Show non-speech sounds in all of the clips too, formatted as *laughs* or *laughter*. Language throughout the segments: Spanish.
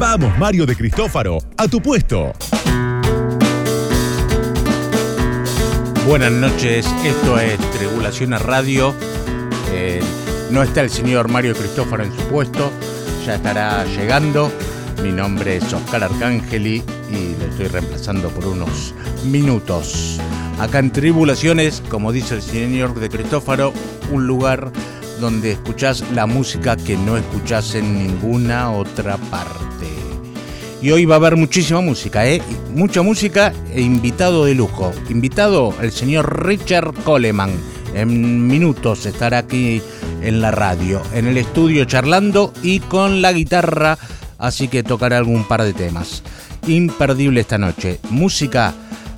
Vamos, Mario de Cristófaro, a tu puesto. Buenas noches, esto es Tribulaciones Radio. Eh, no está el señor Mario Cristófaro en su puesto, ya estará llegando. Mi nombre es Oscar Arcángeli y lo estoy reemplazando por unos minutos. Acá en Tribulaciones, como dice el señor de Cristófaro, un lugar donde escuchás la música que no escuchás en ninguna otra parte. Y hoy va a haber muchísima música, ¿eh? Mucha música e invitado de lujo. Invitado el señor Richard Coleman. En minutos estará aquí en la radio, en el estudio charlando y con la guitarra, así que tocará algún par de temas. Imperdible esta noche. Música,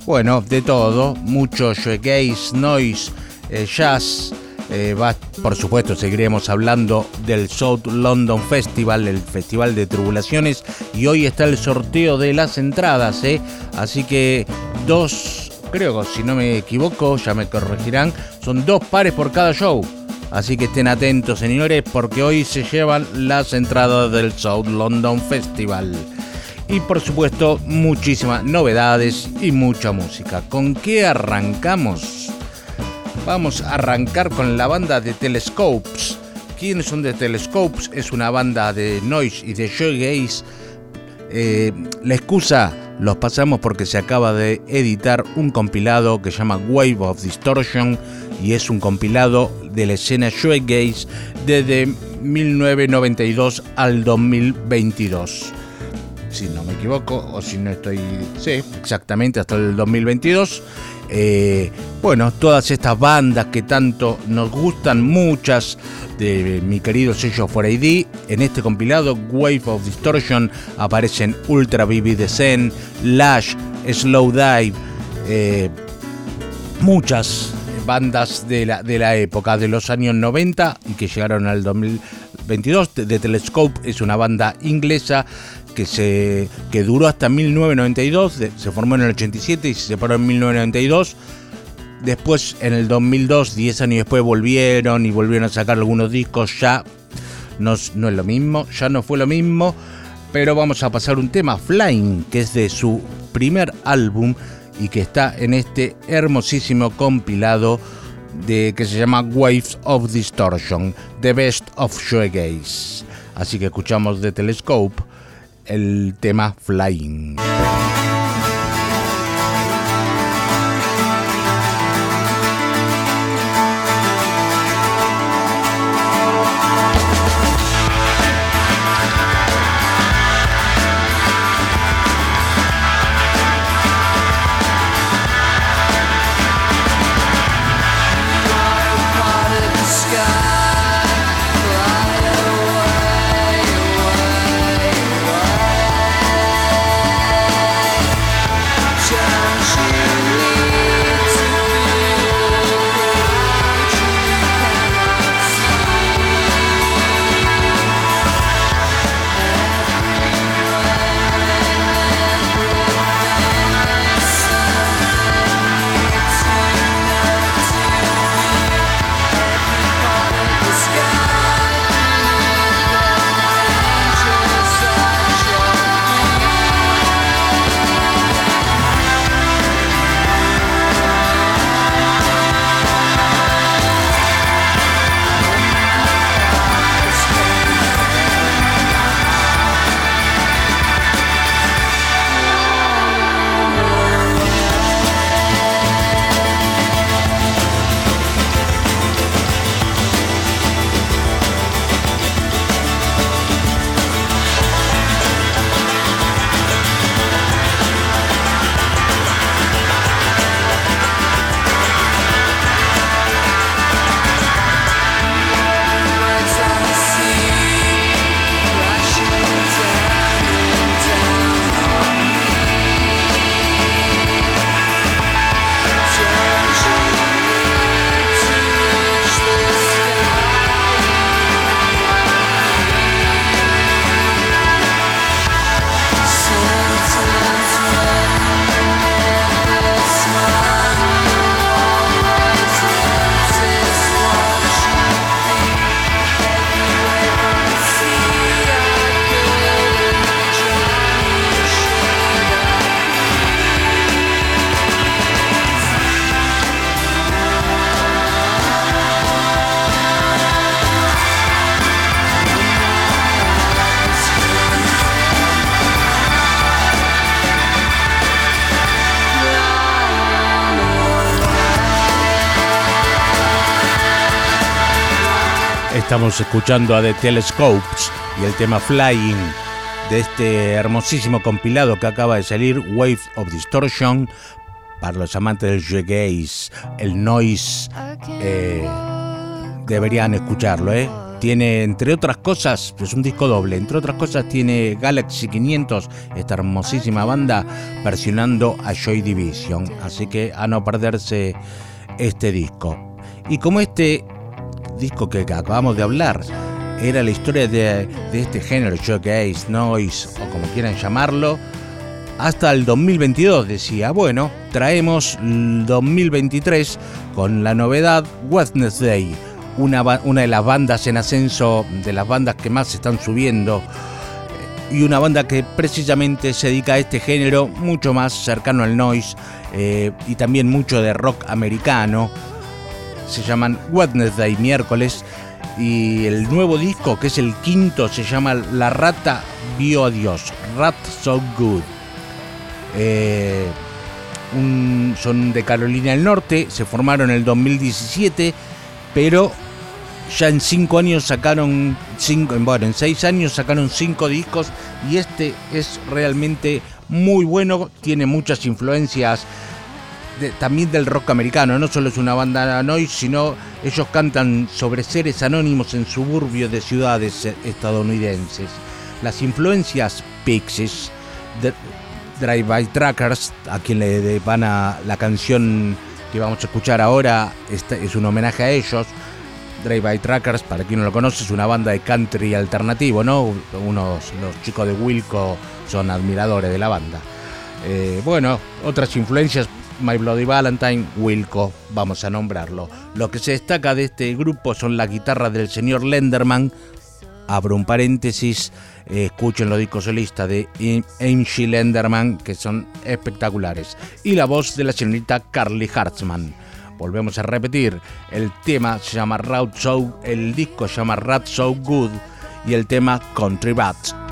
bueno, de todo, mucho shoegaze, noise, eh, jazz, eh, por supuesto, seguiremos hablando del South London Festival, el Festival de Tribulaciones, y hoy está el sorteo de las entradas, ¿eh? así que dos, creo que si no me equivoco, ya me corregirán, son dos pares por cada show. Así que estén atentos, señores, porque hoy se llevan las entradas del South London Festival. Y por supuesto, muchísimas novedades y mucha música. ¿Con qué arrancamos? Vamos a arrancar con la banda de Telescopes. ¿Quiénes son de Telescopes? Es una banda de noise y de shoegaze. Eh, la excusa los pasamos porque se acaba de editar un compilado que se llama Wave of Distortion y es un compilado de la escena shoegaze desde 1992 al 2022 si no me equivoco, o si no estoy. Sí, exactamente, hasta el 2022. Eh, bueno, todas estas bandas que tanto nos gustan, muchas de mi querido sello 4AD, en este compilado Wave of Distortion aparecen Ultra Vivid Zen, Lash, Slow Dive, eh, muchas bandas de la, de la época de los años 90 y que llegaron al 2022. The Telescope es una banda inglesa que, se, que duró hasta 1992, se formó en el 87 y se separó en 1992. Después, en el 2002, 10 años después, volvieron y volvieron a sacar algunos discos. Ya no, no es lo mismo, ya no fue lo mismo. Pero vamos a pasar un tema, Flying, que es de su primer álbum y que está en este hermosísimo compilado de, que se llama Waves of Distortion, The Best of Shoegaze. Así que escuchamos de Telescope el tema Flying. Estamos escuchando a The Telescopes y el tema Flying de este hermosísimo compilado que acaba de salir, Wave of Distortion, para los amantes del shoegaze, el noise. Eh, deberían escucharlo, ¿eh? Tiene, entre otras cosas, es un disco doble, entre otras cosas tiene Galaxy 500, esta hermosísima banda, versionando a Joy Division. Así que a no perderse este disco. Y como este disco que acabamos de hablar era la historia de, este género, showcase, noise o como quieran llamarlo, hasta el 2022 decía, bueno, traemos el 2023 con la novedad Wednesday una, una de las bandas en ascenso, de las bandas que más están subiendo, y una banda que precisamente se dedica a este género mucho más cercano al noise eh, y también mucho de rock americano. Se llaman Wednesday miércoles y el nuevo disco, que es el quinto, se llama La Rata Vio a Dios, Rat So Good. Eh, son de Carolina del Norte, se formaron en el 2017, pero ya en cinco años sacaron cinco, bueno, en seis años sacaron cinco discos y este es realmente muy bueno, tiene muchas influencias también del rock americano, no solo es una banda noise, sino ellos cantan sobre seres anónimos en suburbios de ciudades estadounidenses. Las influencias Pixies, Drive-By Trackers, a quien le van a la canción que vamos a escuchar ahora, es un homenaje a ellos. Drive By Trackers, para quien no lo conoce, es una banda de country alternativo, ¿no? Unos, los chicos de Wilco son admiradores de la banda. Eh, bueno, otras influencias, My Bloody Valentine, Wilco, vamos a nombrarlo. Lo que se destaca de este grupo son las guitarras del señor Lenderman, abro un paréntesis, eh, escuchen los discos solistas de Angie Lenderman, que son espectaculares, y la voz de la señorita Carly Hartzman. Volvemos a repetir, el tema se llama Route So, el disco se llama Rat So Good y el tema Country Bats.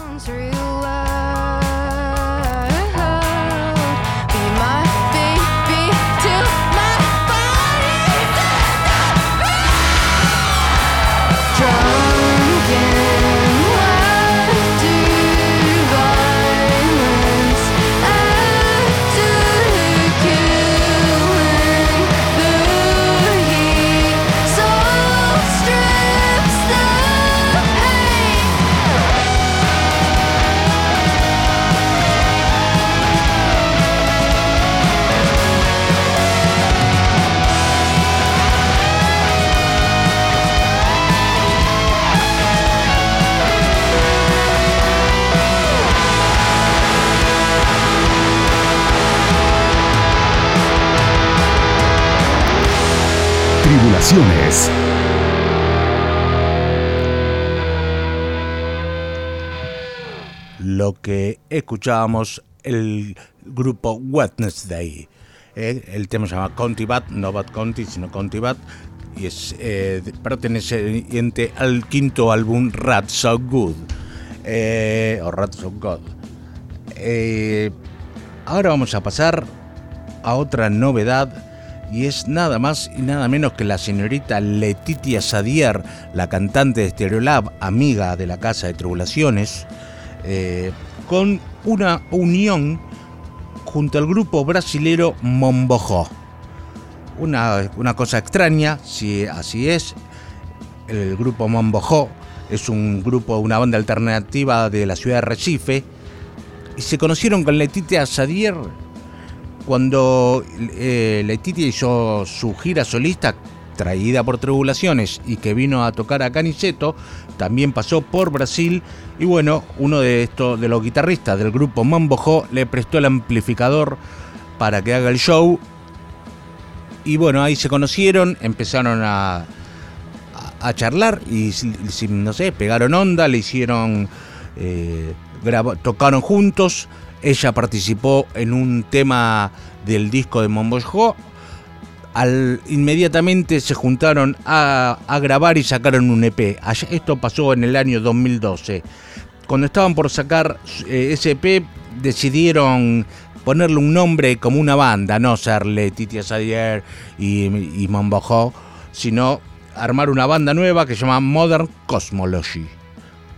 Lo que escuchábamos el grupo Wednesday. Eh, el tema se llama Conti Bat, no Bad Conti, sino Conti Bat, y es eh, perteneciente al quinto álbum Rat So Good, eh, o Rat So God. ahora vamos a pasar a otra novedad y es nada más y nada menos que la señorita Letitia Sadier, la cantante de Stereolab, amiga de la Casa de Tribulaciones, eh, con una unión junto al grupo brasilero Mombojó. Una, una cosa extraña, si así es, el grupo Mombojó es un grupo, una banda alternativa de la ciudad de Recife, y se conocieron con Letitia Sadier cuando eh, hizo su gira solista traída por Tribulaciones y que vino a tocar a Caniceto, también pasó por Brasil y bueno, uno de estos de los guitarristas del grupo Mambojo le prestó el amplificador para que haga el show. Y bueno, ahí se conocieron, empezaron a, a, charlar y no sé, pegaron onda, le hicieron eh, tocaron juntos ella participó en un tema del disco de Mombojó. Al, inmediatamente se juntaron a, grabar y sacaron un EP. Esto pasó en el año 2012. Cuando estaban por sacar eh, ese EP, decidieron ponerle un nombre como una banda, no ser Letitia Sadier y, y sino armar una banda nueva que se llama Modern Cosmology.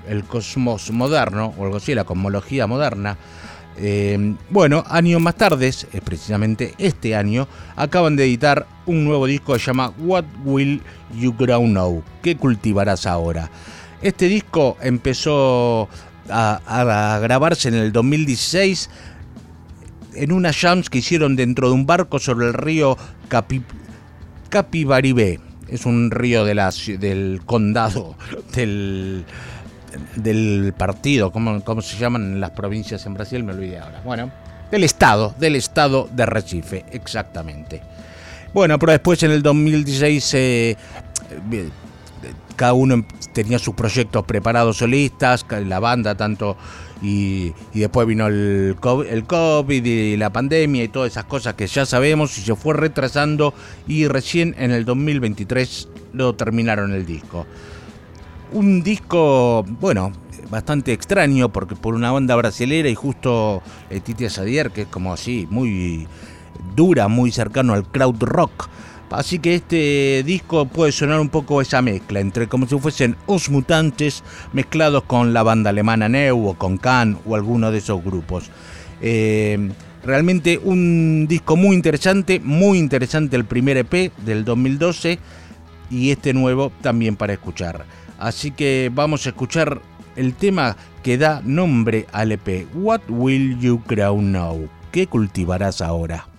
El cosmos moderno, o algo así, la cosmología moderna. Eh, bueno, años más tarde, es precisamente este año, acaban de editar un nuevo disco que se llama What Will You Grow Now? ¿Qué cultivarás ahora? Este disco empezó a, grabarse en el 2016 en unas jams que hicieron dentro de un barco sobre el río Capi, Capibaribé. Es un río del condado *laughs* del del partido, ¿cómo, se llaman las provincias en Brasil? Me olvidé ahora. Bueno, del estado, del estado de Recife, exactamente. Bueno, pero después en el 2016 eh, eh, cada uno tenía sus proyectos preparados solistas, la banda tanto, y, después vino el COVID, el COVID y la pandemia y todas esas cosas que ya sabemos y se fue retrasando y recién en el 2023 lo terminaron el disco. Un disco, bueno, bastante extraño porque por una banda brasilera y justo Titia Sadier, que es como así, muy dura, muy cercano al crowd rock. Así que este disco puede sonar un poco esa mezcla, entre como si fuesen Os Mutantes mezclados con la banda alemana Neu o con Can o alguno de esos grupos. Eh, realmente un disco muy interesante, muy interesante el primer EP del 2012 y este nuevo también para escuchar. Así que vamos a escuchar el tema que da nombre al EP. What will you grow now? ¿Qué cultivarás ahora?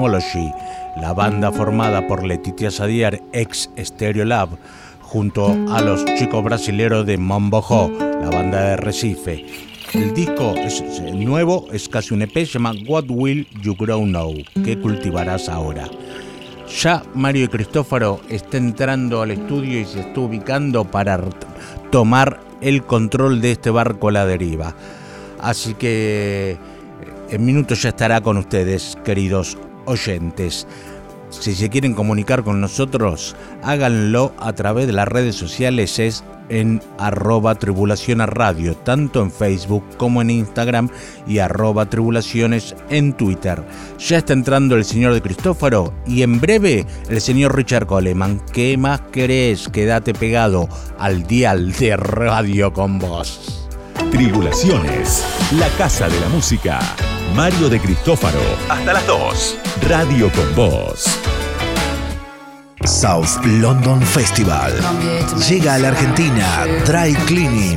Cosmology, la banda formada por Letitia Sadier, ex Stereo Lab, junto a los chicos brasileros de Mambojo, la banda de Recife. El disco es nuevo, es casi un EP, se llama What Will You Grow Now? ¿Qué cultivarás ahora? Ya Mario y Cristóforo está entrando al estudio y se está ubicando para tomar el control de este barco a la deriva. Así que en minutos ya estará con ustedes, queridos oyentes. Si se quieren comunicar con nosotros, háganlo a través de las redes sociales, es en arroba tribulación a radio, tanto en Facebook como en Instagram y arroba tribulaciones en Twitter. Ya está entrando el señor de Cristóforo y en breve el señor Richard Coleman. ¿Qué más querés? Quédate pegado al dial de radio con vos. Tribulaciones, la casa de la música. Mario de Cristófaro. Hasta las 2. Radio con Voz. South London Festival. Llega a la Argentina Dry Cleaning,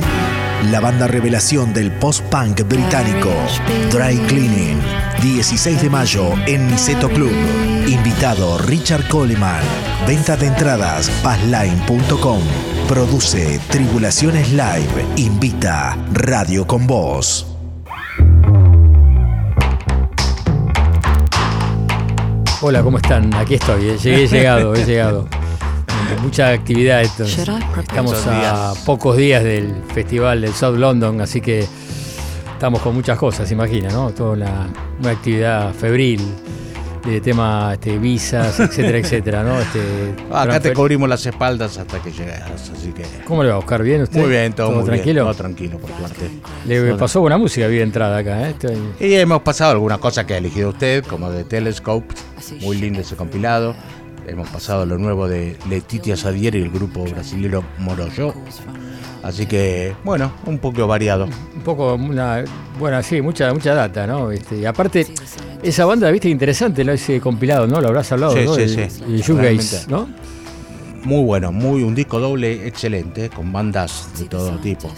la banda revelación del post-punk británico. Dry Cleaning, 16 de mayo en Niceto Club. Invitado Richard Coleman. Venta de entradas pazline.com. Produce Tribulaciones Live. Invita Radio con Voz. Hola, ¿cómo están? Aquí estoy, eh. llegué, he llegado, he llegado. *laughs* Mucha actividad esto. Estamos a pocos días del festival del South London, así que estamos con muchas cosas, imagina, ¿no? Toda una, una actividad febril de tema este, visas, etcétera, etcétera, ¿no? Este, Ah, Acá te cubrimos las espaldas hasta que llegas, así que... ¿Cómo le va a buscar? ¿Bien usted? Muy bien, todo, muy tranquilo? bien. Todo tranquilo, por suerte. Le pasó buena música, había entrada acá, ¿eh? Estoy- Y hemos pasado algunas cosas que ha elegido usted, como de Telescope, muy lindo ese compilado. Hemos pasado lo nuevo de Letitia Sadier y el grupo brasilero Moroyo. Así que, bueno, un poco variado. un poco una bueno sí mucha mucha data no Este, y aparte esa banda viste interesante ¿no? ese compilado no lo habrás hablado Sí, ¿no? sí, el, sí. el Shoegaze, Realmente. no Muy bueno, muy un disco doble excelente, con bandas de todo tipo.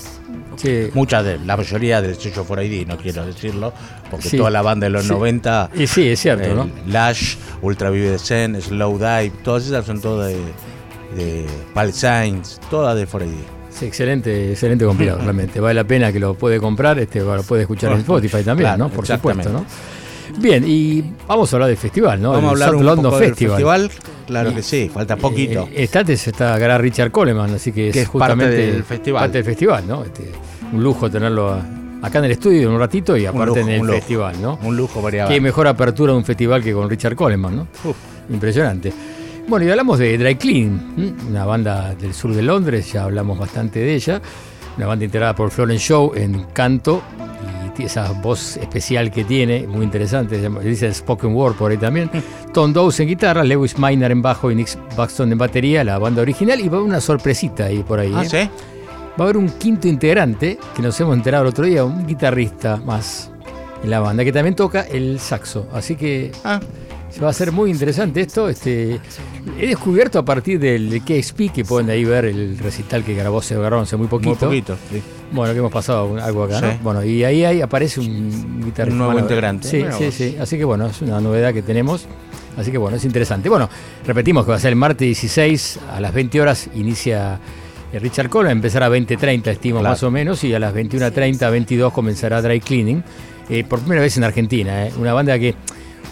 Sí Muchas de, la mayoría del sello 4ID, no quiero decirlo, porque Sí. toda la banda de los Sí. 90, y sí es cierto el no Lash, Ultra Vive Zen, Slow Dive, todas esas son todas de, de Pal Signs, todas de 4ID. Sí, excelente excelente compilado *laughs* realmente vale la pena que lo puede comprar este lo puede escuchar en Spotify también Claro, no por supuesto no. Bien y vamos a hablar del festival no Vamos a hablar South un London poco del Festival, festival. Claro que sí, falta poquito. Eh, antes está acá Richard Coleman, así que, Que es es parte justamente del festival. parte del festival, ¿no? Este, un lujo tenerlo a- acá en el estudio un ratito y aparte lujo, en el festival, ¿no? Un lujo variable. Qué mejor apertura de un festival que con Richard Coleman, ¿no? Uf. Impresionante. Bueno, y hablamos de Dry Clean, una banda del sur de Londres, ya hablamos bastante de ella. Una banda integrada por Florence Show en canto esa voz especial que tiene, muy interesante, se dice Spoken Word por ahí también. *laughs* Tom Dowes en guitarra, Lewis Miner en bajo y Nick Buxton en batería, la banda original, y va a haber una sorpresita ahí por ahí. Ah, ¿eh? ¿sí? Va a haber un quinto integrante, que nos hemos enterado el otro día, un guitarrista más en la banda, que también toca el saxo. Así que Ah, va a ser muy interesante esto. Este, he descubierto a partir del KXP, que pueden ahí ver el recital que grabó, se grabaron hace muy poquito. muy poquito. sí. Bueno, que hemos pasado algo acá, ¿no? Bueno, y ahí, ahí aparece un guitarrista. Un nuevo integrante. Sí, sí, vos. sí. Así que bueno, es una novedad que tenemos. Así que bueno, es interesante. Bueno, repetimos que va a ser el martes 16 a las 20 horas inicia eh, Richard Cole, empezará a 20.30 estimo Claro. más o menos, y a las 21.30, 22 comenzará Dry Cleaning, eh, por primera vez en Argentina. eh. Una banda que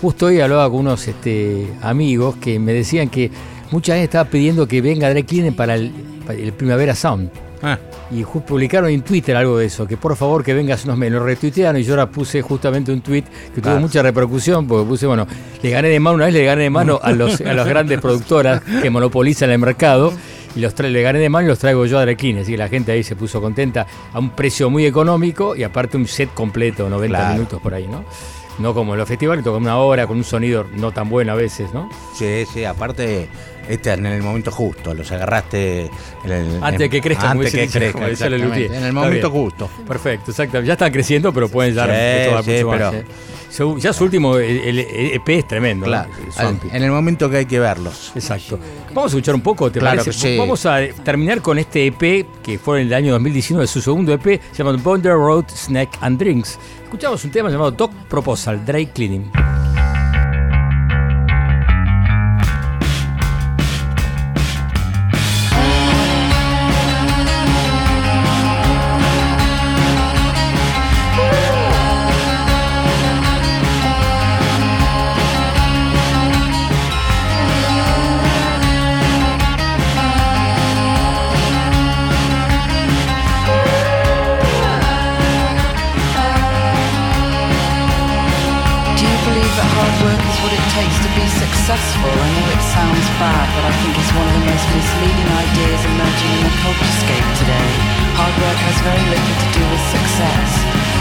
justo hoy hablaba con unos este, amigos que me decían que mucha gente estaba pidiendo que venga Dry Cleaning para el, para el Primavera Sound. Ah, Y publicaron en Twitter algo de eso, que por favor que vengas unos meses. Lo retuitearon y yo ahora puse justamente un tweet que tuvo Claro. mucha repercusión porque puse, bueno, le gané de mano, una vez le gané de mano a, los, a las grandes productoras que monopolizan el mercado y los le gané de mano y los traigo yo a Drequín. Así que la gente ahí se puso contenta a un precio muy económico y aparte un set completo, 90 Claro. minutos por ahí, ¿no? No como en los festivales, tocan una hora con un sonido no tan bueno a veces, ¿no? sí, sí, aparte, este en el momento justo, los agarraste en el, Antes de que crezcan, antes que crezcan, en el momento justo. Perfecto, exacto. Ya están creciendo, pero pueden dar Sí, sí, mucho más, pero- ¿eh? Su- Ya su último el, el- el EP es tremendo. Claro, en el momento que hay que verlos. Exacto. Vamos a escuchar un poco, ¿te Claro parece? sí. Vamos a terminar con este EP que fue en el año 2019, su segundo EP, se llama Bonder Road Snack and Drinks. Escuchamos un tema llamado Dog Proposal, Dry Cleaning. Successful. I know it sounds bad, but I think it's one of the most misleading ideas emerging in the culturescape today. Hard work has very little to do with success.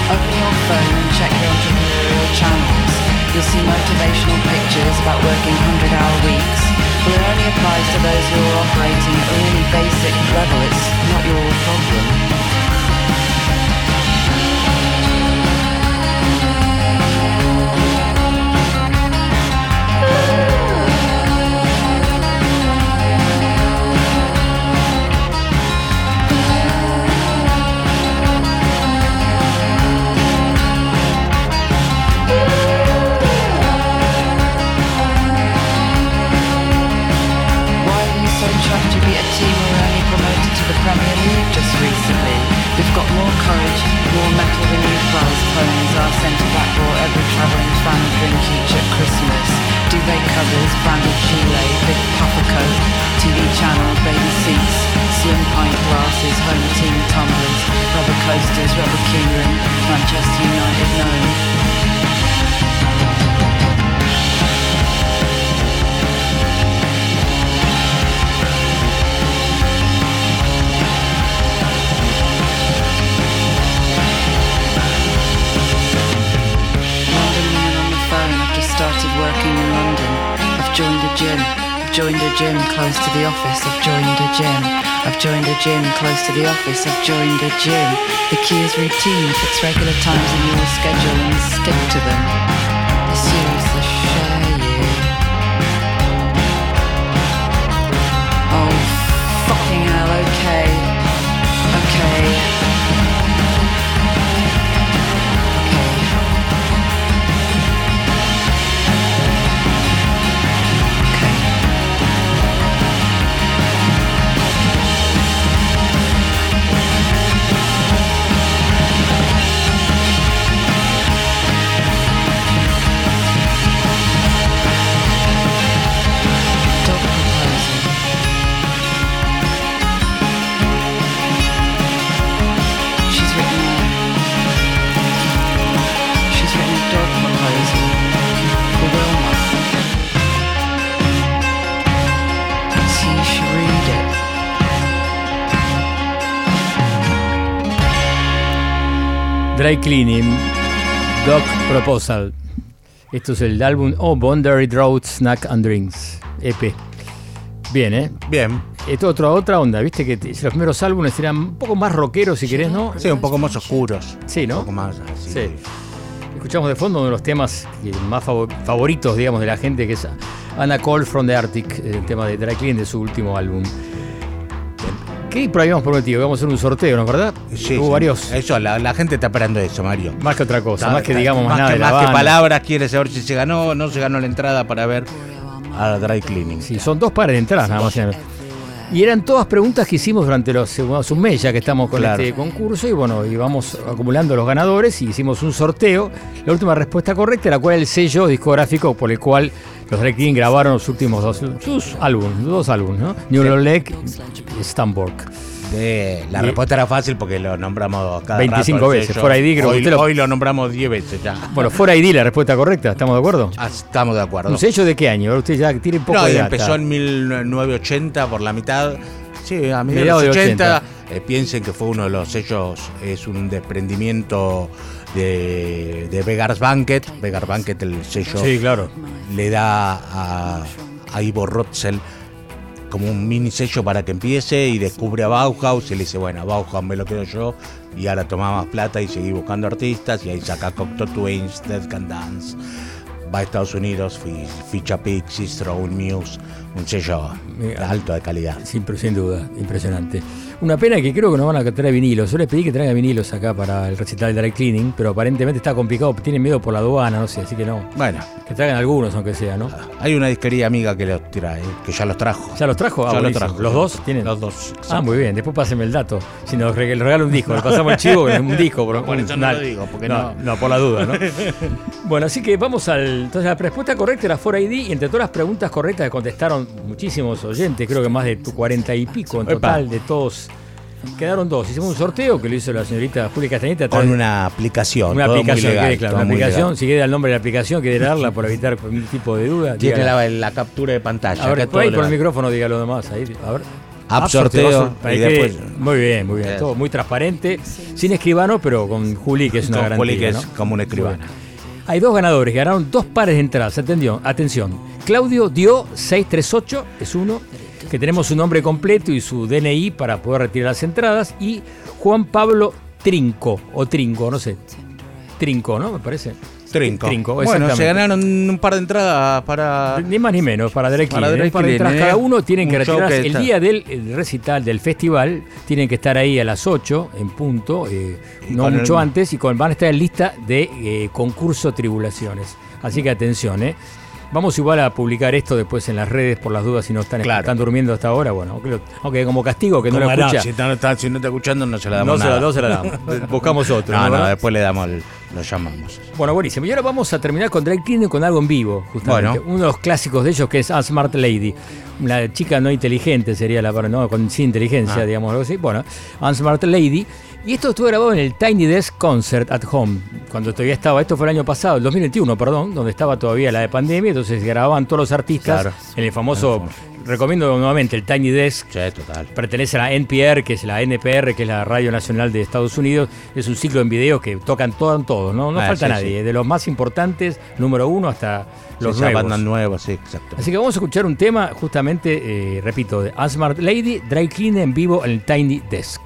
Open your phone and check your entrepreneurial channels. You'll see motivational pictures about working 100-hour weeks. But it only applies to those who are operating at a really basic level. It's not your problem. Close to the office. I've joined a gym. I've joined a gym close to the office. I've joined a gym. The key is routine. Fix regular times in your schedule and stick to them. The share Dry Cleaning, Dog Proposal. Esto es el álbum Oh Boundary Road Snack and Drinks, EP. Bien, ¿eh? Bien. Esto otra, otra onda, viste que los primeros álbumes eran un poco más rockeros, si querés, ¿no? Sí, un poco más oscuros. Sí, ¿no? Un poco más así. Sí. Escuchamos de fondo uno de los temas más favoritos, digamos, de la gente, que es Anna Cole from the Arctic, el tema de Dry Cleaning de su último álbum. ¿Qué habíamos prometido? Vamos a hacer un sorteo, ¿no verdad? Sí. Hubo varios. Eso, la, gente está esperando eso, Mario. Más que otra cosa, más que digamos más, nada. Que, más que palabras, quiere saber si se ganó o no se ganó la entrada para ver a Dry Cleaning. Sí, son dos pares de entradas nada más. Y eran todas preguntas que hicimos durante los un mes ya que estamos con este concurso y bueno, y vamos acumulando los ganadores y hicimos un sorteo. La última respuesta correcta, la cual el sello discográfico por el cual los King grabaron los últimos dos sus álbumes, dos álbumes, ¿no? New Leg y Stamborg. la respuesta era fácil porque lo nombramos cada 25 veces. For ID, creo hoy, hoy lo nombramos 10 veces ya. Bueno, For ID, la respuesta correcta, ¿estamos de acuerdo? Ah, estamos de acuerdo. ¿Un sello de qué año? Usted ya tiene poco no, de empezó en 1980 por la mitad. Sí, a mediados de 80. Eh, piensen que fue uno de los sellos, es un desprendimiento de, de Beggar's Banquet. Beggar's Banquet, el sello, sí, claro. le da a, a Ivo Rotzel como un mini sello para que empiece y descubre a Bauhaus y le dice, bueno, Bauhaus me lo quedo yo y ahora toma más plata y seguí buscando artistas y ahí saca Cocteau Twins, Dead Can Dance, va a Estados Unidos, ficha Pixies, Throw Muse, un sello alto de calidad. Sin, sin duda, impresionante. Una pena que creo que no van a traer vinilos. Yo les pedí que traigan vinilos acá para el recital de dry cleaning, pero aparentemente está complicado. Tienen miedo por la aduana, no sé, así que no. Bueno. Que traigan algunos, aunque sea, ¿no? Hay una disquería amiga que los trae, que ya los trajo. ¿Ya los trajo? Ah, ya los trajo. ¿Los dos tienen? Los dos. Ah, muy bien. Después pásenme el dato. Si nos regalo un disco, le pasamos el chivo, un disco. Por, por eso no lo digo, porque no, no. por la duda, ¿no? *laughs* bueno, así que vamos al. Entonces, la respuesta correcta era For ID y entre todas las preguntas correctas que contestaron muchísimos oyentes, creo que más de cuarenta y pico en total de todos Quedaron dos. Hicimos un sorteo que lo hizo la señorita Julia Castañeta. Con una aplicación. una todo aplicación, legal, quede claro, todo una aplicación. Si quiere dar el nombre de la aplicación, quiere darla por evitar cualquier tipo de duda. Tiene la, la captura de pantalla. A ver, acá por ahí por el micrófono diga lo demás. Ahí, a ver. App sorteo, para y que- después- Muy bien, muy bien. Todo muy transparente. Sin escribano, pero con Juli, que es una garantía. Juli, que es ¿no? como un escribano. Hay dos ganadores, ganaron dos pares de entradas. Atención. Claudio dio 638, es uno, que tenemos su nombre completo y su DNI para poder retirar las entradas. Y Juan Pablo Trinco, o Trinco, no sé. Trinco, ¿no? Me parece. Trinco. Trinco, bueno, se ganaron un par de entradas para. Ni más ni menos, para Drake Para Drake ¿eh? Para entrar ¿eh? cada uno tienen que retirarse. que El día del el recital, del festival, tienen que estar ahí a las 8 en punto, eh, no mucho el- antes, y con, van a estar en lista de eh, concurso Tribulaciones. Así que atención, ¿eh? Vamos igual a publicar esto después en las redes por las dudas si no están, Claro. están durmiendo hasta ahora. Bueno, aunque, como castigo que no lo escucha, si, no está, si no está escuchando, no se la no damos se, la, nada. no se la damos. *laughs* Buscamos otro. No, no, después le damos, el- lo llamamos. Bueno, buenísimo. Y ahora vamos a terminar con Drake Clean con algo en vivo, justamente. Bueno. Uno de los clásicos de ellos que es A Smart Lady. Una chica no inteligente sería la palabra, ¿no? Con, sin inteligencia, Ah. digamos, algo así. Bueno, A Smart Lady. Y esto estuvo grabado en el Tiny Desk Concert at Home, cuando todavía estaba, esto fue el año pasado, el 2021, perdón, donde estaba todavía la de pandemia, entonces grababan todos los artistas Claro. en el famoso, recomiendo nuevamente el Tiny Desk, Sí, total. pertenece a la NPR, que es la NPR, que es la Radio Nacional de Estados Unidos. Es un ciclo en video que tocan todo, todos, ¿no? No Ah, falta sí, nadie, sí. de los más importantes, número uno hasta los nuevos. bandas nuevas, sí, exacto. Así que vamos a escuchar un tema, justamente, eh, repito, de Asmart Lady, Dry Clean en vivo en el Tiny Desk.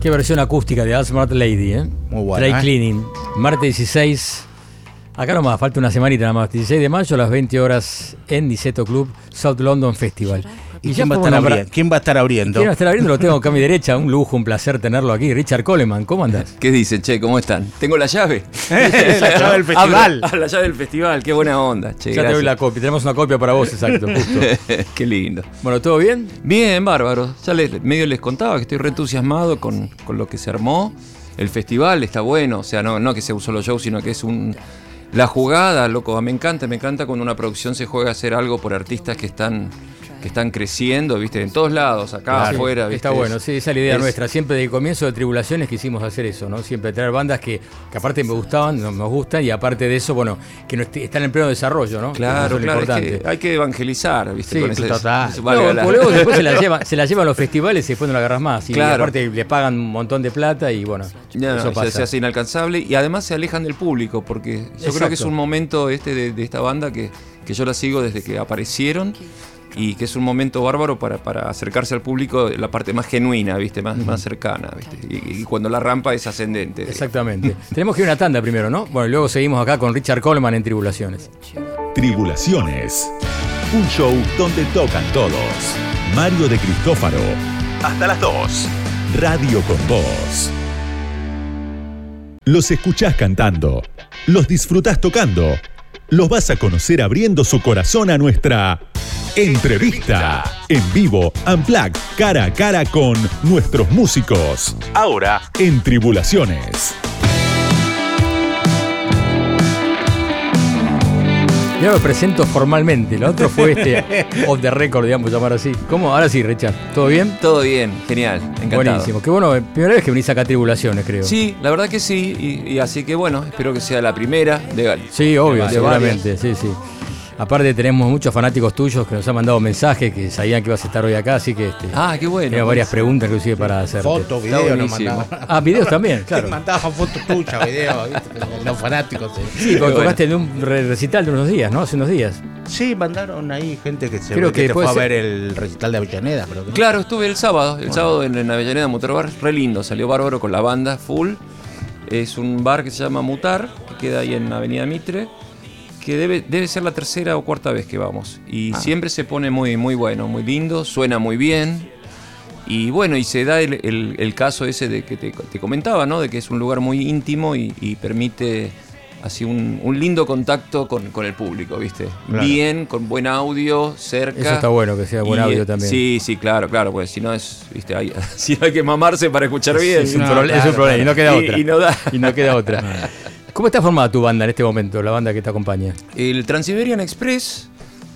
Qué versión acústica de Asmart Lady, ¿eh? Muy buena, Dry ¿eh? Cleaning. Martes 16 Acá nomás, falta una semanita nada más. 16 de mayo a las 20 horas en Niceto Club South London Festival. ¿Y, quién, va a estar abriendo? ¿Quién va a estar abriendo? ¿Quién va a estar abriendo? Lo tengo acá a mi derecha. Un lujo, un placer tenerlo aquí. Richard Coleman, ¿cómo andas? ¿Qué dicen, che? ¿Cómo están? Tengo la llave. *laughs* la llave del festival. Ah, la llave del festival, qué buena onda, che. Ya te doy la copia. Tenemos una copia para vos, exacto, *laughs* justo. qué lindo. Bueno, ¿todo bien? Bien, bárbaro. Ya les, medio les contaba que estoy re entusiasmado con, con lo que se armó. El festival está bueno, o sea, no, no que sea un solo show, sino que es un. La jugada, loco, me encanta, me encanta cuando una producción se juega a hacer algo por artistas que están que están creciendo, viste, en todos lados, acá, afuera. ¿viste? Está bueno, sí, esa es la idea nuestra. Siempre desde el comienzo de Tribulaciones quisimos hacer eso, ¿no? Siempre traer bandas que, que aparte me gustaban, nos, gustan, y aparte de eso, bueno, que no están en pleno desarrollo, ¿no? Claro, claro, hay que evangelizar, ¿viste? Sí, total. luego después se la, *laughs* llevan, se la llevan a los festivales y después no la agarras más. Y aparte le pagan un montón de plata y bueno, eso pasa. Se, hace inalcanzable y además se alejan del público, porque yo creo que es un momento este de, de esta banda que, que yo la sigo desde que aparecieron y que es un momento bárbaro para, para, acercarse al público, la parte más genuina, ¿viste? Más, más cercana, ¿viste? Y, cuando la rampa es ascendente. Exactamente. *laughs* Tenemos que ir a una tanda primero, ¿no? Bueno, luego seguimos acá con Richard Coleman en Tribulaciones. Tribulaciones. Un show donde tocan todos. Mario de Cristófaro. Hasta las 2. Radio con Voz. Los escuchás cantando. Los disfrutás tocando. Los vas a conocer abriendo su corazón a nuestra Entrevista. En vivo, Unplugged, cara a cara con nuestros músicos. Ahora, en Tribulaciones. Ya me presento formalmente. Lo otro fue este *laughs* off the record, digamos, llamar así. ¿Cómo? Ahora sí, Richard. ¿Todo bien? Todo bien, genial. Encantado. Buenísimo. Qué bueno, primera vez que venís acá a Tribulaciones, creo. Sí, la verdad que sí. Y, así que bueno, espero que sea la primera de Sí, obvio, seguramente. Sí, sí. Aparte tenemos muchos fanáticos tuyos que nos han mandado mensajes que sabían que ibas a estar hoy acá, así que este, ah, qué bueno. Tengo varias preguntas inclusive para hacer. Fotos, videos nos mandaban. Ah, videos también, *laughs* claro. mandaban fotos tuyas, videos, los fanáticos. Sí, porque tocaste de un recital de unos días, ¿no? Hace unos días. Sí, mandaron ahí gente que se Creo que, fue a ver el recital de Avellaneda. Pero Claro, estuve el sábado, el sábado en, en Avellaneda Bar, re lindo, salió bárbaro con la banda full. Es un bar que se llama Mutar, que queda ahí en Avenida Mitre que debe, debe ser la tercera o cuarta vez que vamos. Y ah. siempre se pone muy, muy bueno, muy lindo, suena muy bien. Y bueno, y se da el, caso ese de que te, comentaba, ¿no? De que es un lugar muy íntimo y, permite así un, lindo contacto con, el público, ¿viste? Bien, con buen audio, cerca. Eso está bueno, que sea buen audio también. Sí, sí, claro, claro, pues si no es, ¿viste? Hay, *laughs* si hay que mamarse para escuchar bien. es, un problema, y no queda otra. Y, no da. y no queda otra. *laughs* ¿Cómo está formada tu banda en este momento, la banda que te acompaña? El Transiberian Express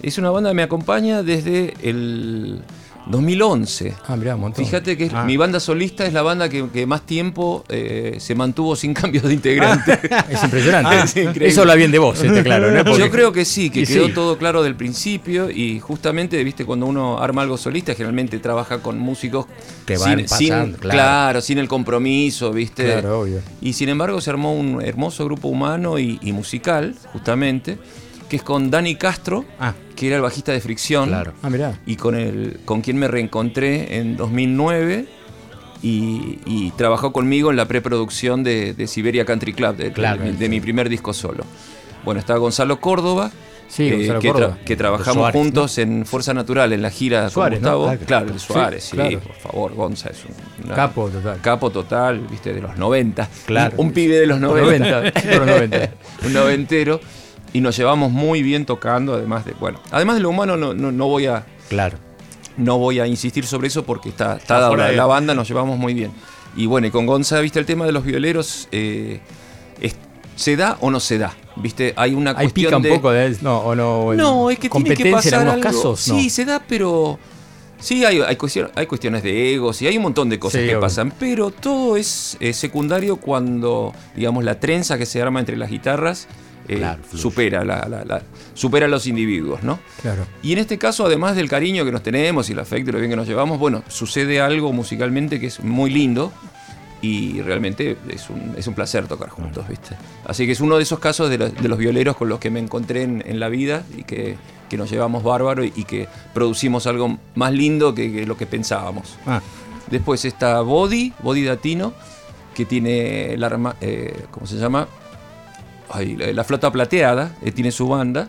es una banda que me acompaña desde el 2011. Ah, mirá, un montón. Fíjate que ah. mi banda solista es la banda que, más tiempo eh, se mantuvo sin cambios de integrante. *laughs* es impresionante. *laughs* Ah, Eso habla bien de vos, está claro. ¿no? Yo creo que sí, que quedó todo claro del principio y justamente, viste, cuando uno arma algo solista, generalmente trabaja con músicos que van sin, claro. sin el compromiso, viste. Claro, obvio. Y sin embargo se armó un hermoso grupo humano y musical, justamente que es con Dani Castro, ah. que era el bajista de Fricción. Claro. Ah, mirá. Y con, el, con quien me reencontré en 2009 y, trabajó conmigo en la preproducción de, Siberia Country Club, de, mi primer disco solo. Bueno, estaba Gonzalo Córdoba. Sí, eh, que, trabajamos juntos en Fuerza Natural, en la gira Suárez, con Gustavo. Claro, de Suárez, sí, por favor, Gonza es un capo total. Capo total, viste, de los 90. Claro. Un, pibe de los 90. 90. *laughs* un noventero y nos llevamos muy bien tocando, además de, bueno, además de lo humano no, no, voy a... Claro. No voy a insistir sobre eso porque está, está dado la, la, banda, nos llevamos muy bien. Y bueno, y con Gonza, viste, el tema de los violeros, eh, ¿se da o no se da? ¿Viste? Hay una hay cuestión pica un poco de no o no. No, es que tiene que pasar en algunos casos. Sí, se da, pero sí hay, hay, hay, cuestiones de egos y hay un montón de cosas que pasan, pero todo es secundario cuando, digamos, la trenza que se arma entre las guitarras eh, supera, la, supera a los individuos, ¿no? Claro. Y en este caso, además del cariño que nos tenemos y el afecto y lo bien que nos llevamos, bueno, sucede algo musicalmente que es muy lindo y realmente es un, es un placer tocar juntos, ¿viste? Así que es uno de esos casos de, los violeros con los que me encontré en, la vida y que, nos llevamos bárbaro y, que producimos algo más lindo que, lo que pensábamos. Ah. Después está Body, Body Datino, que tiene la, eh, ¿cómo se llama? Ay, la, la Flota Plateada, eh, tiene su banda,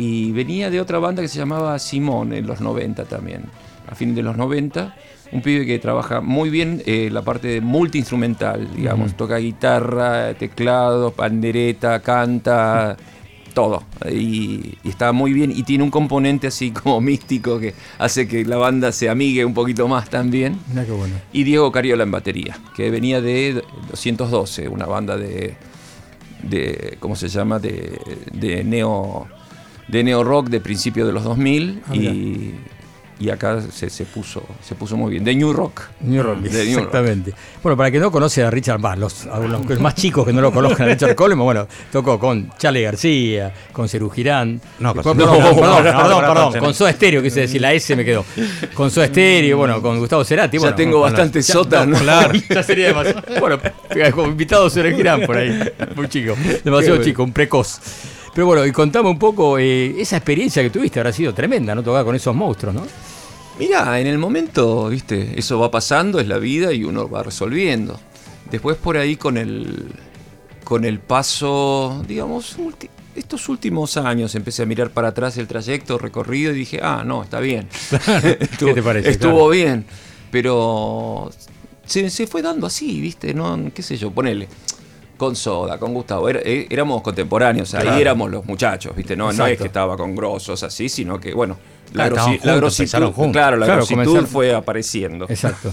y venía de otra banda que se llamaba Simón en los 90 también, a fines de los 90. Un pibe que trabaja muy bien eh, la parte multiinstrumental, digamos, toca guitarra, teclado, pandereta, canta, todo. Y, y está muy bien y tiene un componente así *laughs* como místico que hace que la banda se amigue un poquito más también. Mirá qué bueno. Y Diego Cariola en batería, que venía de 212, una banda de, de ¿cómo se llama? De, de neo de neo rock de principios de los 2000 Ah, y, y acá se, se puso se puso muy bien, de new rock. New Rock, De New Rock. exactamente. Bueno, para el que no conoce a Richard, bah, los, a los más chicos que no lo conozcan a Richard Coleman, bueno, tocó con Charlie García, con Cerú Girán. No, con- perdón, no, perdón, no, perdón, no, perdón, no, perdón, no, con Soda Stereo, quise decir, la S me quedó. Con Soda Stereo, bueno, con Gustavo Cerati. Ya bueno, tengo con- bastante ya- sota, ¿no? Claro, *laughs* ya sería demasiado. Bueno, como invitado Cerú Girán por ahí, muy chico, demasiado chico, un precoz. Pero bueno, y contame un poco, eh, esa experiencia que tuviste habrá sido tremenda, ¿no? Tocar con esos monstruos, ¿no? Mirá, en el momento, viste, eso va pasando, es la vida y uno va resolviendo. Después por ahí con el, con el paso, digamos, ulti- estos últimos años empecé a mirar para atrás el trayecto recorrido y dije, ah, no, está bien. Estuvo, *laughs* ¿Qué te parece? Estuvo Claro. bien, pero se, se fue dando así, viste, no, qué sé yo, ponele. Con Soda, con Gustavo, eh, éramos contemporáneos, ahí éramos los muchachos, ¿viste? No, no es que estaba con grosos así, sino que, bueno, la, Claro, grosi- la grositud, juntos. claro, la Claro, grositud fue apareciendo. Exacto.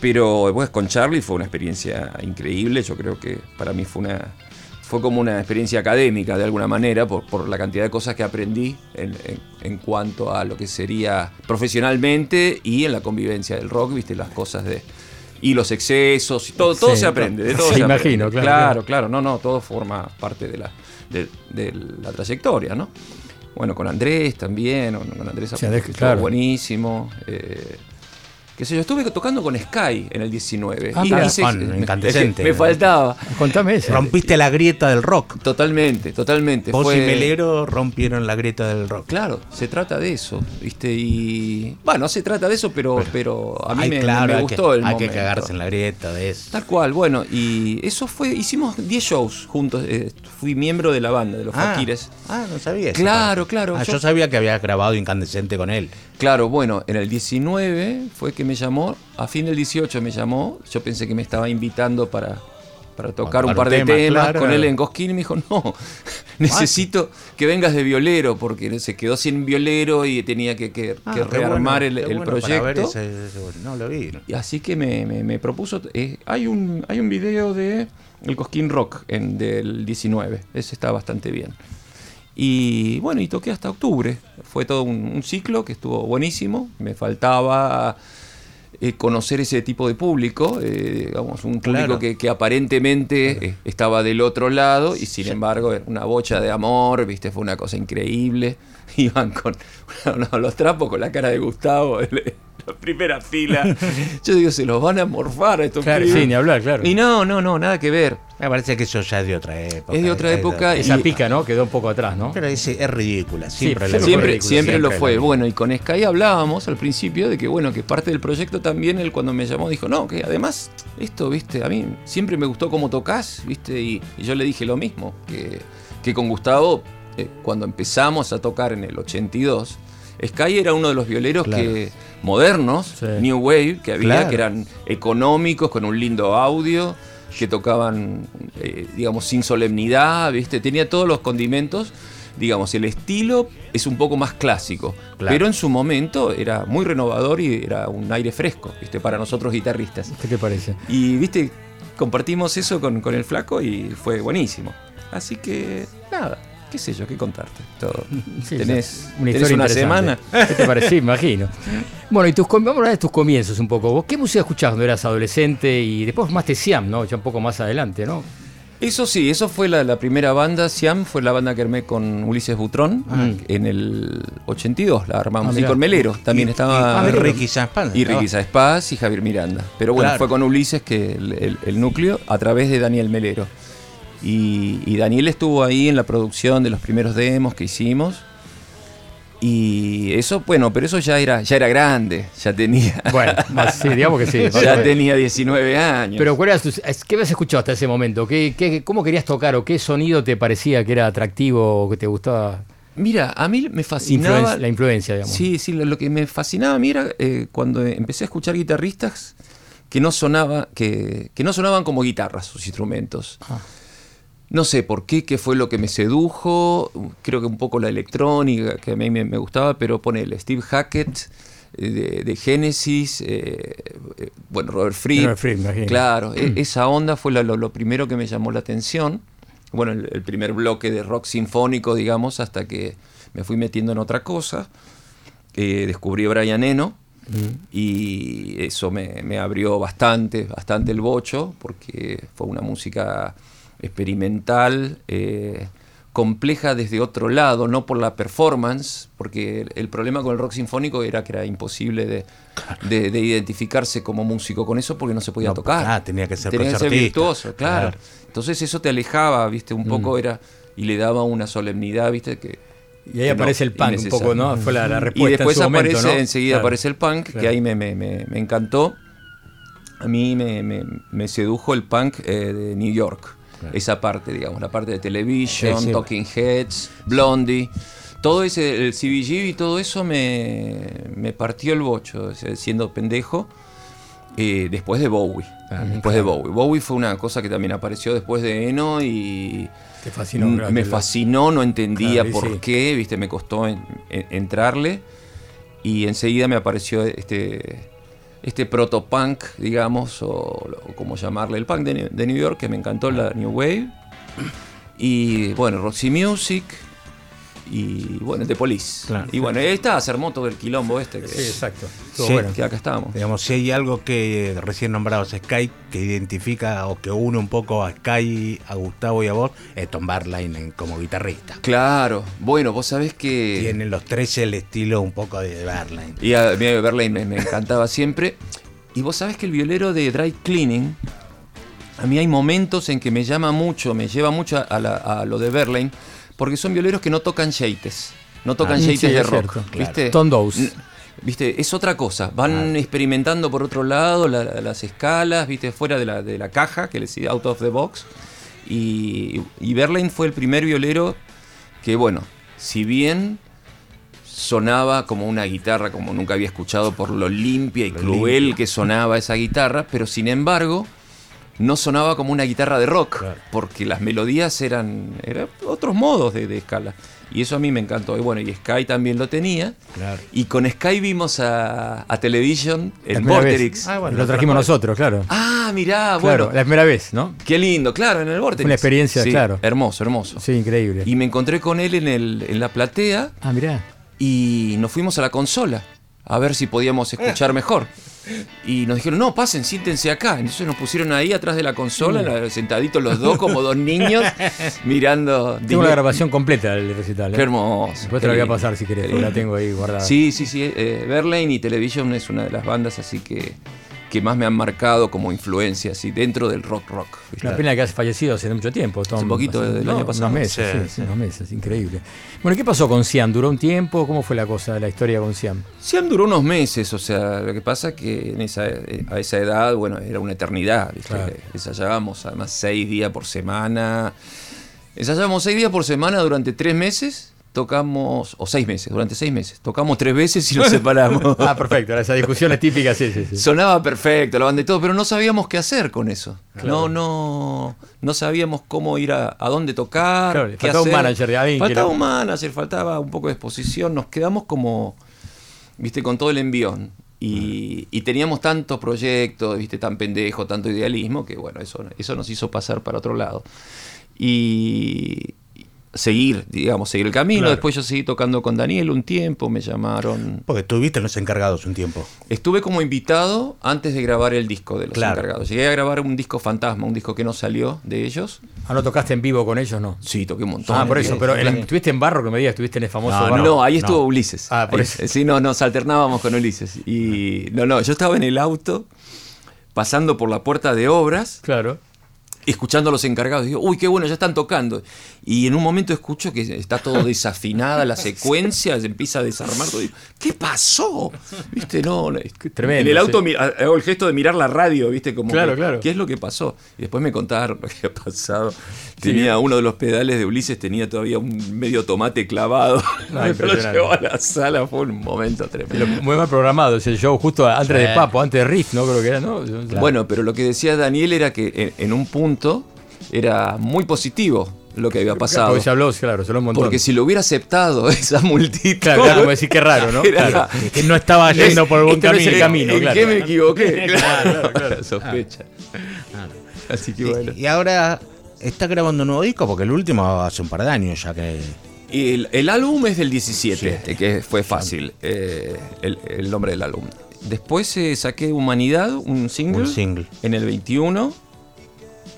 Pero después con Charlie fue una experiencia increíble. Yo creo que para mí fue una fue como una experiencia académica de alguna manera por, por la cantidad de cosas que aprendí en, en- en cuanto a lo que sería profesionalmente y en la convivencia del rock, viste, las cosas de y los excesos, y todo, todo Sí, se aprende, de todo sí, se imagino, aprende. claro, claro, claro. claro, no, no, todo forma parte de la, de, de la trayectoria, ¿no? Bueno, con Andrés también, con Andrés estuvo claro. buenísimo. eh, qué sé yo, estuve tocando con Sky en el 19. Ah, y mira. hice- me- incandescente. Me, faltaba. Contame eso. Rompiste la grieta del rock. Totalmente, totalmente. Vos Fue- y Melero rompieron la grieta del rock. Claro, se trata de eso, ¿viste? Y. Bueno, no se trata de eso, pero, pero a mí Ay, me, claro, me hay gustó que, el Hay momento. que cagarse en la grieta de eso. Tal cual, bueno, y eso fue. Hicimos 10 shows juntos. eh, fui miembro de la banda, de los Ah, Faquires. ah, no sabía eso. Claro, claro. Ah, yo- yo sabía que había grabado Incandescente con él. Claro, bueno, en el 19 fue que me llamó, a fin del 18 me llamó, yo pensé que me estaba invitando para, para tocar un par de tema, temas claro. con él en Cosquín y me dijo, no, *laughs* necesito que vengas de violero, porque se quedó sin violero y tenía que, que- Ah, que rearmar bueno, el, qué el bueno para ver proyecto. ese- ese- no lo vi. Y así que me, me- me propuso, eh, hay, un, hay un video de el Cosquín Rock en, del 19, ese está bastante bien. Y bueno, y toqué hasta octubre. Fue todo un, un ciclo que estuvo buenísimo. Me faltaba eh, conocer ese tipo de público, eh, digamos, un público Claro. que, que aparentemente eh, estaba del otro lado y sin embargo una bocha de amor, viste, fue una cosa increíble. *laughs* Iban con no, los trapos con la cara de Gustavo *laughs* la primera fila. *laughs* Yo digo, se los van a morfar a estos Claro, sí, ni hablar, claro. Y no, no, no, nada que ver. Me parece que eso ya es de otra época. Es de otra época Esa y- pica, ¿no? Quedó un poco atrás, ¿no? Pero es, es ridícula. Siempre, Sí, la Siempre, lo fue. la- Bueno, y con Sky hablábamos al principio de que, bueno, que parte del proyecto también, él cuando me llamó dijo, no, que además, esto, viste, a mí siempre me gustó cómo tocas, viste, y, y yo le dije lo mismo, que, que con Gustavo, eh, cuando empezamos a tocar en el 82, Sky era uno de los violeros Claro. que modernos, Sí. New Wave, que había, Claro. que eran económicos, con un lindo audio, que tocaban, eh, digamos, sin solemnidad, ¿viste? Tenía todos los condimentos. Digamos, el estilo es un poco más clásico, Claro. pero en su momento era muy renovador y era un aire fresco, ¿viste? Para nosotros guitarristas. ¿Qué te parece? Y, ¿viste? Compartimos eso con, con el flaco y fue buenísimo. Así que, nada, qué sé yo, qué contarte. Todo. *laughs* Sí, tenés una tenés una semana. *laughs* ¿Qué te parece? Sí, imagino. *laughs* Bueno, y tus, vamos a hablar de tus comienzos un poco. ¿Vos qué música escuchabas cuando eras adolescente y después más te Siam, ¿no? Ya un poco más adelante, ¿no? Eso sí, eso fue la, la primera banda, Siam, fue la banda que armé con Ulises Butrón en el 82, la armamos. Ah, y con Melero, también Y- estaba... y- y Ricky Sanspaz, Y. Ricky Saez y Javier Miranda. Pero bueno, Claro. fue con Ulises que el, el- el núcleo a través de Daniel Melero. Y, y Daniel estuvo ahí en la producción de los primeros demos que hicimos. Y eso, bueno, pero eso ya era, ya era grande, ya tenía. Bueno, *laughs* más- sí, digamos que sí. ya tenía 19 años. Pero ¿cuál era tu- es- ¿qué habías escuchado hasta ese momento? ¿Qué, qué, ¿Cómo querías tocar o qué sonido te parecía que era atractivo o que te gustaba? Mira, a mí me fascinaba. La influencia, digamos. Sí, sí, lo, lo que me fascinaba a mí era eh, cuando empecé a escuchar guitarristas que no sonaba, que, que no sonaban como guitarras sus instrumentos. Ah. No sé por qué, qué fue lo que me sedujo, creo que un poco la electrónica, que a mí me, me gustaba, pero ponele Steve Hackett eh, de, de Genesis, eh, eh, bueno, Robert Fripp, Robert Fripp, claro, e- esa onda fue lo, lo primero que me llamó la atención, bueno, el, el primer bloque de rock sinfónico, digamos, hasta que me fui metiendo en otra cosa, Eh, descubrí a Brian Eno, y eso me, me abrió bastante, bastante el bocho, porque fue una música experimental, eh, compleja desde otro lado, no por la performance, porque el, el problema con el rock sinfónico era que era imposible de, de- de identificarse como músico con eso porque no se podía No, tocar. ah, tenía que ser Tenía que ser virtuoso, claro. claro. Entonces eso te alejaba, viste, un poco era y le daba una solemnidad, viste, que Y ahí que aparece no, el punk un poco, ¿no? Fue la, la respuesta Y después en su momento, aparece, ¿no? enseguida Claro. aparece el punk, que ahí me, me- me- me encantó. A mí me, me- me sedujo el punk eh, de New York. Esa parte, digamos, la parte de Television, Sí. Talking Heads, Blondie. Todo ese, el CBG y todo eso me, me partió el bocho, siendo pendejo. eh, después de Bowie. Ah, después de Bowie. Bowie fue una cosa que también apareció después de Eno y Te fascinó. Me fascinó, no entendía Claro, por sí. qué, viste, me costó en- en- entrarle. Y enseguida me apareció este, este protopunk, digamos, o, o como llamarle, el punk de, de New York, que me encantó, la New Wave. Y bueno, Roxy Music. Y bueno, Police. Claro. Y bueno, ahí está, se armó todo el quilombo este. Que, Sí, exacto. Estuvo Sí. bueno. que acá estamos. Digamos, si hay algo que recién nombrados Sky que identifica o que une un poco a Sky, a Gustavo y a vos, es Tom Barline como guitarrista. Claro, bueno, vos sabés que... Tienen los tres el estilo un poco de Barline. Y a mí Berlín me, me encantaba siempre. Y vos sabés que el violero de Dry Cleaning, a mí hay momentos en que me llama mucho, me lleva mucho a, a la- a lo de Berlín, porque son violeros que no tocan shapes, no tocan Ah, sí, de rock. cierto, ¿viste? N- ¿Viste? Es otra cosa. Van experimentando por otro lado la- la- las escalas, ¿viste? Fuera de la, de la caja, que les out of the box. Y, y Berlín fue el primer violero que, bueno, si bien sonaba como una guitarra como nunca había escuchado por lo limpia y Lo cruel limpia. que sonaba esa guitarra, pero sin embargo no sonaba como una guitarra de rock, Claro. porque las melodías eran, eran otros modos de, de escala. Y eso a mí me encantó. Y bueno, y Sky también lo tenía. Claro. Y con Sky vimos a, a Television en. Vorterix. Ah, bueno, lo trajimos nosotros, claro. Ah, mirá, claro, bueno. la primera vez, ¿no? Qué lindo, claro, en el Vorterix. una experiencia, Sí, claro. Hermoso, hermoso. Sí, increíble. Y me encontré con él en, el, en la platea Ah, mirá. y nos fuimos a la consola a ver si podíamos escuchar mejor. Y nos dijeron, no, pasen, siéntense acá. Entonces nos pusieron ahí atrás de la consola, la- sentaditos los dos como dos niños, *laughs* mirando. Tengo la grabación completa del recital. ¿eh? Qué hermoso. Después te la voy a pasar si querés, la lindo. tengo ahí guardada. Sí, sí, sí. Eh, Berlin y Television es una de las bandas así que, que más me han marcado como influencia, así, dentro del rock rock. ¿viste? Una pena que has fallecido hace mucho tiempo. Tom. Hace poquito, Hace- del no, año pasado. Unos meses, Sí, sí, sí, sí. unos meses, increíble. Bueno, ¿qué pasó con Siam? ¿Duró un tiempo? ¿Cómo fue la cosa, la historia con Siam? Siam duró unos meses, o sea, lo que pasa que en esa, a esa edad, bueno, era una eternidad, ¿viste? Claro. Ensayábamos además seis días por semana. Ensayábamos seis días por semana durante tres meses, tocamos, o seis meses, durante seis meses, tocamos tres veces y nos *laughs* separamos. Ah, perfecto, esas discusiones típicas, sí, sí, sí. Sonaba perfecto la banda y todo, pero no sabíamos qué hacer con eso. No, no, no sabíamos cómo ir a, a dónde tocar. Claro, qué faltaba un hacer. manager de alguien Faltaba un manager, faltaba un poco de exposición. Nos quedamos como, viste, con todo el envión. Y, y teníamos tantos proyectos, viste, tan pendejo, tanto idealismo, que bueno, eso, eso nos hizo pasar para otro lado. Y seguir, digamos, seguir el camino. Claro. Después yo seguí tocando con Daniel un tiempo, me llamaron. Porque tuviste los encargados un tiempo. Estuve como invitado antes de grabar el disco de los Claro. encargados. Llegué a grabar un disco fantasma, un disco que no salió de ellos. Ah, ¿no tocaste en vivo con ellos, no? Sí, toqué un montón. Ah, por eso, pero en- estuviste en Barro, que me digas, estuviste en el famoso No, Barro. No, ahí no. estuvo Ulises. Ah, por Ahí- eso. Sí, no, nos alternábamos con Ulises. Y no, no, yo estaba en el auto pasando por la puerta de obras Claro. Escuchando a los encargados, digo, uy, qué bueno, ya están tocando. Y en un momento escucho que está todo *laughs* desafinada la secuencia, se empieza a desarmar todo. Digo, ¿Qué pasó? ¿Viste? No, Tremendo, En el auto sí. hago el gesto de mirar la radio, ¿viste? Como, Claro, que, claro. ¿qué es lo que pasó? Y después me contaron lo que había pasado. Tenía uno de los pedales de Ulises, tenía todavía un medio tomate clavado. Ah, *laughs* lo llevó a la sala, fue un momento tremendo. Lo- Muy mal programado ese show, justo antes de Papo, antes de Riff, ¿no? Creo que era, ¿no? Bueno, pero lo que decía Daniel era que en, en un punto era muy positivo lo que había pasado. Porque se habló, claro, se habló un montón. Porque si lo hubiera aceptado *laughs* esa multitud. Claro, claro, como decir qué raro, ¿no? *laughs* Era- Claro. Que no estaba *laughs* yendo por buen Este no es camino. el camino, ¿En claro. qué me equivoqué? Claro, claro, claro. La sospecha. Así que bueno. Y, y ahora está grabando un nuevo disco porque el último hace un par de años ya que. El, el álbum es del 17, que fue fácil, eh, el, el nombre del álbum. Después eh, saqué Humanidad, un single, Un single. en el 21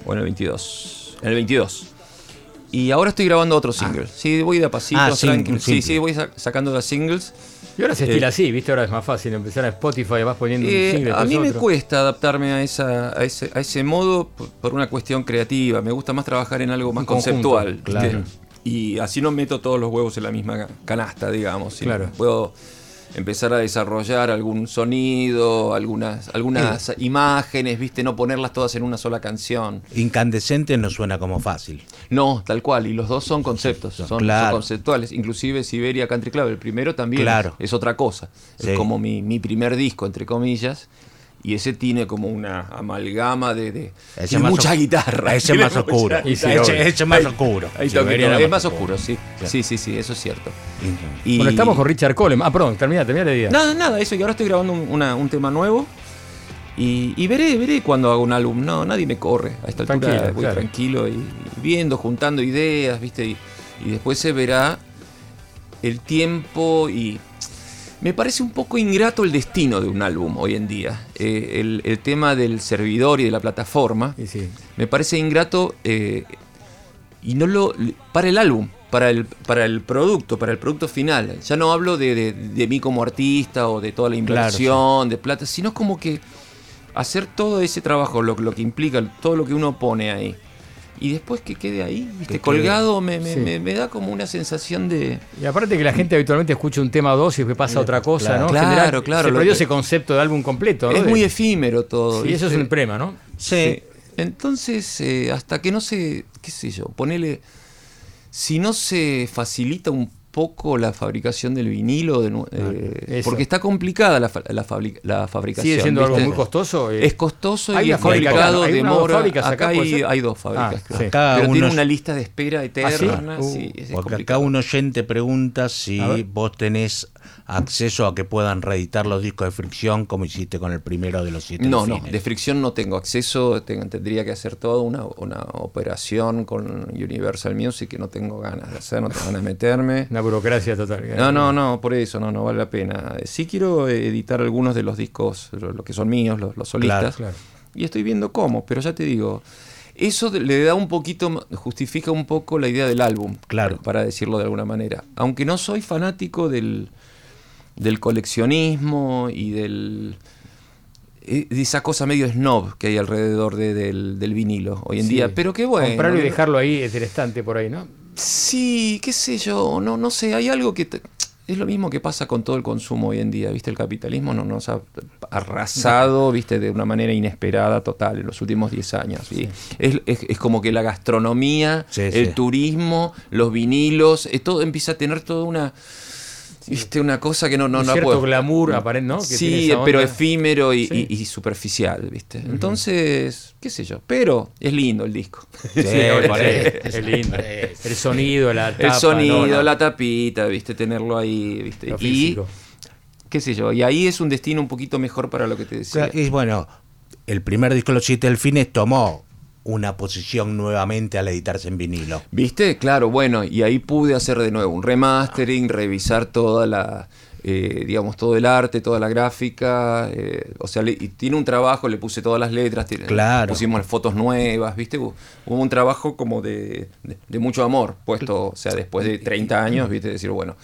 o en el 22. En el 22. Y ahora estoy grabando otro single. Sí, voy de a pasito, Ah, sing- tranquilo. Sí, sí, voy sa- sacando las singles. Y ahora se estila Eh, así, ¿viste? Ahora es más fácil empezar a Spotify, vas poniendo un Eh, single. a mí me cuesta adaptarme a, esa, a, ese, a ese modo por, por una cuestión creativa. Me gusta más trabajar en algo más conjunto, conceptual. claro. Y así no meto todos los huevos en la misma canasta, digamos. Claro. Puedo empezar a desarrollar algún sonido, algunas, algunas imágenes, ¿viste? No ponerlas todas en una sola canción. Incandescente no suena como fácil. No, tal cual. Y los dos son conceptos, son, conceptuales. Inclusive Siberia Country Club, el primero también Claro. es otra cosa. Sí. Es como mi, mi primer disco, entre comillas. Y ese tiene como una amalgama de... de Ese tiene mucha guitarra. ese más oscuro. Ese, más oscuro. Es más oscuro, sí. Sí. Sí, sí, sí, eso es cierto. Y- Bueno, estamos con Richard Coleman. Ah, perdón, termina, termina la idea. Nada, nada, eso. Y ahora estoy grabando un, una- un tema nuevo. Y, y veré, veré cuando hago un álbum. No, nadie me corre. A esta altura Tranquilo, voy claro. tranquilo y, y viendo, juntando ideas, ¿viste? Y, y después se verá el tiempo y. Me parece un poco ingrato el destino de un álbum hoy en día. Eh, el, el tema del servidor y de la plataforma. Sí. Me parece ingrato eh, y no lo para el álbum, para el, para el producto, para el producto final. Ya no hablo de, de- de mí como artista o de toda la Claro, inversión, de plata, sino como que hacer todo ese trabajo, lo, lo que implica, todo lo que uno pone ahí. Y después que quede ahí, ¿viste? Que colgado, me, me- sí. me- me da como una sensación de... Y aparte que la gente habitualmente escucha un tema o dos y después pasa otra cosa, Claro. ¿no? Claro, general, claro, Se perdió que- ese concepto de álbum completo, ¿no? Es muy efímero todo. Sí, eso es un problema, ¿no? Sí. Entonces, eh, hasta que no se, qué sé yo, ponele, si no se facilita un poco la fabricación del vinilo, de nu- eh, eso. porque está complicada la, fa- la, la fabricación. Sigue siendo algo ¿viste? muy costoso. eh. Es costoso Hay y es fábrica acá, complicado, ¿no? Hay una o dos demora. fábricas acá, acá ¿puede hay, hay dos fábricas, Ah, sí. Pero tiene una lista de espera eterna. Uh, sí, es Porque complicado. acá un oyente pregunta si vos tenés acceso a que puedan reeditar los discos de fricción como hiciste con el primero de los siete No, no, de fricción no tengo acceso, ten- tendría que hacer toda una, una operación con Universal Music que no tengo ganas de hacer, no tengo ganas de meterme. Una burocracia total. No, no, no, por eso no, no vale la pena. Sí quiero editar algunos de los discos, lo, lo que son míos, los, los solistas, Claro. y estoy viendo cómo, pero ya te digo, eso le da un poquito, justifica un poco la idea del álbum, Claro. para decirlo de alguna manera. Aunque no soy fanático del, del coleccionismo y del de esa cosa medio snob que hay alrededor de- del, del vinilo hoy en Sí. día. Pero qué bueno. Comprarlo y dejarlo ahí es del estante por ahí, ¿no? Sí, qué sé yo, no, no sé, hay algo que... te- es lo mismo que pasa con todo el consumo hoy en día, ¿viste? El capitalismo no- nos ha arrasado, ¿viste? De una manera inesperada total en los últimos 10 años. Y es, es- es como que la gastronomía, Sí, el sí. turismo, los vinilos, eh, todo empieza a tener toda una... ¿Viste? Una cosa que no, no, Un no cierto puedo- glamour aparente, ¿no? Que tiene sí, esa pero efímero y, Sí. y- y superficial, ¿viste? Entonces, qué sé yo. Pero es lindo el disco. *laughs* Sí, por ahí. Es lindo. *laughs* El sonido, la tapa. el sonido, ¿no? la tapita, ¿viste? Tenerlo ahí, ¿viste? Lo y físico. qué sé yo. Y ahí es un destino un poquito mejor para lo que te decía. Y bueno, el primer disco de los siete delfines tomó una posición nuevamente al editarse en vinilo. ¿Viste? Claro, bueno, y ahí pude hacer de nuevo un remastering, revisar toda la, eh, digamos, todo el arte, toda la gráfica, eh, o sea, le- y tiene un trabajo, le puse todas las letras, Claro. pusimos fotos nuevas, ¿viste? Hubo, hubo un trabajo como de, de- de mucho amor puesto, o sea, después de 30 años, ¿viste? Decir, bueno,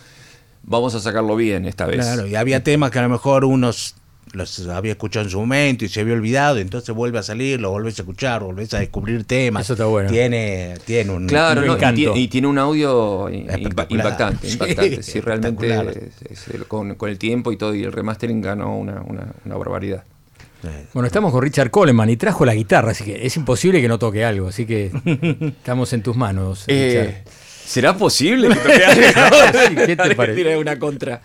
vamos a sacarlo bien esta vez. Claro, y había temas que a lo mejor unos los había escuchado en su momento y se había olvidado, y entonces vuelve a salir, lo volvés a escuchar, volvés a descubrir temas. Eso está bueno. Tiene, tiene un, Claro, un no, y, encanto. tiene, y tiene un audio impactante, Sí, impactante. *laughs* Sí, realmente espectacular. es- es- con, con el tiempo y todo, y el remastering ganó una, una, una barbaridad. Bueno, estamos con Richard Coleman y trajo la guitarra, así que es imposible que no toque algo, así que *laughs* estamos en tus manos. Eh. ¿Será posible que toque *laughs* algo? Sí, ¿qué te parece? una contra.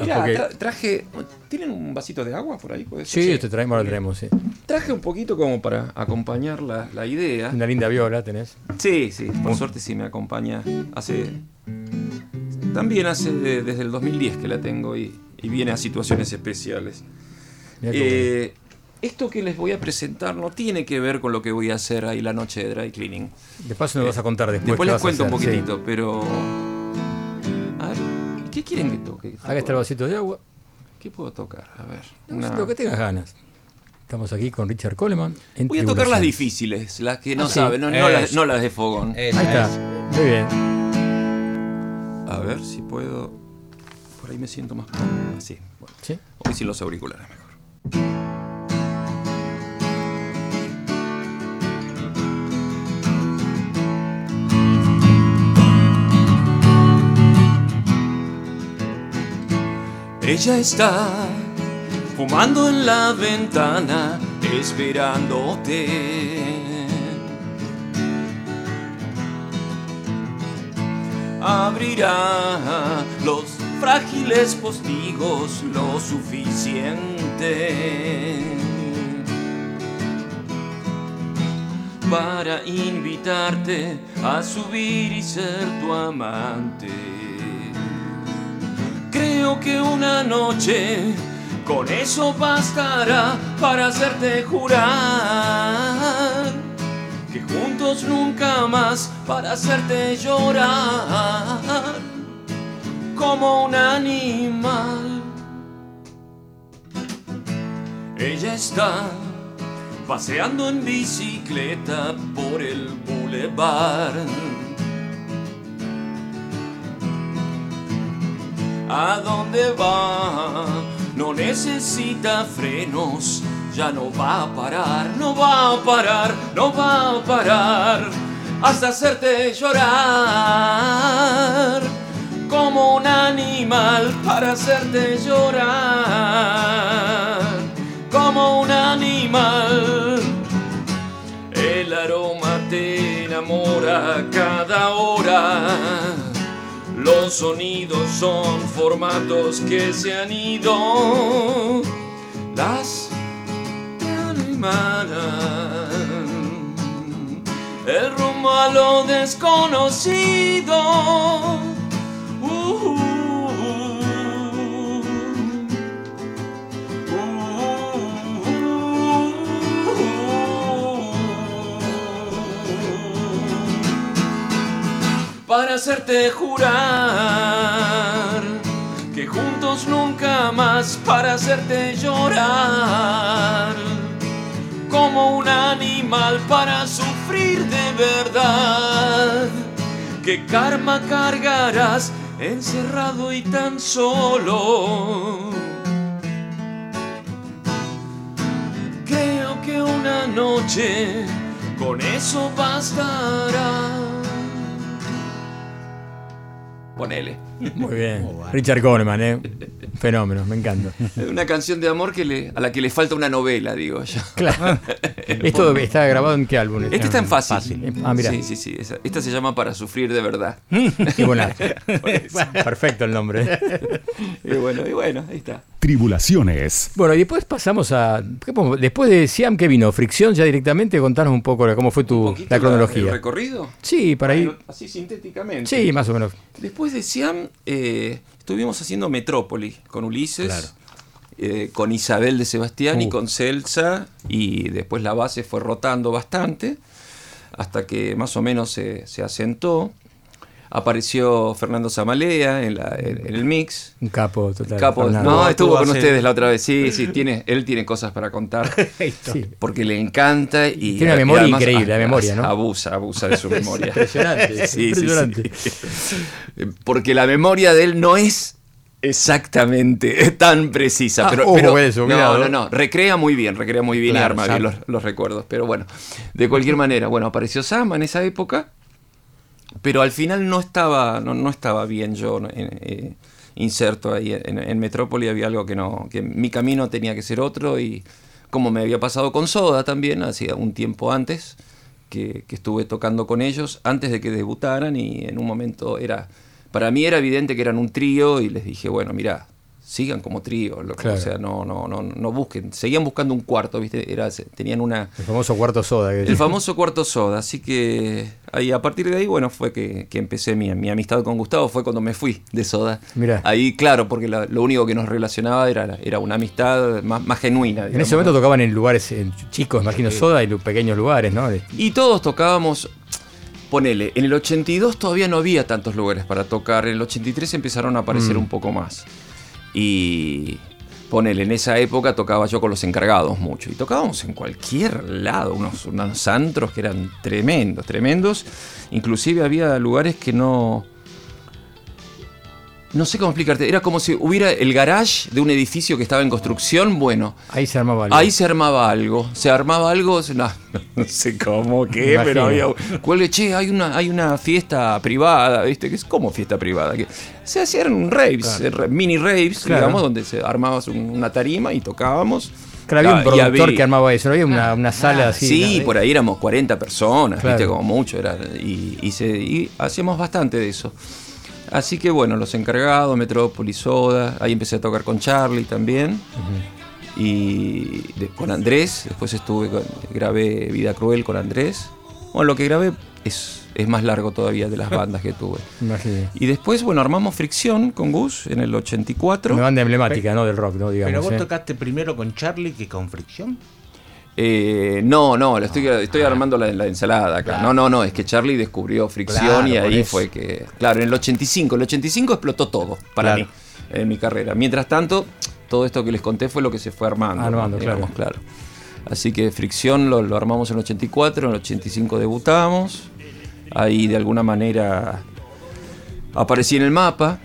Mirá, porque- tra- traje. ¿Tienen un vasito de agua por ahí? ¿Puede ser? Sí, te traemos, lo traemos, sí. Traje un poquito como para acompañar la, la idea. Una linda viola tenés. Sí, sí, por suerte sí me acompaña. Hace. También hace de- desde el 2010 que la tengo y, y viene a situaciones especiales. Eh, esto que les voy a presentar no tiene que ver con lo que voy a hacer ahí la noche de dry cleaning. De paso nos vas a contar después. Después les cuento un sí. poquitito, pero. ¿Qué quieren que toque? Acá está el vasito de agua. ¿Qué puedo tocar? A ver. No, una- Lo que tengas ganas. Estamos aquí con Richard Coleman. en Voy a tocar las difíciles, las que no Ah, sí. saben, no, no las, no las de fogón. Ahí está. es. Muy bien. A ver si puedo. Por ahí me siento más cómodo. Así. Bueno. ¿Sí? Hoy sin los auriculares mejor. Ella está fumando en la ventana, esperándote. abrirá los frágiles postigos lo suficiente para invitarte a subir y ser tu amante. Creo que una noche con eso bastará para hacerte jurar que juntos nunca más para hacerte llorar como un animal. Ella está paseando en bicicleta por el boulevard. ¿A dónde va? No necesita frenos, ya no va a parar, no va a parar, no va a parar, hasta hacerte llorar, como un animal para hacerte llorar, como un animal. El aroma te enamora cada hora. Los sonidos son formatos que se han ido. Las animarán. El rumbo a lo desconocido. Uh, para hacerte jurar que juntos nunca más para hacerte llorar. Como un animal para sufrir de verdad. Que karma cargarás encerrado y tan solo. Creo que una noche con eso bastará Ponele. Muy bien. *laughs* Richard Coleman, ¿eh? Fenómeno, me encanta. Una canción de amor que le, a la que le falta una novela, digo yo. Claro. *laughs* ¿Esto está grabado en qué álbum? Este está en fácil. Ah, mira. Sí, sí, sí. esta se llama Para sufrir de verdad. *laughs* Qué buena. Perfecto el nombre. y bueno, y bueno, ahí está. Tribulaciones. Bueno, y después pasamos a. ¿qué podemos- Después de Siam, ¿qué vino? ¿Fricción ya directamente? Contanos un poco cómo fue tu, la ¿El cronología. recorrido? Sí, para ir. Bueno, Así sintéticamente. Sí, más o menos. Después de Siam, eh, estuvimos haciendo Metrópoli con Ulises, Claro. eh, con Isabel de Sebastián y Uh. con Celsa, y después la base fue rotando bastante, hasta que más o menos se, se asentó. Apareció Fernando Zamalea en, la- en- en el mix. Un capo total. Capo, Fernando. no, estuvo con ustedes la otra vez. Sí, sí, tiene, él tiene cosas para contar *laughs* Sí. porque le encanta y Tiene una memoria además, increíble, la memoria, ¿no? Abusa, abusa de su *laughs* memoria. Impresionante. *laughs* Sí, impresionante. sí. Porque la memoria de él no es Exactamente, tan precisa. Ah, pero, ojo pero- eso, no, no, no, recrea muy bien, recrea muy bien Claro, y arma bien Sam. los, los recuerdos. Pero bueno, de cualquier manera, bueno, apareció Sama en esa época, pero al final no estaba, no, no estaba bien yo en- eh, inserto ahí en, en Metrópoli, había algo que no, que mi camino tenía que ser otro y como me había pasado con Soda también, hacía un tiempo antes, que, que estuve tocando con ellos antes de que debutaran y en un momento era, para mí era evidente que eran un trío y les dije, bueno, mira, sigan como trío, loco, Claro. o sea, no, no, no, no busquen, seguían buscando un cuarto, viste, era, tenían una, El famoso cuarto soda. que- el famoso cuarto soda, así que ahí a partir de ahí, bueno, fue que, que empecé mi, mi amistad con Gustavo, fue cuando me fui de soda. Mirá. Ahí, claro, porque la- lo único que nos relacionaba era, era una amistad más, más genuina. En ese momento ¿no? tocaban en lugares en chicos, imagino soda y pequeños lugares, ¿no? Y todos tocábamos, ponele, en el 82 todavía no había tantos lugares para tocar, en el 83 empezaron a aparecer Mm. un poco más. Y ponele, en esa época tocaba yo con los encargados mucho. Y tocábamos en cualquier lado, unos, unos antros que eran tremendos, tremendos. Inclusive había lugares que no... No sé cómo explicarte, era como si hubiera el garage de un edificio que estaba en construcción, bueno, Ahí se armaba algo. Ahí se armaba algo, se armaba algo, no, *laughs* no sé cómo, qué, Imagino. pero había, cuelgue, che, hay una, hay una fiesta privada, ¿viste? Que es como fiesta privada, que se hacían raves, eh, re- mini raves, Claro. digamos, donde se armabas un- una tarima y tocábamos. Claro, había un Ah, productor había- que armaba eso, había una, una sala así. Sí, ¿no? por ahí éramos 40 personas, Claro. ¿viste? Como mucho, era, y, y se, y hacíamos bastante de eso. Así que bueno, los encargados, Metrópolis, Soda, ahí empecé a tocar con Charlie también. Y de- con Andrés, después estuve con- grabé Vida Cruel con Andrés. Bueno, lo que grabé es, es más largo todavía de las *laughs* bandas que tuve. Imagino. Y después, bueno, armamos Fricción con Gus en el 84. Una banda emblemática, ¿no? Del rock, ¿no? Digamos. Pero vos ¿eh? tocaste primero con Charlie que con Fricción. Eh, no, no, la estoy, estoy armando la, la ensalada acá. Claro. No, no, no, es que Charlie descubrió fricción Claro, y ahí fue que. Claro, en el 85. El 85 explotó todo para Claro. mí, en mi carrera. Mientras tanto, todo esto que les conté fue lo que se fue armando. Armando, digamos, claro. Así que fricción lo, lo armamos en el 84, en el 85 debutamos. Ahí de alguna manera aparecí en el mapa.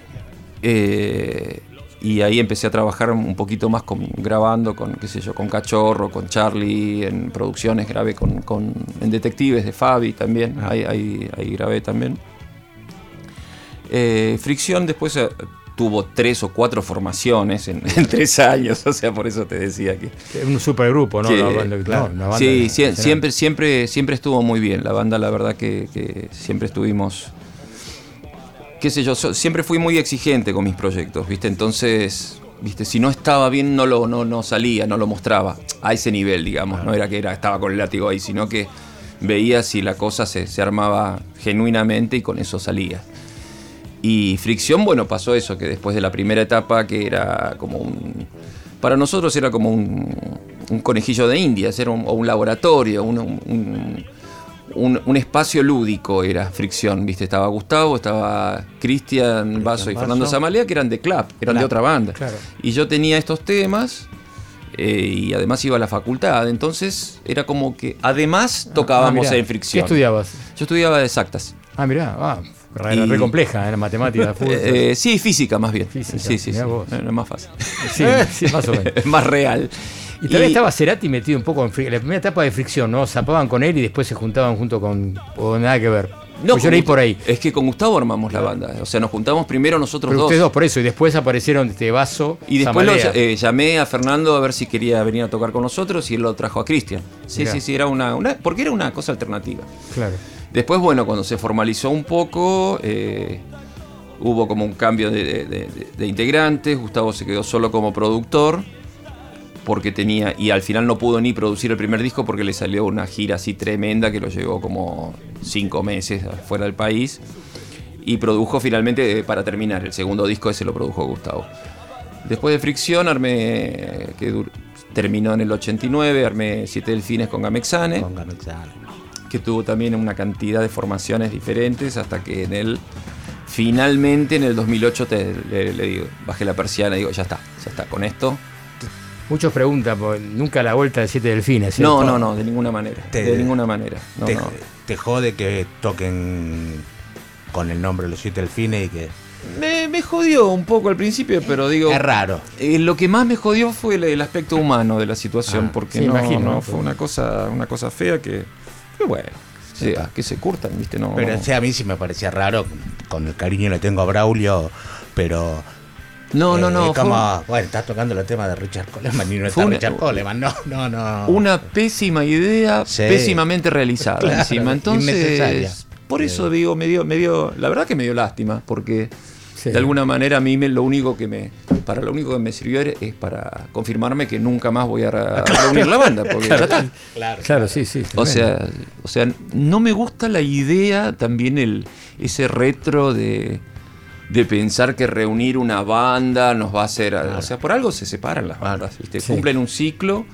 eh, y ahí empecé a trabajar un poquito más con, grabando con, qué sé yo, con Cachorro, con Charlie, en producciones grabé con, con- en Detectives de Fabi también, ahí, ahí- ahí grabé también. Eh, Fricción después eh, tuvo tres o cuatro formaciones en, *laughs* en tres años, o sea, por eso te decía que... Es un supergrupo, ¿no? que- La banda- no, sí, siempre, siempre, siempre estuvo muy bien. La banda, la verdad que, que siempre estuvimos qué sé yo, siempre fui muy exigente con mis proyectos, ¿viste? Entonces, ¿viste? Si no estaba bien, no lo no, no salía, no lo mostraba. A ese nivel, digamos. No era que era, estaba con el látigo ahí, sino que veía si la cosa se, se armaba genuinamente y con eso salía. Y fricción, bueno, pasó eso, que después de la primera etapa, que era como un. Para nosotros era como un, un conejillo de indias, era un, o un laboratorio, un, un- un- un espacio lúdico era fricción, ¿viste? Estaba Gustavo, estaba Cristian Basso y. Fernando Zamalea, que eran de Club, eran de Clap, otra banda. claro. Y yo tenía estos temas. eh, y además iba a la facultad, entonces era como que además tocábamos Ah, mirá. en fricción. ¿Qué estudiabas? Yo estudiaba de exactas. Ah, mirá, ah, re, Y- re compleja, era matemática. *laughs* fútbol. Eh, sí, física más bien. Física, sí, sí, sí. vos. Es más fácil. *laughs* sí, sí, más o menos. *laughs* Más real. Y también estaba Cerati metido un poco en la primera etapa de fricción, ¿no? Zapaban con él y después se juntaban junto con. O nada que ver. No, Pues yo leí por ahí. Es que con Gustavo armamos la banda. O sea, nos juntamos primero nosotros Pero dos. ustedes dos, por eso. Y después aparecieron este vaso. Y después lo, eh, llamé a Fernando a ver si quería venir a tocar con nosotros y él lo trajo a Cristian. Sí, Mirá. sí, sí, era una, una- Porque era una cosa alternativa. Claro. Después, bueno, cuando se formalizó un poco, eh, hubo como un cambio de, de- de- de integrantes. Gustavo se quedó solo como productor. Porque tenía. Y al final no pudo ni producir el primer disco porque le salió una gira así tremenda que lo llevó como cinco meses fuera del país. Y produjo finalmente, eh, para terminar, el segundo disco ese lo produjo Gustavo. Después de Fricción, armé. que terminó en el 89, armé Siete Delfines con Gamexane Con Gamexane. que tuvo también una cantidad de formaciones diferentes hasta que en el finalmente en el 2008 te- le, le digo, bajé la persiana y digo, ya está, ya está, con esto. Muchos preguntan, porque nunca la vuelta de siete delfines. No, ¿cierto? no, no, de ninguna manera, Te- de ninguna manera. No, te, no. te jode que toquen con el nombre Los Siete Delfines y que Me, me jodió un poco al principio, pero digo. Es raro. eh, lo que más me jodió fue el, el aspecto humano de la situación, Ah, porque sí, no, imagino, no, fue una cosa, una cosa fea que, que bueno, sea, que se curtan, ¿viste? No, Pero no. o sea, a mí sí me parecía raro, con el cariño le tengo a Braulio, pero... no, no, eh, no, como, bueno, estás tocando el tema de Richard Coleman y no está una- Richard Coleman, no, no, no. una pésima idea, Sí. pésimamente realizada Claro, encima. Entonces, por Sí. eso digo, me dio, me dio, la verdad que me dio lástima, porque Sí. de alguna manera a mí me, lo único que me, para lo único que me sirvió es para confirmarme que nunca más voy a, re- a reunir la banda, porque ya está. Claro, Claro, sí, sí. O sea, o sea, no me gusta la idea también el ese retro de, de pensar que reunir una banda nos va a hacer, o sea, por algo se separan las bandas, ¿viste? Sí. cumplen un ciclo.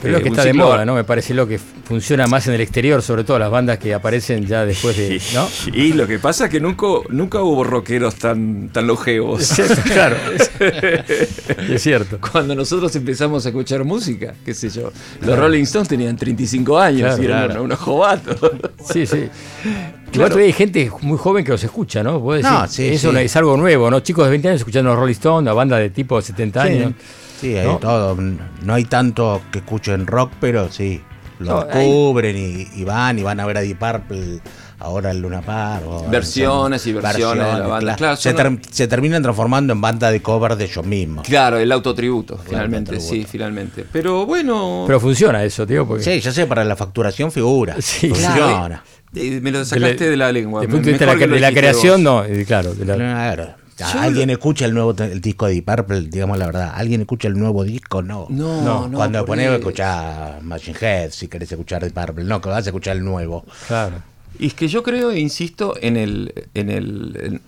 Pero es eh, que está de moda, ¿no? Me parece lo que funciona más en el exterior, sobre todo las bandas que aparecen ya después de. ¿No? *laughs* Y lo que pasa es que nunca, nunca hubo rockeros tan, tan longevos. *laughs* claro. Es, cierto. Cuando nosotros empezamos a escuchar música, qué sé yo, los Rolling Stones tenían 35 años Claro, y eran claro. unos, jovatos. Sí, sí. *laughs* Claro. Igual todavía hay gente muy joven que los escucha, ¿no? Decir, No, sí, eso sí. es algo nuevo, ¿no? Chicos de 20 años escuchando los Rolling Stones, una banda de tipo 70 años. Sí, hay ¿No? todo. No hay tanto que escuchen rock, pero sí. Lo No, hay- cubren y, y van y van a ver a Deep Purple ahora el Luna Park. o- Versiones y versiones de la banda. Claro, se, se terminan transformando en banda de cover de ellos mismos. Claro, el autotributo, finalmente, autotributo. sí, finalmente. Pero bueno, Pero funciona eso, tío, porque. Sí, ya sé, para la facturación figura. *laughs* Sí, funciona. eh, me lo sacaste de la, lengua. De me- vista de la, de la creación, vos. no, claro. de la- Claro. Yo ¿Alguien lo- escucha el nuevo el disco de Deep Purple? Digamos la verdad. ¿Alguien escucha el nuevo disco? No. No, No, no. Cuando pones escuchar Machine Head, si querés escuchar Deep Purple. No, que vas a escuchar el nuevo. Claro. Y es que yo creo e insisto en el. En el en-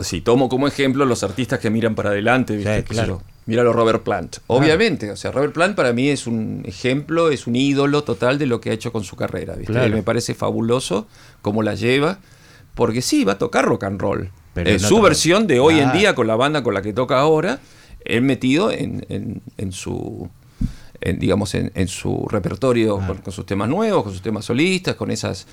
si tomo como ejemplo los artistas que miran para adelante, ¿viste? Sí, claro. Míralo Robert Plant. Obviamente, o sea, Robert Plant para mí es un ejemplo, es un ídolo total de lo que ha hecho con su carrera, ¿viste? Claro. Me parece fabuloso cómo la lleva, porque sí, va a tocar rock and roll. Pero Eh, su versión de hoy en día con la banda con la que toca ahora, él metido en, en- en su en, digamos en, en su repertorio con, con sus temas nuevos, con sus temas solistas, con esas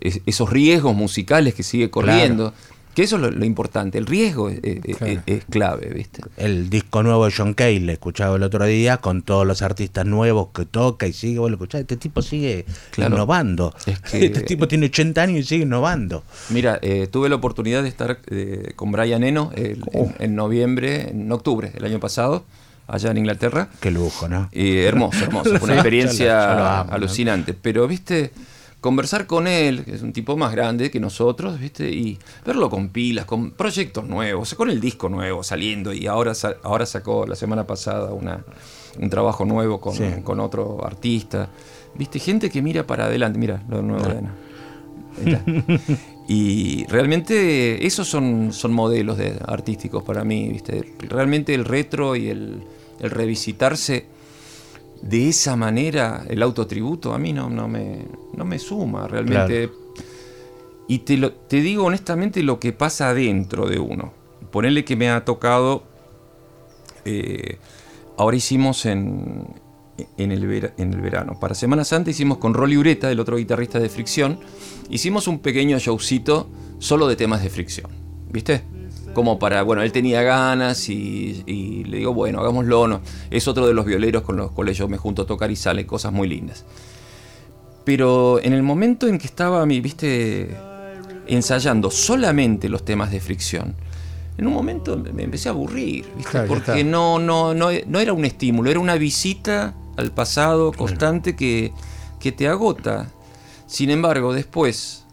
es- esos riesgos musicales que sigue corriendo. Que eso es lo, lo importante, el riesgo es, es- es- Claro. es clave, ¿viste? El disco nuevo de John Cale, le escuchaba el otro día, con todos los artistas nuevos que toca y sigue. Vos lo escuchás, este tipo sigue Claro. innovando. Es que- Este tipo tiene 80 años y sigue innovando. Mira, eh, tuve la oportunidad de estar eh, con Brian Eno el- en, en noviembre, en octubre del año pasado, allá en Inglaterra. Qué lujo, ¿no? Y hermoso, hermoso. Fue una experiencia yo lo- yo lo amo, ¿no? alucinante. Pero, viste, conversar con él, que es un tipo más grande que nosotros, viste, y verlo con pilas, con proyectos nuevos, con el disco nuevo saliendo. Y ahora, ahora sacó la semana pasada una, un trabajo nuevo con, Sí. con otro artista. Viste, gente que mira para adelante. Mira, lo nuevo de Ana. *laughs* Y realmente esos son, son modelos de, artísticos para mí, ¿viste? Realmente el retro y el, el revisitarse de esa manera, el autotributo, a mí no, no, me, no me suma realmente. Y te, lo, te digo honestamente lo que pasa dentro de uno. Ponerle que me ha tocado, eh, ahora hicimos en, en, el vera- en el verano, para Semana Santa hicimos con Rolly Ureta, el otro guitarrista de Fricción, hicimos un pequeño showcito solo de temas de Fricción, ¿viste? Como para, bueno, él tenía ganas y, y le digo, bueno, hagámoslo. No. Es otro de los violeros con los cuales yo me junto a tocar y sale cosas muy lindas. Pero en el momento en que estaba, mi, viste, ensayando solamente los temas de fricción, en un momento me empecé a aburrir, ¿viste? Claro, porque no, no, no, no era un estímulo, era una visita al pasado constante que, que te agota. Sin embargo, después,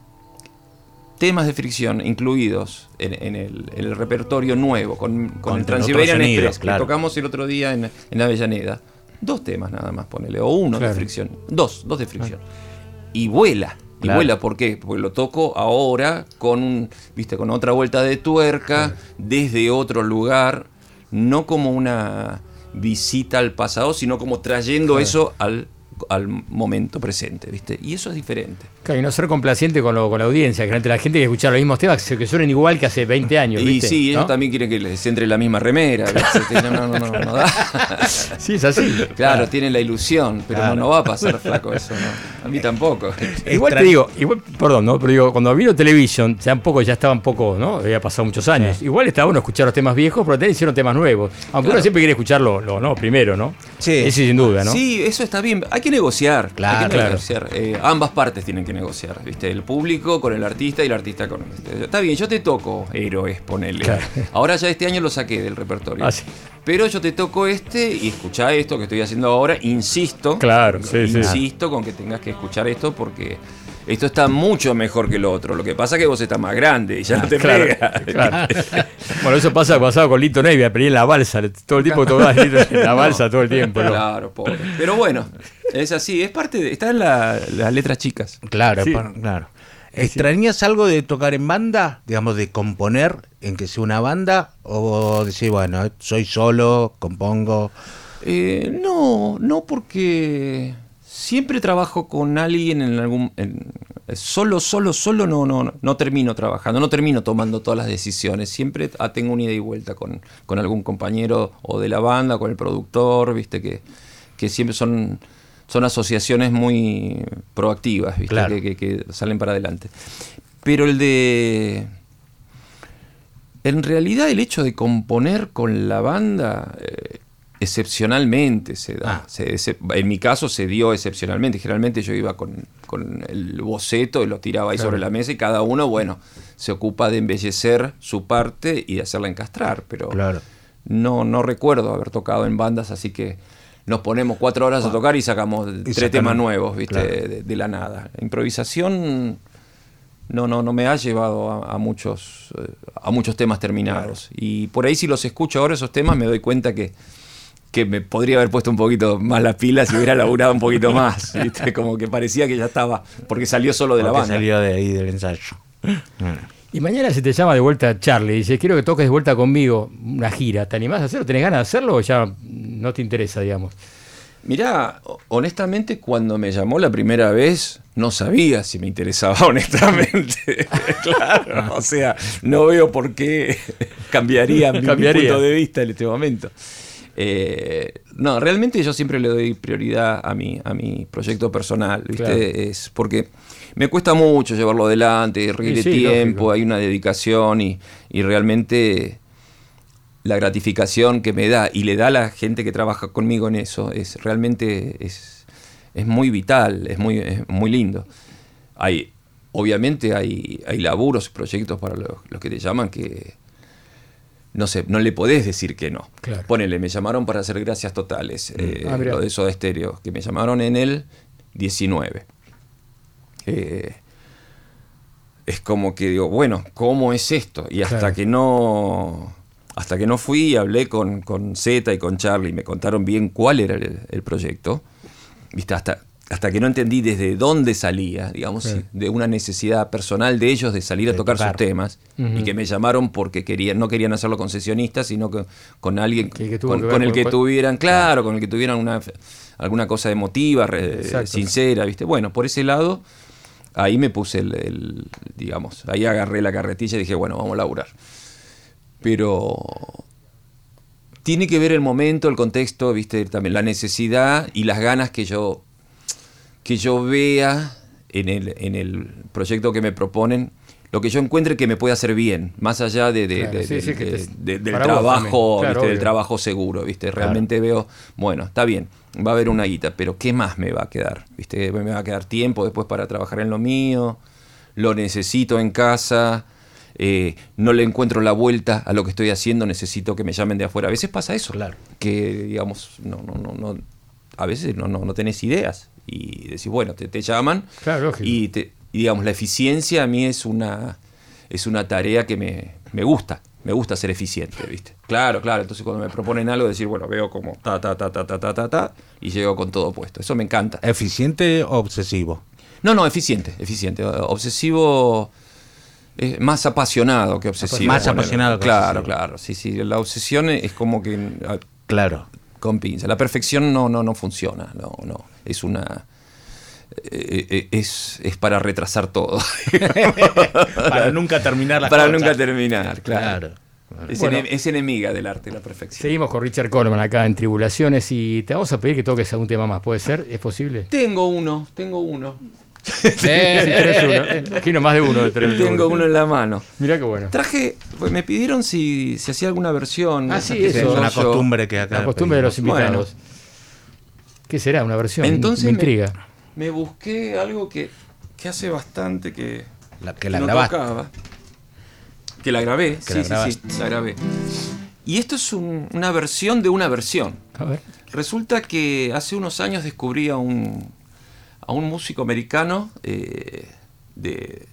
temas de fricción incluidos en, en el, en el repertorio nuevo, con, con, Con el Transiberian otros sonidos, Express, que claro. tocamos el otro día en, en Avellaneda. Dos temas nada más, ponele, o uno Claro. de fricción. Dos, dos de fricción. Y vuela. Y Claro. vuela, ¿por qué? Porque lo toco ahora con un, viste, con otra vuelta de tuerca, desde otro lugar, no como una visita al pasado, sino como trayendo eso al al momento presente, ¿viste? Y eso es diferente. Claro, y no ser complaciente con, lo- con la audiencia, que la gente- que escucha los mismos temas que, suenen igual que hace 20 años. Y ¿viste? sí, ellos ¿No? también quieren que les entre la misma remera, ¿viste? *laughs* No, no, no, no, da. *laughs* Sí, es así. Claro, tienen la ilusión, pero Claro. no, no va a pasar flaco eso, ¿no? A mí tampoco. *laughs* Igual te digo, igual, perdón, ¿no? Pero digo, cuando vino Television, ya un poco, ya estaba un poco, ¿no? Había pasado muchos años. Igual estaba bueno escuchar los temas viejos, pero también hicieron temas nuevos. Aunque uno siempre quiere escucharlo, lo, no, primero, ¿no? Sí. Eso sin duda, ¿no? Sí, eso está bien. Hay que negociar. Claro, hay que claro. negociar. Eh, ambas partes tienen que negociar, ¿viste? El público con el artista y el artista con. Está bien, yo te toco héroes, ponele. Claro. Ahora ya este año lo saqué del repertorio. Ah, sí. Pero yo te toco este y escuchá esto que estoy haciendo ahora. Insisto. Claro, sí, sí. Insisto con que tengas que escuchar esto porque. Esto está mucho mejor que lo otro. Lo que pasa es que vos estás más grande y ya no te Claro. *laughs* Bueno, eso pasa pasaba con Lito Nevia, pero en la balsa, todo el tiempo tocaba en la balsa todo el tiempo. Claro, pobre. Pero bueno, es así, es parte de. Está en la- las letras chicas. Claro, Sí. claro. ¿Extrañas algo de tocar en banda? Digamos, de componer en que sea una banda? ¿O decir, bueno, soy solo, compongo? Eh, no, no porque siempre trabajo con alguien en algún... en- solo, solo, solo no, no, no, no termino trabajando, no termino tomando todas las decisiones. Siempre ah, tengo una ida y vuelta con, con algún compañero o de la banda, con el productor, viste, que, que siempre son, son asociaciones muy proactivas, viste, Claro. que, que- que salen para adelante. Pero el de... En realidad el hecho de componer con la banda eh, excepcionalmente se da. Ah. Se- se- en mi caso se dio excepcionalmente. Generalmente yo iba con, con el boceto y lo tiraba ahí sobre la mesa y cada uno, bueno, se ocupa de embellecer su parte y de hacerla encastrar. Pero Claro. no, no recuerdo haber tocado en bandas, así que nos ponemos cuatro horas a tocar y sacamos tres sacan- temas nuevos, ¿viste? claro. De, de la nada. La improvisación no, no, no me ha llevado a, a muchos, eh, a muchos temas terminados. Y por ahí si los escucho ahora esos temas me doy cuenta que, que me podría haber puesto un poquito más las pilas si hubiera laburado un poquito más. *laughs* ¿viste? Como que parecía que ya estaba, porque salió solo de la banda. salió de ahí del ensayo. Bueno. Y mañana se te llama de vuelta Charlie. Dice, quiero que toques de vuelta conmigo una gira. ¿Te animás a hacerlo? ¿Tenés ganas de hacerlo o ya no te interesa, digamos? Mirá, ho- honestamente, cuando me llamó la primera vez, no sabía si me interesaba *laughs* honestamente. *laughs* claro, o sea, no veo por qué *laughs* cambiaría, mi- mi, Cambiaría. punto de vista en este momento. Eh, no, realmente yo siempre le doy prioridad a mi, a mi proyecto personal, ¿viste? Claro. Es porque me cuesta mucho llevarlo adelante, requiere Sí, sí, tiempo, lógico. hay una dedicación y, y realmente la gratificación que me da y le da a la gente que trabaja conmigo en eso es realmente es, es muy vital, es muy, es muy lindo. Hay, obviamente hay, hay laburos, proyectos para los, los que te llaman que no sé, no le podés decir que no. Claro. Ponele, me llamaron para hacer gracias totales, eh, Ah, lo de Soda Stereo, que me llamaron en el 19. Eh, es como que digo, bueno, ¿cómo es esto? Y hasta Claro. que no. Hasta que no fui y hablé con, con Z y con Charlie y me contaron bien cuál era el, el proyecto, ¿viste? Hasta, hasta que no entendí desde dónde salía, digamos, Sí. de una necesidad personal de ellos de salir a tocar, tocar. sus temas y que me llamaron porque querían, no querían hacerlo con sesionistas, sino que con alguien Que- que tuvo con, que ver con el que tuvieran, claro, con el que tuvieran una, alguna cosa emotiva, re- sincera, ¿viste? Bueno, por ese lado, ahí me puse el, el- digamos, ahí agarré la carretilla y dije, bueno, vamos a laburar. Pero tiene que ver el momento, el contexto, ¿viste? También la necesidad y las ganas que yo, que yo vea en el, en el proyecto que me proponen. Lo que yo encuentre que me puede hacer bien, más allá de, de- Claro, de- sí, del- sí, de- vos trabajo, del trabajo seguro, ¿viste? Realmente veo, bueno, está bien, va a haber una guita, pero ¿qué más me va a quedar? ¿Viste? Me va a quedar tiempo después para trabajar en lo mío, lo necesito en casa, eh, no le encuentro la vuelta a lo que estoy haciendo, necesito que me llamen de afuera. A veces pasa eso, Claro. que digamos, no, no, no, no, a veces no, no, no tenés ideas y decís, bueno, te, te llaman Claro, lógico. y, te- y, digamos, la eficiencia a mí es una, es una tarea que me, me gusta. Me gusta ser eficiente, ¿viste? Claro, claro. Entonces cuando me proponen algo, decir, bueno, veo como ta, ta, ta, ta, ta, ta, ta, ta, y llego con todo puesto. Eso me encanta. ¿Eficiente o obsesivo? No, no, eficiente, eficiente. Obsesivo es más apasionado que obsesivo. Más apasionado que Claro, obsesivo. claro. Sí, sí. La obsesión es como que ah, Claro. Con pinza. La perfección no, no, no funciona. No, no. Es una. Eh, eh, es, es para retrasar todo. *laughs* Para *laughs* nunca terminar las para cosas. nunca terminar, claro. Es, Bueno. ene- es enemiga del arte la perfección. Seguimos con Richard Coleman acá en Tribulaciones y te vamos a pedir que toques algún tema más. ¿Puede ser? ¿Es posible? Tengo uno, tengo uno. Sí, uno. Eh, Imagino más de uno. Tenés Tengo uno en la mano. Mirá qué bueno. Traje, pues me pidieron si, si hacía alguna versión. Ah, sí, que eso. Es una costumbre que acá. La costumbre de los invitados. ¿Qué será? ¿Una versión? Entonces me me- intriga. Me busqué algo que, que hace bastante que, La, que la no grabaste. tocaba. Que la grabé, sí, la sí, grabaste. sí, la grabé. Y esto es un- una versión de una versión. A ver. Resulta que hace unos años descubrí a un, a un músico americano eh, de,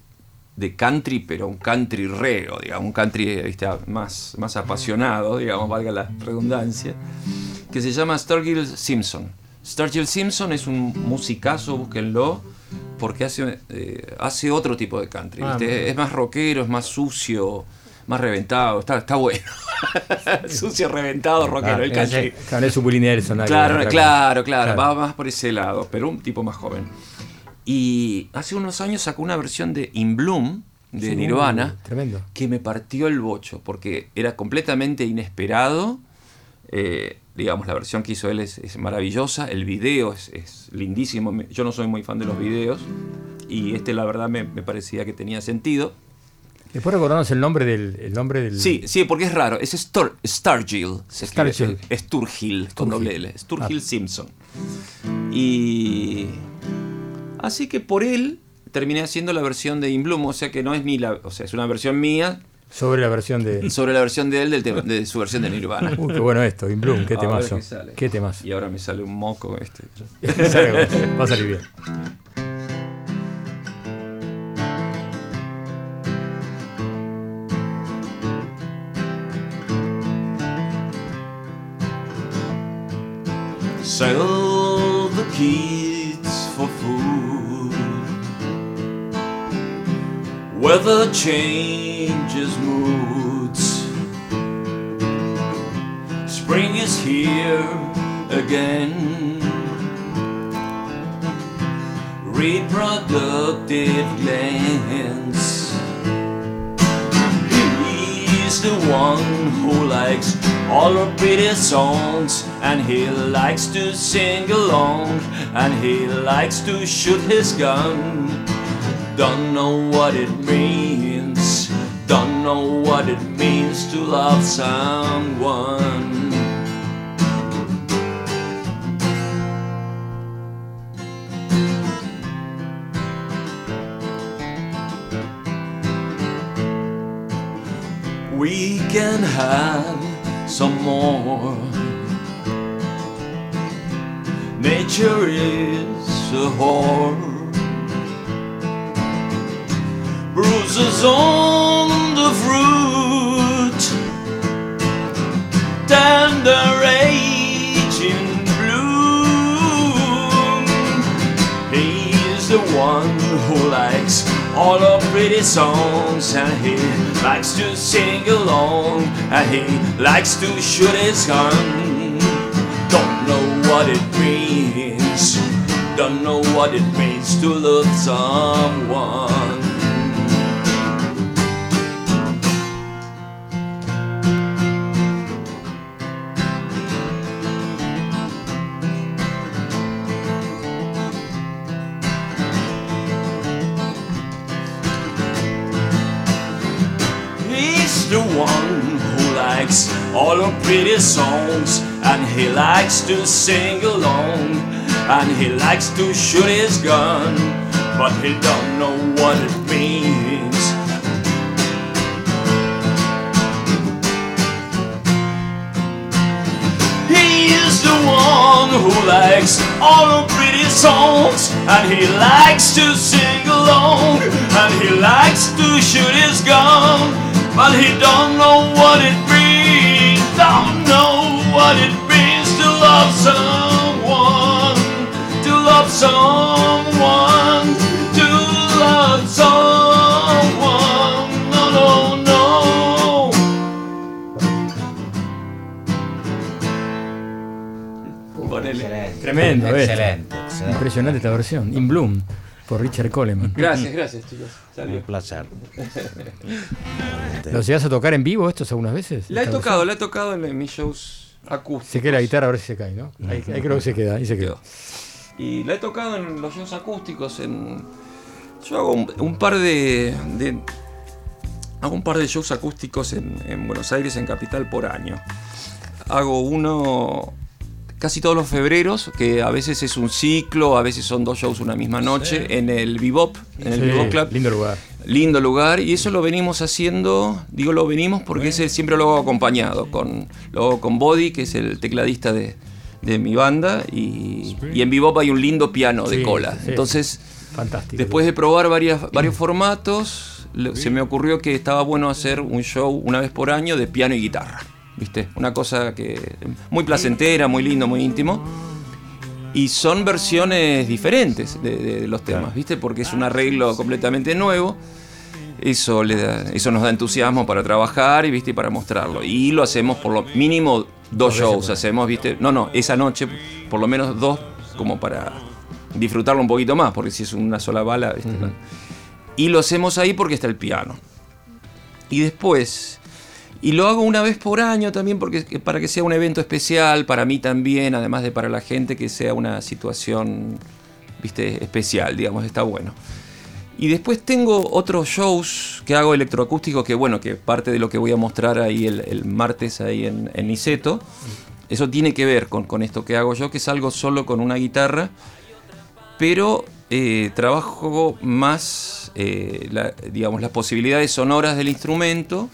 de country, pero un country reo, digamos, un country ¿viste? Más, más apasionado, digamos, valga la redundancia, que se llama Sturgill Simpson. Sturgill Simpson es un musicazo, búsquenlo, porque hace, eh, hace otro tipo de country. Ah, es más rockero, es más sucio, más reventado, está, está bueno. *laughs* sucio, reventado, rockero, el Ah, country. ese- Claro, es un Willie Nelson. algo, Claro, claro, cosa. claro, va más por ese lado, pero un tipo más joven. Y hace unos años sacó una versión de In Bloom, de Sí, Nirvana, uh, tremendo. que me partió el bocho, porque era completamente inesperado. Eh, digamos, la versión que hizo él es, es maravillosa, el video es, es lindísimo, yo no soy muy fan de los videos, y este la verdad me, me parecía que tenía sentido. Después recordarnos el nombre del. El nombre del Sí, sí, porque es raro. Es Star, Stargill. Se escribe, Stargill. eh, Sturgill, con doble L. Sturgill Ah. Simpson. Y. Así que por él terminé haciendo la versión de In Bloom, o sea que no es mi. la- o sea, es una versión mía Sobre la versión de. sobre la versión de él del tema- de su versión de Nirvana. Uy, qué bueno esto, In Bloom, qué temazo. qué sale. Qué temazo. Y ahora me sale un moco este. *laughs* Va a salir bien. Sell the kids for food. Weather changes moods. Spring is here again. Reproductive glands. He's the one who likes all her pretty songs, and he likes to sing along, and he likes to shoot his gun. Don't know what it means, don't know what it means to love someone. we can have some more. Nature is a whore. Bruises on the fruit, tender age in bloom. He's the one who likes all our pretty songs, and he likes to sing along, and he likes to shoot his gun. Don't know what it means, don't know what it means to love someone. All the pretty songs, and he likes to sing along, and he likes to shoot his gun, but he don't know what it means. He is the one who likes all the pretty songs, and he likes to sing along, and he likes to shoot his gun, but he don't know what it means, don't know what it means to love someone, to love someone, to love someone. No, no, no. Ponele. Excelente. Tremendo. Excelente, excelente. Impresionante esta versión. In Bloom, por Richard Coleman. Gracias, gracias, chicos. Un Salió. placer. ¿Lo llegas a tocar en vivo estos algunas veces? La he tocado, la he tocado en, en mis shows acústicos. Se queda la guitarra, a ver si se cae, ¿no? Ahí, ahí creo que se queda, ahí se quedó. Y la he tocado en los shows acústicos. En... Yo hago un, un par de, de- Hago un par de shows acústicos en, en Buenos Aires, en Capital, por año. Hago uno casi todos los febreros, que a veces es un ciclo, a veces son dos shows una misma noche, en el Bebop, en el Sí, Bebop Club. lindo lugar. Lindo lugar y eso lo venimos haciendo, digo lo venimos porque ese siempre lo hago acompañado, con, lo hago con Body, que es el tecladista de, de mi banda, y, y en Bebop hay un lindo piano de cola. Entonces, Fantástico. después de probar varias, varios formatos, se me ocurrió que estaba bueno hacer un show una vez por año de piano y guitarra. ¿Viste? Una cosa que muy placentera, muy lindo, muy íntimo. Y son versiones diferentes de, de los temas, ¿viste? Porque es un arreglo completamente nuevo. Eso, le da- eso nos da entusiasmo para trabajar y, ¿viste? para mostrarlo. Y lo hacemos por lo mínimo dos shows. Hacemos, ¿viste? No, no, esa noche por lo menos dos como para disfrutarlo un poquito más, porque si es una sola bala. Y lo hacemos ahí porque está el piano. Y después, y lo hago una vez por año también porque para que sea un evento especial, para mí también, además de para la gente, que sea una situación, viste, especial, digamos, está bueno. Y después tengo otros shows que hago electroacústicos, que bueno, que parte de lo que voy a mostrar ahí el, el martes ahí en, en. Eso tiene que ver con, con esto que hago yo, que es algo solo con una guitarra, pero eh, trabajo más, eh, la- digamos, las posibilidades sonoras del instrumento,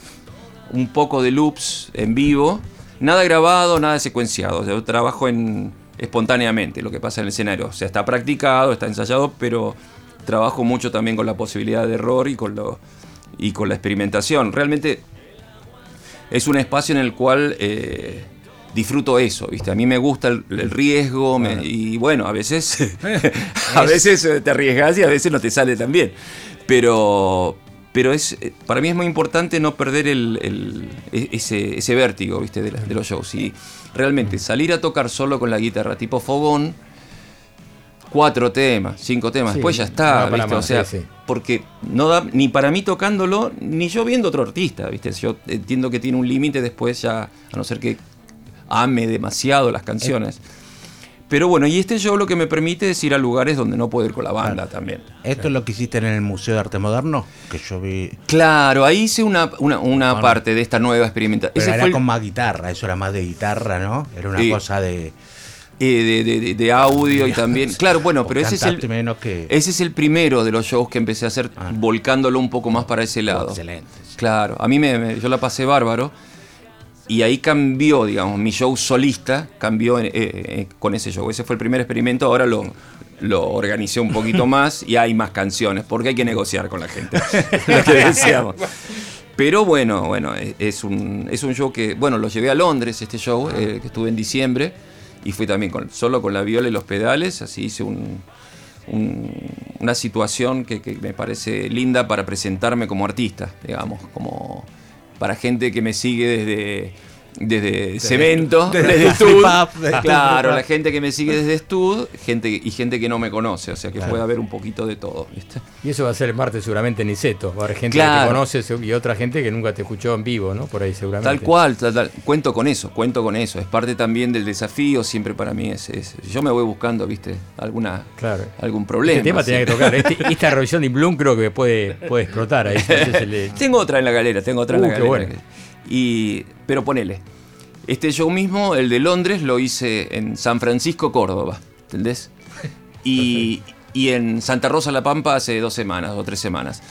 un poco de loops en vivo, nada grabado, nada secuenciado. Yo trabajo en, espontáneamente lo que pasa en el escenario. O sea, está practicado, está ensayado, pero trabajo mucho también con la posibilidad de error y con, lo, y con la experimentación. Realmente es un espacio en el cual eh, disfruto eso, ¿viste? A mí me gusta el, el riesgo me- y bueno, a veces *laughs* *laughs* a veces te arriesgas y a veces no te sale tan bien. Pero pero es eh, para mí es muy importante no perder el, el- e- ese, ese vértigo, ¿viste? De, los shows y realmente salir a tocar solo con la guitarra tipo fogón cuatro temas, cinco temas, Sí, después ya está, ¿viste? O sea, sí, sí. porque no da ni para mí tocándolo, ni yo viendo otro artista, ¿viste? Yo entiendo que tiene un límite después ya, a no ser que ame demasiado las canciones. Pero bueno, y este show lo que me permite es ir a lugares donde no puedo ir con la banda también. ¿Esto es lo que hiciste en el Museo de Arte Moderno? Que yo vi. Claro, ahí hice una, una, una Bueno. parte de esta nueva experimentación. Pero Ese era fue el- con más guitarra, eso era más de guitarra, ¿no? Era una Sí. cosa de. eh, de, de- de- audio y también. *laughs* Claro, bueno, pero ese es el. Cantaste menos que. Ese es el primero de los shows que empecé a hacer, Ah. volcándolo un poco más para ese lado. Excelente. sí. Claro, a mí me, me- yo la pasé bárbaro. Y ahí cambió, digamos, mi show solista cambió eh, eh, con ese show. Ese fue el primer experimento, ahora lo, lo organicé un poquito *laughs* más y hay más canciones, porque hay que negociar con la gente. *laughs* lo que decíamos. Pero bueno, bueno, es- un, es un show que, bueno, lo llevé a Londres, este show, eh, que estuve en diciembre, y fui también con, solo con la viola y los pedales, así hice un, un- una situación que, que me parece linda para presentarme como artista, digamos, como para gente que me sigue desde, desde Cemento, *laughs* desde desde, Stud. Up, claro, la gente que me sigue desde Stud, gente, y gente que no me conoce, o sea que puede haber un poquito de todo, ¿viste? Y eso va a ser el martes seguramente en Niceto. Va a haber gente que Claro. te conoce y otra gente que nunca te escuchó en vivo, ¿no? Por ahí seguramente. Tal cual, tal, tal. cuento con eso, cuento con eso. Es parte también del desafío, siempre para mí es, es- yo me voy buscando, viste, alguna Claro. algún problema. Este tema sí. tenía que tocar. Este- *laughs* esta revisión de Bloom creo que puede, puede explotar ahí. *laughs* Entonces, el- Tengo otra en la galera, tengo otra en Uh, la qué galera. bueno. Y, pero ponele. Este show mismo, el de Londres, lo hice en San Francisco, Córdoba. ¿Entendés? Y, y en Santa Rosa La Pampa hace dos semanas o tres semanas.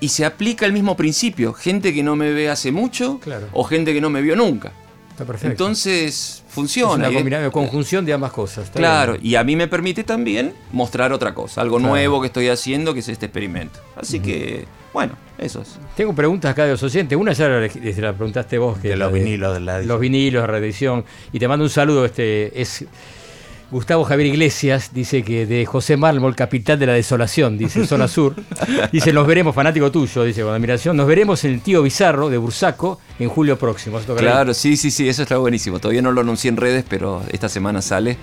Y se aplica el mismo principio. Gente que no me ve hace mucho Claro. o gente que no me vio nunca. está perfecto. Entonces es funciona. una Y- combina- conjunción de ambas cosas. está Claro, bien. y a mí me permite también mostrar otra cosa, algo Claro. nuevo que estoy haciendo, que es este experimento. Así que, bueno, eso es. Tengo preguntas acá de los oyentes. Una ya la, la preguntaste vos. Que De los vinilos de la Los vinilos, reedición. Y te mando un saludo. Este es Gustavo Javier Iglesias dice que de José Mármol, capital de la desolación, dice *laughs* Zona Sur. Dice, nos veremos, fanático tuyo, dice con admiración, nos veremos en el tío Bizarro de Bursaco en julio próximo. Claro, sí, sí, sí, eso está buenísimo. Todavía no lo anuncié en redes, pero esta semana sale.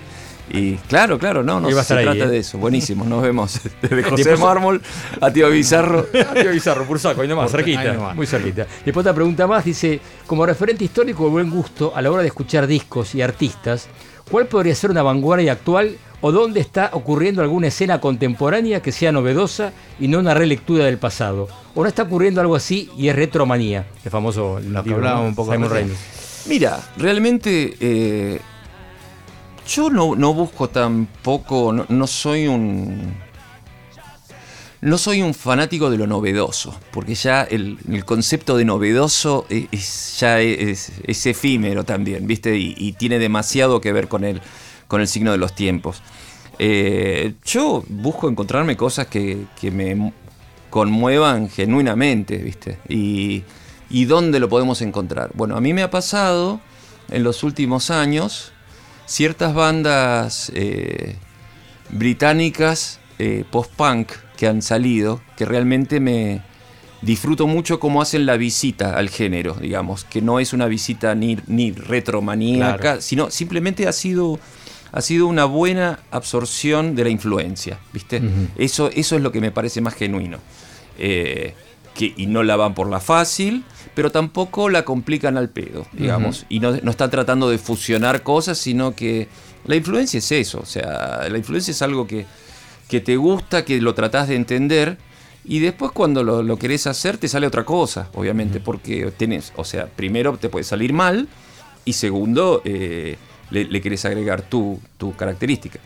Y claro, claro, no, no se trata ¿eh? de eso. Buenísimo, nos vemos. *laughs* Desde José Mármol a Tío Bizarro. *laughs* a Tío Bizarro, Bursaco, ahí nomás, cerquita, muy cerquita. Después otra pregunta más, dice, como referente histórico de buen gusto a la hora de escuchar discos y artistas, ¿cuál podría ser una vanguardia actual o dónde está ocurriendo alguna escena contemporánea que sea novedosa y no una relectura del pasado? ¿O no está ocurriendo algo así y es retromanía? El famoso Lo que hablábamos un poco Simon. Mira, realmente eh, yo no, busco tampoco, no, soy un... No soy un fanático de lo novedoso, porque ya el, concepto de novedoso es, ya es, efímero también, ¿viste? Y, y tiene demasiado que ver con el, con el signo de los tiempos. Eh, yo busco encontrarme cosas que, que me conmuevan genuinamente, ¿viste? Y, ¿Y dónde lo podemos encontrar? Bueno, a mí me ha pasado en los últimos años ciertas bandas eh, británicas eh, post-punk que han salido, que realmente me disfruto mucho cómo hacen la visita al género, digamos, que no es una visita ni, ni retromaníaca, Claro. sino simplemente ha sido, ha sido una buena absorción de la influencia, ¿viste? Eso, eso es lo que me parece más genuino. Eh, que, y no la van por la fácil, pero tampoco la complican al pedo, digamos. Y no, no están tratando de fusionar cosas, sino que la influencia es eso. O sea, la influencia es algo que, que te gusta, que lo tratás de entender. Y después cuando lo, lo querés hacer te sale otra cosa, obviamente, porque tenés, o sea, primero te puede salir mal y segundo eh, le, le querés agregar tu, tu característica.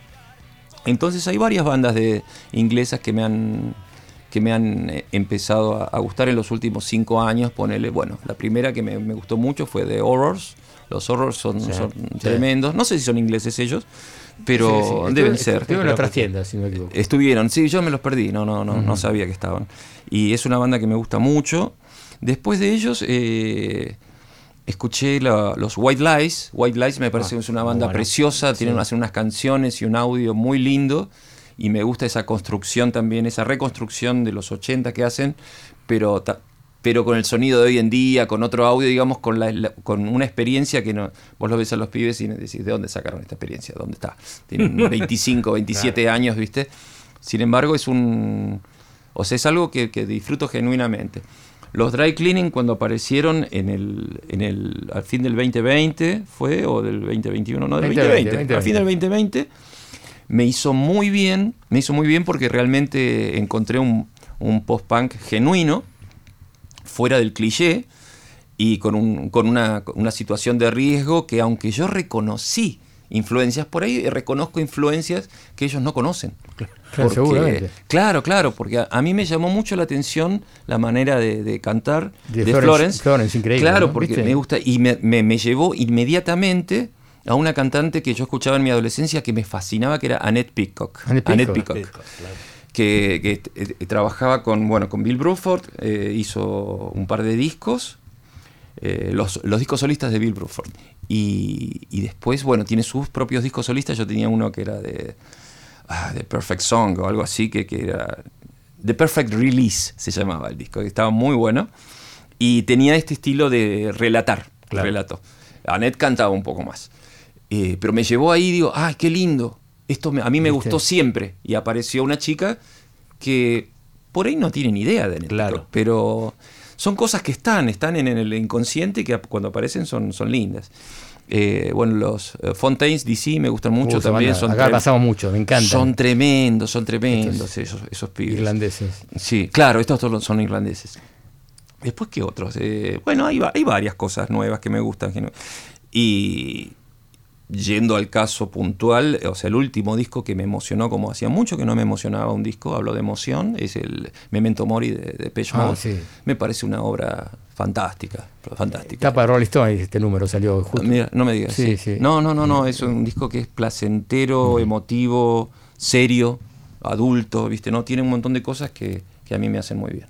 Entonces hay varias bandas de inglesas que me han que me han eh, empezado a, a gustar en los últimos cinco años. Ponele, bueno, la primera que me, me gustó mucho fue The Horrors. Los Horrors son, Sí, son sí. tremendos. No sé si son ingleses ellos, pero Sí, deben estuve- ser. Estuvieron en otras tiendas, si no me equivoco. Estuvieron, sí, yo me los perdí, no, no, no, no sabía que estaban. Y es una banda que me gusta mucho. Después de ellos, eh, escuché la- los White Lies. White Lies me parece Ah, que es una banda bueno. preciosa, tienen hacen unas canciones y un audio muy lindo. Y me gusta esa construcción también, esa reconstrucción de los 80 que hacen, pero, pero con el sonido de hoy en día, con otro audio, digamos, con, la, la- con una experiencia que no, vos lo ves a los pibes y decís, ¿de dónde sacaron esta experiencia? ¿Dónde está? Tienen *laughs* 25, 27 años, ¿viste? Sin embargo, es un. O sea, es algo que, que disfruto genuinamente. Los dry cleaning, cuando aparecieron en el, en el, al fin del 2020, ¿fue? ¿O del 2021? No, del 2020, 2020. Al fin del 2020, me hizo muy bien. Me hizo muy bien porque realmente encontré un, un post-punk genuino, fuera del cliché y con, un- con una, una situación de riesgo que aunque yo reconocí influencias por ahí, reconozco influencias que ellos no conocen. Claro, seguramente. Claro, claro, porque a, a mí me llamó mucho la atención la manera de, de cantar De de, Florence- Florence. Florence, increíble, Claro, ¿no? porque ¿Viste? me gusta y me, me- me llevó inmediatamente a una cantante que yo escuchaba en mi adolescencia que me fascinaba, que era Annette Peacock. Annette Peacock. Que, que, eh, eh, trabajaba con, bueno, con Bill Bruford, eh, hizo un par de discos, eh, los, los discos solistas de Bill Bruford. Y, y después, bueno, tiene sus propios discos solistas. Yo tenía uno que era de, ah, de Perfect Song o algo así, que, que era The Perfect Release, se llamaba el disco, que estaba muy bueno. Y tenía este estilo de relatar, Claro. relato. Annette cantaba un poco más. Eh, pero me llevó ahí y digo, ¡ay, qué lindo! Esto me- a mí me ¿Viste? gustó siempre. Y apareció una chica que por ahí no tiene ni idea de Claro. Peacock, pero son cosas que están, están en el inconsciente y que cuando aparecen son, son lindas. Eh, bueno, los eh, Fontaines DC me gustan mucho Uh, esa también. Son acá pasamos mucho, me encantan. Son tremendos, son tremendos esos, esos pibes. Irlandeses. Sí, claro, estos todos son irlandeses. Después, ¿qué otros? Eh, bueno, hay, hay varias cosas nuevas que me gustan. que no- Y yendo al caso puntual, o sea, el último disco que me emocionó, como hacía mucho que no me emocionaba un disco, hablo de emoción, es el Memento Mori de, de Depeche Ah, Mode. sí. Me parece una obra fantástica, fantástica. Tapa de Rolling Stone, este número salió justo. Mira, no me digas. Sí, sí. sí. No, no, no, no, es un disco que es placentero, emotivo, serio, adulto, ¿viste? No, tiene un montón de cosas que, que a mí me hacen muy bien.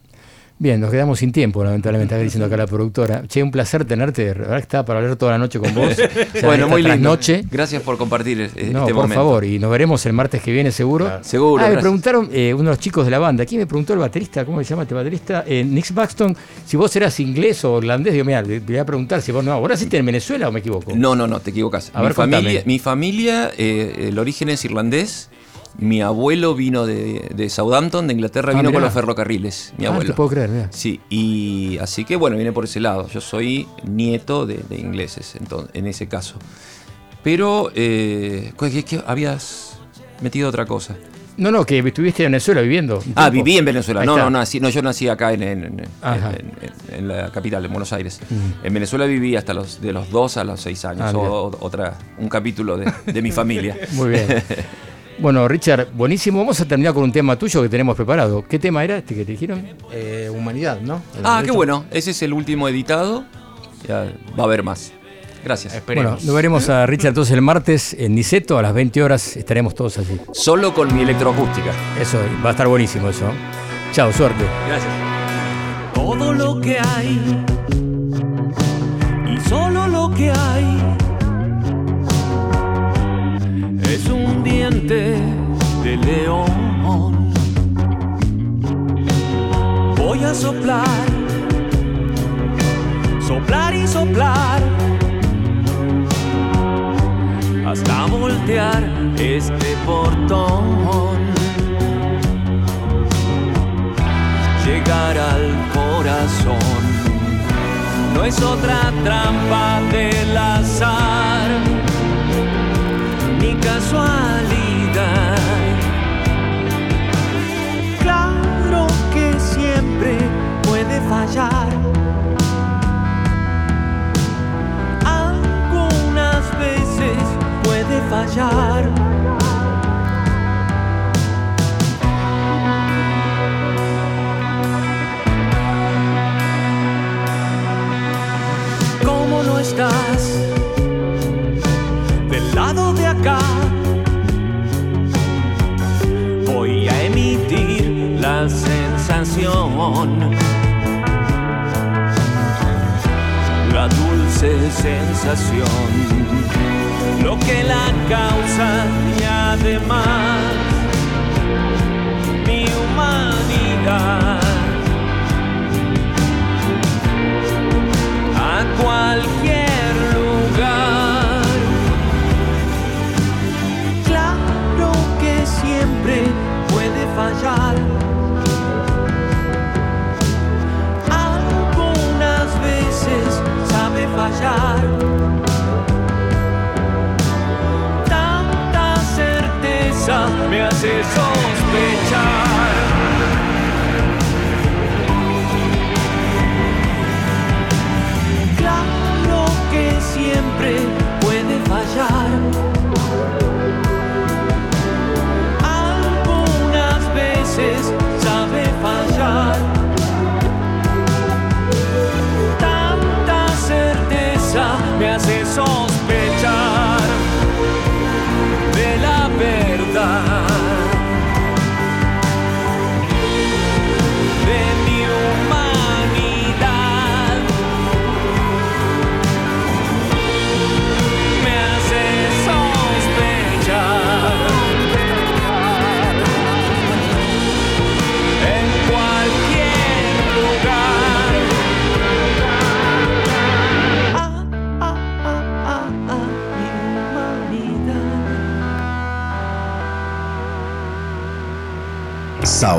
Bien, nos quedamos sin tiempo, lamentablemente, está diciendo acá la productora. Che, un placer tenerte, la verdad que estaba para hablar toda la noche con vos. *laughs* bueno, muy lindo. noche. Gracias por compartir este no, por favor, y nos veremos el martes que viene seguro. Seguro. Ah, me preguntaron eh, uno de los chicos de la banda, aquí me preguntó el baterista, ¿cómo se llama este baterista? Eh, Nick Baxton, si vos eras inglés o holandés, digo, mira, le voy a preguntar si vos no, ¿vos naciste en Venezuela o me equivoco? No, no, no, te equivocas. A mi, ver, familia, mi familia, eh, el origen es irlandés. Mi abuelo vino de, de Southampton, de Inglaterra, Ah, vino mirá. con los ferrocarriles. Mi Ah, abuelo. te puedo creer, mira. Sí, y así que bueno, viene por ese lado. Yo soy nieto de, de ingleses entonces, en ese caso. Pero, eh, ¿qué, qué- habías metido otra cosa? No, no, que estuviste en Venezuela viviendo. Ah, viví en Venezuela. No, no, nací- no, yo nací acá en, en- en- la capital, en Buenos Aires. En Venezuela viví hasta los de los dos a los seis años. Ah, o- otra, un capítulo de, de mi familia. *laughs* Muy bien. *laughs* Bueno, Richard, buenísimo. Vamos a terminar con un tema tuyo que tenemos preparado. ¿Qué tema era este que te dijeron? Eh, humanidad, ¿no? El ah, qué bueno. Ese es el último editado. Ya va a haber más. Gracias. Esperemos. Bueno, nos veremos a Richard entonces el martes en Niceto a las 20 horas. Estaremos todos allí. Solo con mi electroacústica. Eso, va a estar buenísimo eso. Chao, suerte. Gracias. todo lo que hay y solo lo que hay es un diente de león. Voy a soplar, soplar y soplar hasta voltear este portón. llegar al corazón. No es otra trampa del azar, ni casualidad. Claro que siempre puede fallar. Algunas veces puede fallar. ¿Cómo no estás la dulce sensación, lo que la causa y además mi humanidad. a cualquier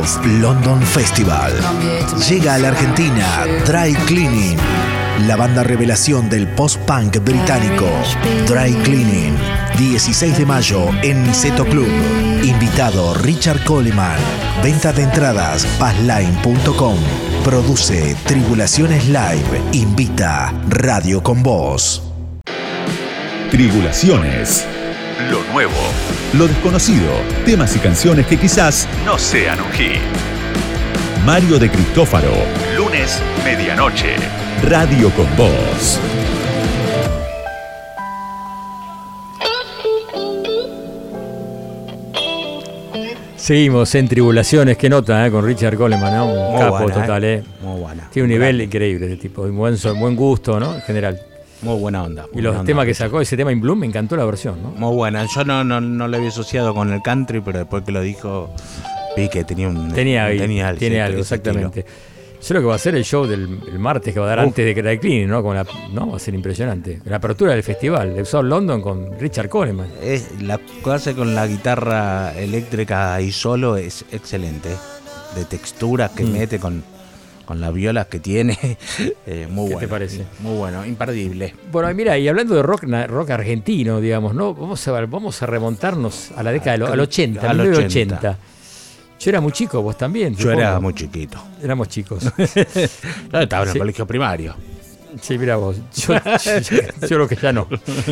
South London Festival. Llega a la Argentina Dry Cleaning, la banda revelación del post-punk británico. Dry Cleaning, 16 de mayo en Niceto Club. Invitado Richard Coleman. Venta de entradas passline.com. Produce Tribulaciones Live. Invita Radio con Voz. Tribulaciones. Lo nuevo. Lo desconocido. Temas y canciones que quizás no sean un hit. Mario de Cristófaro. Lunes, medianoche. Radio con Voz. Seguimos en Tribulaciones, qué nota, eh, con Richard Coleman, ¿no? Un Muy capo buena, total, eh. ¿eh? Muy buena. Tiene un nivel increíble este tipo, un buen, son- buen gusto, ¿no? En general. Muy buena onda. Y los buena onda. temas que sacó, ese tema In Bloom, me encantó la versión, ¿no? Muy buena. Yo no, no, no lo había asociado con el country, pero después que lo dijo, vi que tenía un. Tenía, tenía tiene algo, exactamente. Eso es lo que va a ser el show del el martes que va a dar antes de Cry Clean, ¿no? Con la, ¿no? Va a ser impresionante. La apertura del festival, de South London con Richard Coleman. Es, la hace con la guitarra eléctrica y solo es excelente. De texturas que Mm. mete con, con las violas que tiene. *laughs* Eh, muy ¿Qué bueno. te parece? Muy bueno, imperdible. Bueno, mira, y hablando de rock, rock argentino, digamos, ¿no? Vamos a, vamos a remontarnos a la década de lo- al 80, Al 1980. Yo era muy chico, vos también. Yo era muy chiquito. Éramos chicos. *laughs* Yo estaba en el Sí. colegio primario. Sí, mira vos. Yo, yo- lo que ya no.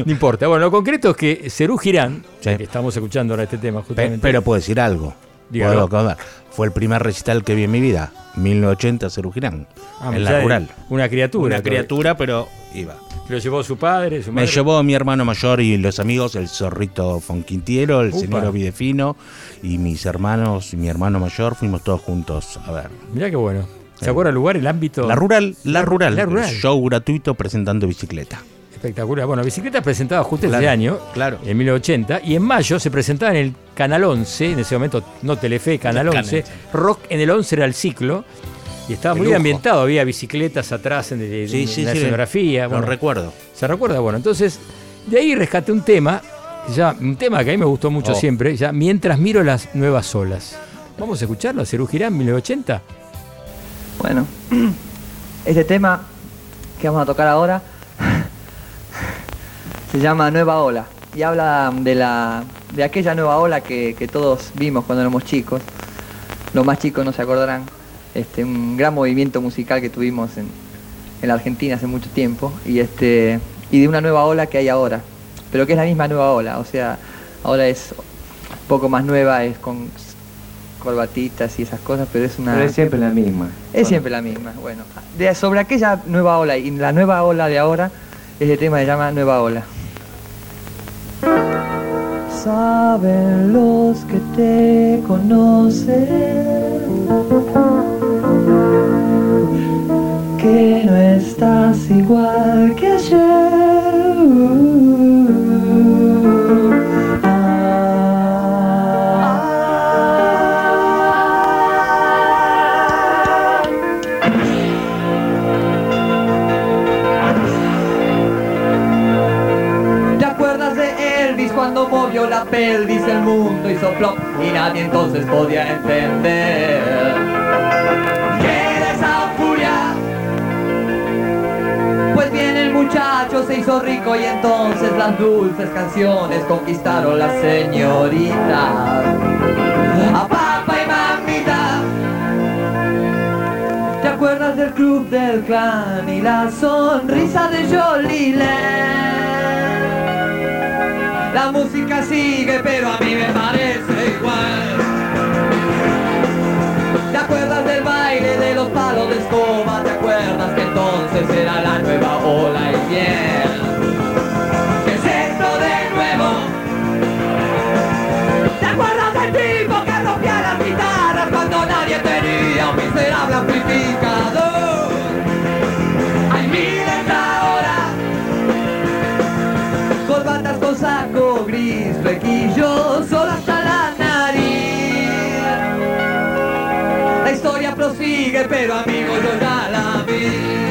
No importa. Bueno, lo concreto es que Cerú Girán, Sí. que estamos escuchando ahora este tema Pe- justamente. pero puedo decir algo. Dígalo. Puedo acordar. Fue el primer recital que vi en mi vida. 1980, Cerú Girán. Ah, en la de- rural. Una criatura. Una criatura, pero iba. Lo llevó su padre, su Me madre. llevó mi hermano mayor y los amigos, el zorrito Fonquintiero, el Upa. señor Ovidefino y mis hermanos y mi hermano mayor, fuimos todos juntos a ver. Mirá qué bueno. ¿Se Sí. acuerda el lugar, el ámbito? La rural, la rural, La rural. show gratuito presentando bicicleta. Espectacular. Bueno, Bicicleta presentaba justo ese Claro, año, claro. en 1980, y en mayo se presentaba en el Canal 11, en ese momento no Telefe, Canal Canal 11. Rock en el 11 era el ciclo, y estaba muy lujo. ambientado, había bicicletas atrás en, en- Sí, en sí, la sí. escenografía. Lo bueno. recuerdo. ¿Se recuerda? Bueno, entonces, de ahí rescaté un tema, ya, un tema que a mí me gustó mucho Oh. siempre, ya Mientras miro las nuevas olas. Vamos a escucharlo, a Cerú Girán, 1980. Bueno, *clears throat* este tema que vamos a tocar ahora se llama Nueva Ola y habla de la de aquella nueva ola que, que todos vimos cuando éramos chicos. Los más chicos no se acordarán. Este, un gran movimiento musical que tuvimos en, en la Argentina hace mucho tiempo y este y de una nueva ola que hay ahora, pero que es la misma nueva ola, o sea, ahora es un poco más nueva, es con corbatitas y esas cosas, pero es una Pero es siempre la misma. es siempre la misma, bueno. De, sobre aquella nueva ola y la nueva ola de ahora, ese tema se llama Nueva Ola. Saben los que te conocen que no estás igual que ayer. La pelvis el mundo hizo flop y nadie entonces podía entender? ¿Qué esa furia? Pues bien el muchacho se hizo rico y entonces las dulces canciones conquistaron las señoritas. A papá y mamita. ¿Te acuerdas del club del clan y la sonrisa de Jolie La música sigue, pero a mí me parece igual. ¿Te acuerdas del baile de los palos de escoba? ¿Te acuerdas que entonces era la nueva ola y bien? ¿Qué es esto de nuevo? ¿Te acuerdas del tipo que rompía las guitarras cuando nadie tenía un miserable amplificador? Hay miles ahora Saco gris, flequillo solo hasta la nariz. La historia prosigue, pero amigo yo ya la vi.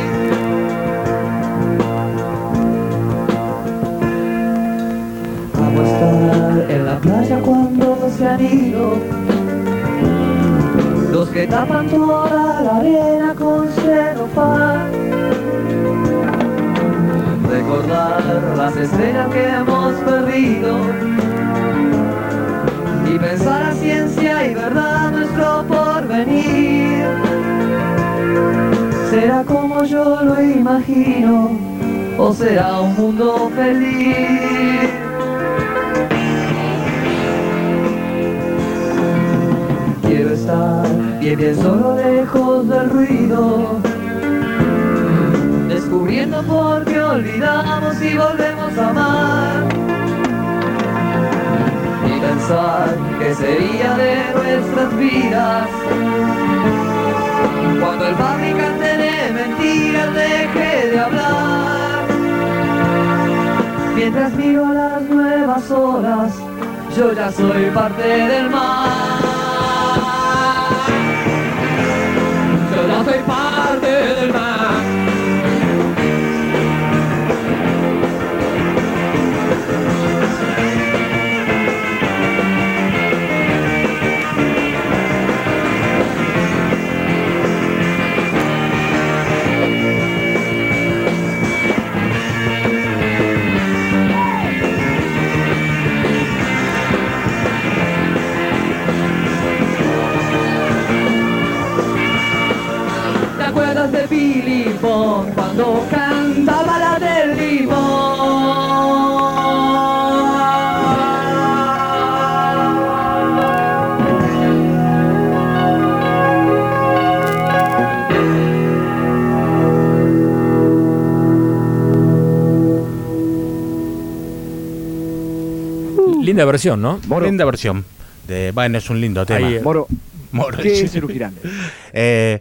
En la playa cuando se han ido. Los que tapan toda la arena con celofán recordar las estrellas que hemos perdido y pensar a ciencia y verdad nuestro porvenir. Será como yo lo imagino o será un mundo feliz. Quiero estar bien bien solo lejos del ruido descubriendo por qué olvidamos y volvemos a amar. Y pensar qué sería de nuestras vidas cuando el fabricante de mentiras deje de hablar. Mientras miro las nuevas olas, yo ya soy parte del mar. Yo ya soy parte cuando cantaba la del limón? Linda versión, ¿no? Linda versión. De, bueno, es un lindo tema. Ahí, eh, Moro, Moro, ¿qué es? Eh,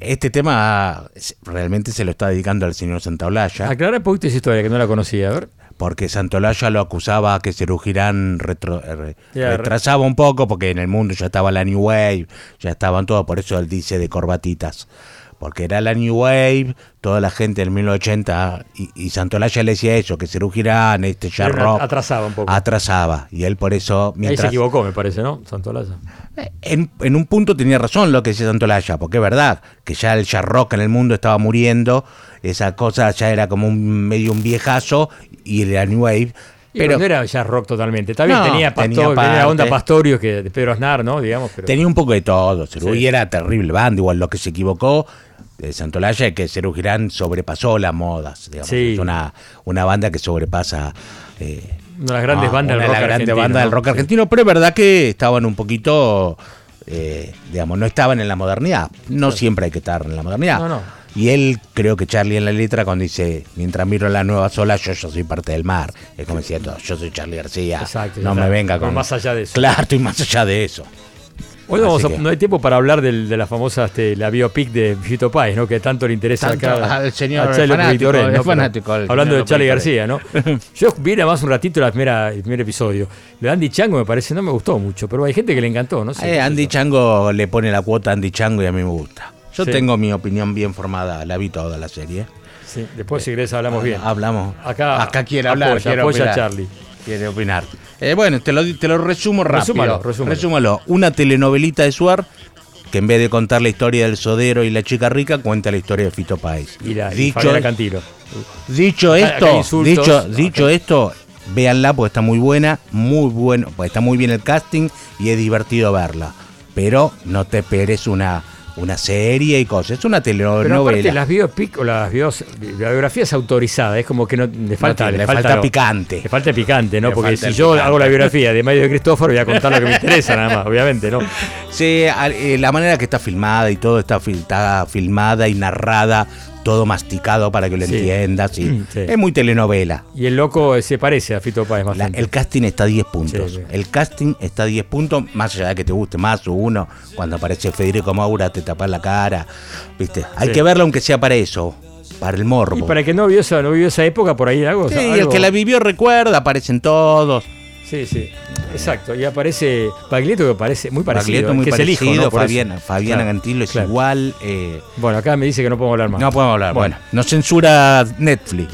este tema realmente se lo está dedicando al señor Santaolalla, Aclara un poquito esa historia que no la conocía. A ver. porque Santaolalla lo acusaba que Cerú Girán retro- eh, re- retrasaba un poco, porque en el mundo ya estaba la New Wave, ya estaban todos, por eso él dice de corbatitas. Porque era la New Wave, toda la gente del 1980, y, y Santolaya le decía eso, que Cerú Girán, este una- rock, atrasaba un poco. atrasaba. Y él por eso, Ahí se mientras equivocó, me parece, ¿no? Santolaya. en, en un punto tenía razón lo que decía Santolaya, porque es verdad que ya el jazz rock en el mundo estaba muriendo, esa cosa ya era como un medio un viejazo y la New Wave. Pero Pero no era jazz rock totalmente. También No, tenía, tenía Pastor, tenía la onda parte. Pastorio que de Pedro Aznar, ¿no? Digamos, pero tenía un poco de todo, Sí. y era terrible banda, igual lo que se equivocó de Santolaya que Cerú Girán sobrepasó las modas, digamos, Sí. es una, una banda que sobrepasa... eh, una de las grandes Ah, bandas del de rock las argentino. bandas del rock argentino, pero es verdad que estaban un poquito, eh, digamos, no estaban en la modernidad. No siempre hay que estar en la modernidad. No, no. Y él, creo que Charlie en la letra, cuando dice, mientras miro la nueva sola, yo, yo soy parte del mar. Es como diciendo, yo soy Charlie García. Exacto, no me venga Pero con... más allá de eso. Claro, estoy más allá de eso. Hoy no, vamos a- que- no hay tiempo para hablar del- de la famosa este, la biopic de Fito Páez, ¿no? Que tanto le interesa Tanto acá al señor a fanático, ¿no? Pero fanático al Hablando de Charlie. García, ¿no? *laughs* Yo vi nada más un ratito la primera, el primer episodio. Lo de Andy Chango me parece, no me gustó mucho, pero hay gente que le encantó, no sé. Eh, Andy. Chango le pone la cuota a Andy Chango y a mí me gusta. Yo Sí. tengo mi opinión bien formada, la vi toda la serie. Sí, después si querés hablamos bien. Hablamos. Acá, Acá quiere hablar, apoya, quiere apoya a. Charlie. Quiere opinar. Eh, bueno, te lo, te lo resumo rápido. Resúmalo, resúmalo. Resúmalo. Una telenovelita de Suar que en vez de contar la historia del sodero y la chica rica, cuenta la historia de Fito Páez. Y la dicho, Cantilo. dicho Acá- acá esto, dicho, dicho esto, véanla porque está muy buena, muy bueno, pues está muy bien el casting y es divertido verla. Pero no te esperes una, una serie y cosas. Es una Pero aparte telenovela. las biopic o las bios- biografías autorizadas, es como que no, le falta, le le falta picante. Le falta picante, ¿no? Le Porque si yo picante. hago la biografía de Mario de Cristóforo voy a contar lo que me interesa nada más, obviamente, ¿no? Sí, eh, la manera que está filmada y todo está filmada y narrada, todo masticado para que lo Sí. entiendas. y Sí. Es muy telenovela. Y el loco eh, se parece a Fito Páez más el casting está a 10 puntos. Sí. El casting está a 10 puntos, más allá de que te guste más o uno. Cuando aparece Federico Maura te tapas la cara. ¿Viste? Hay que verlo aunque sea para eso, para el morbo. Y para el que no vio esa, no vivió esa época, por ahí algo. Sí, y el algo- que la vivió recuerda, aparecen todos. Sí, sí, exacto. Y aparece Baglietto que parece muy parecido, Baglietto muy que es el hijo, parecido, ¿no? Fabiana, Fabiana Claro, Cantilo es claro. igual. eh, Bueno, acá me dice que no podemos hablar más. no podemos hablar. Bueno. Bueno, nos censura Netflix.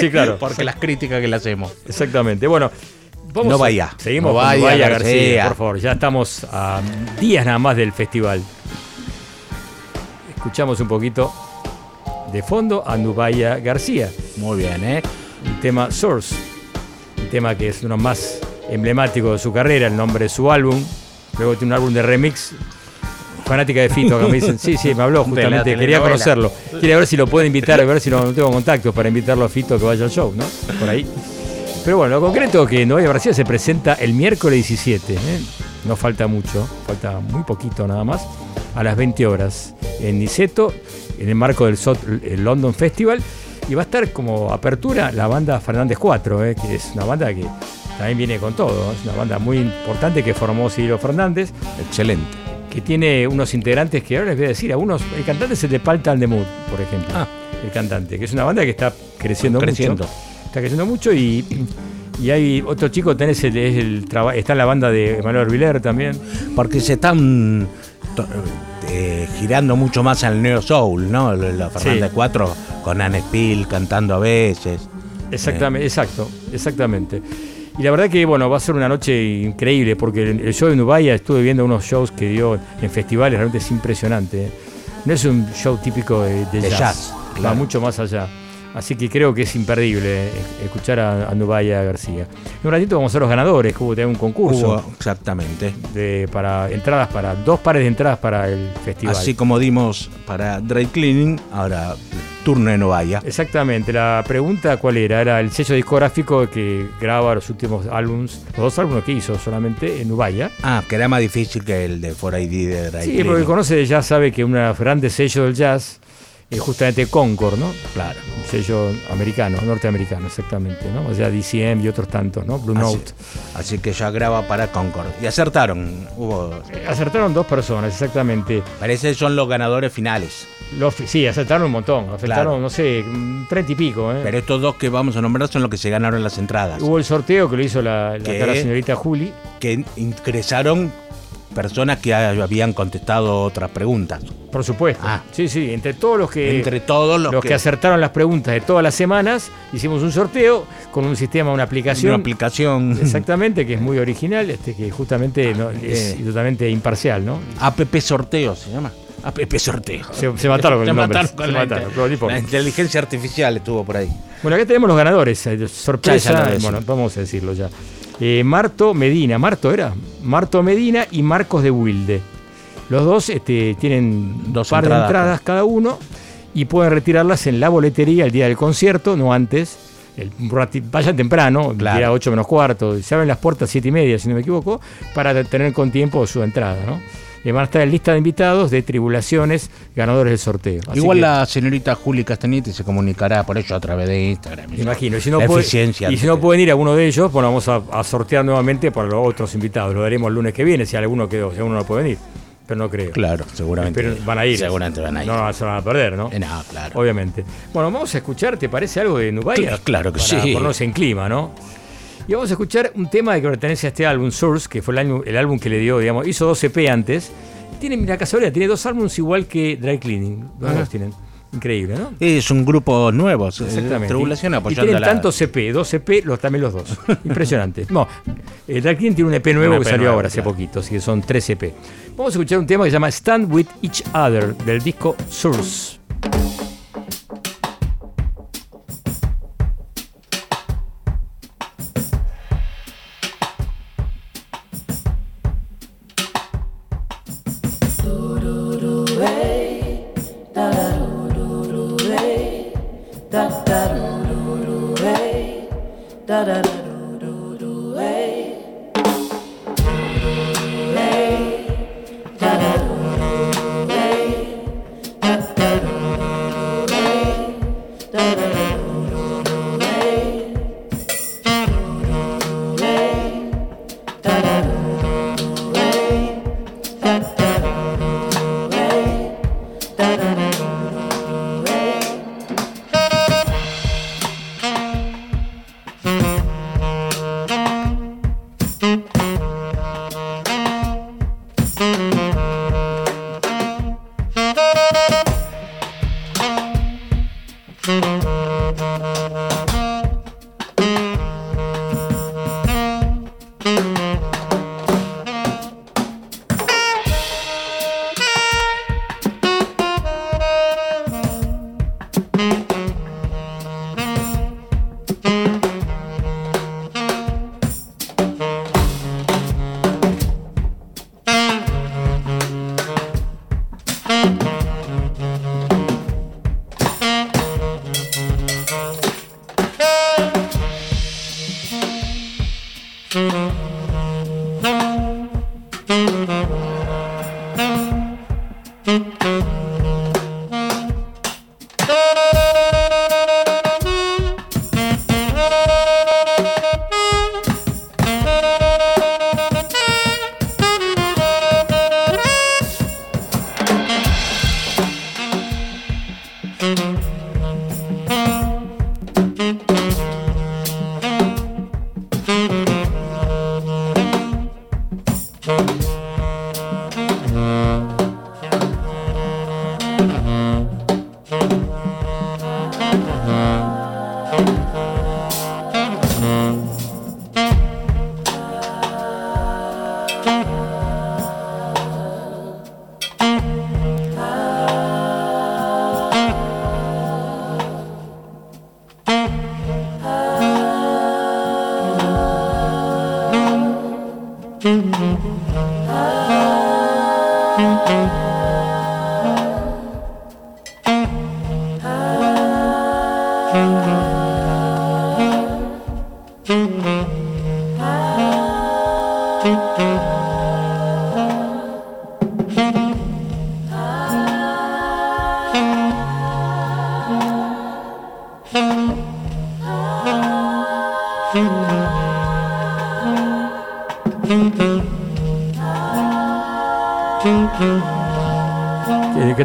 Sí, claro. *laughs* Porque las críticas que le hacemos. Exactamente. Bueno, vamos No a- vaya. Seguimos No con vaya, García, García. por favor. Ya estamos a días nada más del festival. Escuchamos un poquito de fondo a Nubaya García, Muy bien, ¿eh? un tema Source, tema que es uno más emblemático de su carrera, el nombre de su álbum. Luego tiene un álbum de remix. Fanática de Fito, acá me dicen, sí, sí, me habló *laughs* justamente, quería conocerlo. Quiere ver si lo puede invitar, a ver si no, no tengo contactos para invitarlo a Fito a que vaya al show, ¿no? Por ahí. Pero bueno, lo concreto es que Novia García se presenta el miércoles 17, ¿eh? no falta mucho, falta muy poquito nada más, a las 20 horas en Niceto, en el marco del SOT el London Festival. Y va a estar como apertura la banda Fernández 4, eh, que es una banda que también viene con todo. Es una banda muy importante que formó Ciro Fernández, Excelente. que tiene unos integrantes que ahora les voy a decir, a unos, el cantante es el de Palta de Mood, por ejemplo. Ah. El cantante, que es una banda que está creciendo, Creciendo. mucho. Está creciendo mucho y, y hay otro chico, tenés el, el está en la banda de Manuel Orbiler también. Porque se están eh, girando mucho más al Neo Soul, ¿no? La Fernández Sí. 4 con Anne Spill cantando a veces. Exactamente, exacto, exactamente. Y la verdad que bueno, va a ser una noche increíble porque el show de Nubaya estuve viendo unos shows que dio en festivales, realmente es impresionante. ¿eh? No es un show típico de, de De jazz, jazz, va mucho más allá. Así que creo que es imperdible escuchar a, a Nubaya García. En un ratito vamos a ser los ganadores, hubo un concurso Hubo- exactamente. de, para entradas para dos pares de entradas para el festival. Así como dimos para Dry Cleaning, ahora turno de Novaya. Exactamente, la pregunta cuál era, era el sello discográfico que graba los últimos álbums, los dos álbumes que hizo solamente en Ubaya. Ah, que era más difícil que el de 4ID de Dry Sí, Cleaning. porque conoce de jazz sabe que los grandes sellos del jazz es justamente Concord, ¿no? Claro. Un sello americano, norteamericano, exactamente, ¿no? O sea, DCM y otros tantos, ¿no? Blue Así, Note. así que ya graba para Concord. Y acertaron. Hubo. Eh, Acertaron dos personas, exactamente. Parece que son los ganadores finales. Los, sí, acertaron un montón, acertaron, Claro. no sé, treinta y pico, ¿eh? Pero estos dos que vamos a nombrar son los que se ganaron las entradas. Hubo el sorteo que lo hizo la, señorita Juli. Que ingresaron personas que habían contestado otras preguntas. Por supuesto. Ah. Sí, sí, entre todos los que Entre todos los, los que, acertaron las preguntas de todas las semanas, hicimos un sorteo con un sistema, una aplicación. Una aplicación. Exactamente, que es muy original, este, que justamente no- es Eh. totalmente imparcial, ¿no? APP Sorteo se llama. APP Sorteo. Se, se mataron con Se el nombre. mataron con se la, mataron, la inteligencia artificial estuvo por ahí. Bueno, acá tenemos los ganadores. eh, Sorpresa. Ya, ya bueno, vamos a decirlo ya. Eh, Marto Medina, Marto era. Marto Medina y Marcos de Wilde. Los dos este, tienen Dos par entradas, de entradas cada uno y pueden retirarlas en la boletería el día del concierto, no antes. El, vayan temprano, Claro. día 8 menos cuarto. Se abren las puertas 7 y media, si no me equivoco, para tener con tiempo su entrada. ¿no? Y van a estar en lista de invitados de tribulaciones ganadores del sorteo. Así Igual que- la señorita Juli Castañete se comunicará por ello a través de Instagram. Imagino. Y si no, La puede- eficiencia. y si no pueden ir a uno de ellos, bueno, vamos a, a sortear nuevamente para los otros invitados. Lo daremos el lunes que viene, si alguno quedó, si alguno no puede venir. Pero no creo. Claro, seguramente. Pero van a ir. Seguramente van a ir. No se van a perder, ¿no? Eh, no, claro. Obviamente. Bueno, vamos a escuchar, ¿te parece algo de Nubaya? Cl- claro que Para sí. ponernos en clima, ¿no? Y vamos a escuchar un tema que pertenece a este álbum, Source, que fue el, año- el álbum que le dio, digamos, hizo dos EP antes. Tiene, mira, casualidad, tiene dos álbumes igual que Dry Cleaning. Los dos tienen. Increíble, ¿no? Es un grupo nuevo. eh, Exactamente. Tribulación y, y apoyando tienen la- tantos EP, dos EP, los, también los dos. *laughs* Impresionante. No, el Dark King tiene un EP nuevo Un que salió nuevo, ahora hace poquito, así que son tres EP. Vamos a escuchar un tema que se llama Stand With Each Other del disco Source.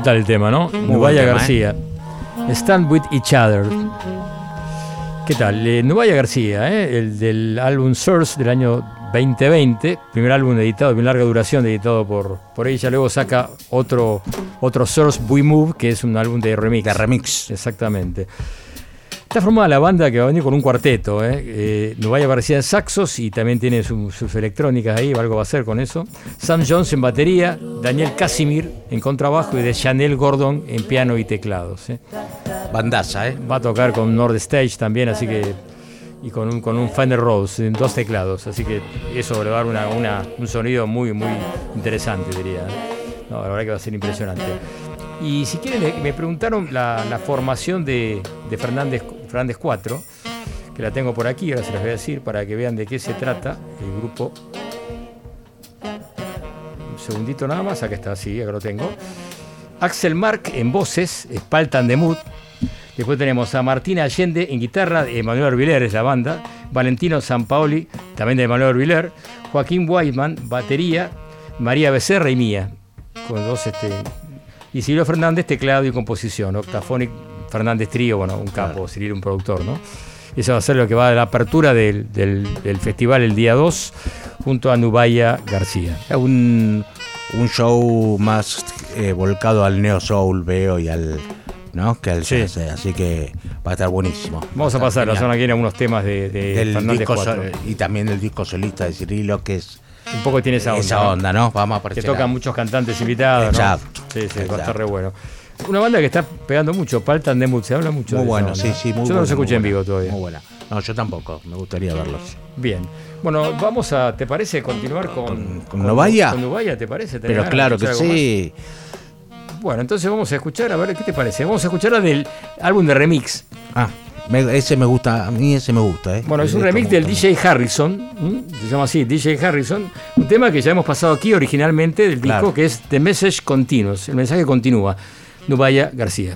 Tal el tema, no? Nubaya tema, García. Stand with each other. ¿Qué tal? Eh, Nubaya García, eh, el del álbum Source del año 2020, primer álbum editado de larga duración, editado por, por ella. Luego saca otro, otro Source We Move, que es un álbum de remix. De remix. Exactamente. Está formada la banda que va a venir con un cuarteto. ¿eh? Eh, Nubaya García en saxos y también tiene su- sus electrónicas ahí, algo va a hacer con eso. Sam Jones en batería, Daniel Casimir en contrabajo y de Chanel Gordon en piano y teclados. ¿eh? Bandaza, ¿eh? Va a tocar con Nord Stage también, así que. Y con un, con un Fender Rose, en dos teclados. Así que eso le va a dar una- una- un sonido muy, muy interesante, diría. ¿eh? No, la verdad que va a ser impresionante. Y si quieren, eh, me preguntaron la, la formación de, de Fernández, Fernández 4, que la tengo por aquí, ahora se las voy a decir para que vean de qué se trata el grupo. Un segundito nada más, acá está, sí, acá lo tengo. Axel Mark en voces, Spaltan de Mood. Después tenemos a Martina Allende en guitarra, Emanuel Orbiler es la banda, Valentino Sampaoli, también de Emanuel Orbiler, Joaquín Weisman, batería, María Becerra y mía, con dos este, y Silvio Fernández, teclado y composición, Octafonic Fernández Trío, bueno, un capo, Cirilo un productor, ¿no? Eso va a ser lo que va a la apertura del, del- del festival el día 2, junto a Nubaya García. Un, un show más eh, volcado al neo soul, veo, y al. ¿No? Que al Sí. jazz, eh, Así que va a estar buenísimo. Vamos a Va pasar, genial. zona aquí en algunos temas de, de Del Fernández disco 4. so- y también el disco solista de Cirilo, que es Un poco tiene esa onda. esa ¿no? onda, ¿no? Vamos a que aparecer. tocan muchos cantantes invitados. ¿no? Exacto, Sí, sí, va a estar re bueno. Una banda que está pegando mucho, Paltan de Mood, se habla mucho Muy de bueno, sí, sí, muy Yo bueno. no los escuché en vivo todavía. Muy buena. No, yo tampoco, me gustaría verlos. Bien. Bueno, vamos a, ¿te parece continuar con. ¿Con- con Nubaya, ¿te parece? ¿Tenés Pero claro que sí. más? Bueno, entonces vamos a escuchar, a ver, ¿qué te parece? Vamos a escuchar la del álbum de remix. Ah, me- ese me gusta, a mí ese me gusta, ¿eh? Bueno, es un remix del DJ Harrison, ¿m? se llama así, DJ Harrison, un tema que ya hemos pasado aquí originalmente del disco, Claro. que es The Message Continues, el mensaje continúa, Nubaya García.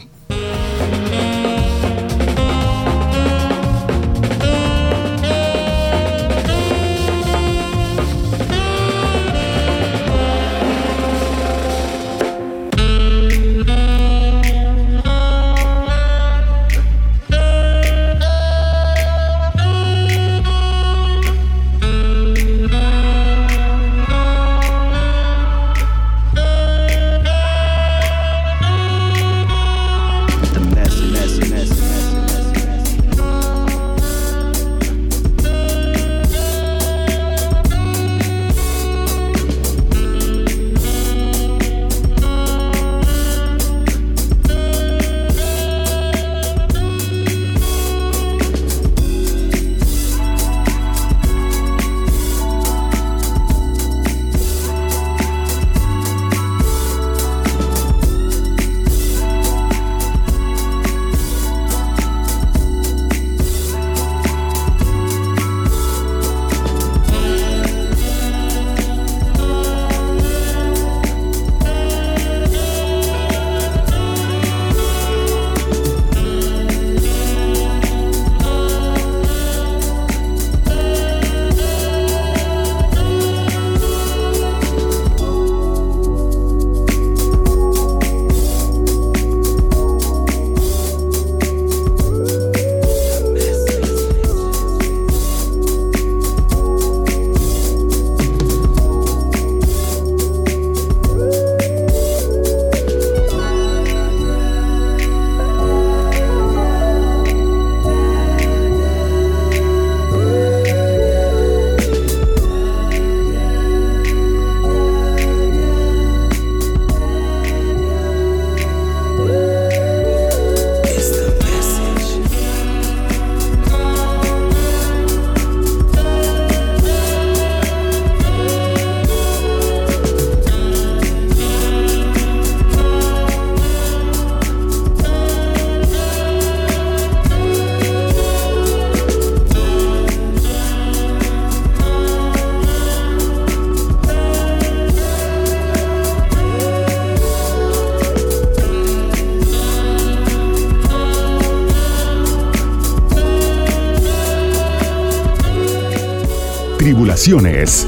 Tribulaciones.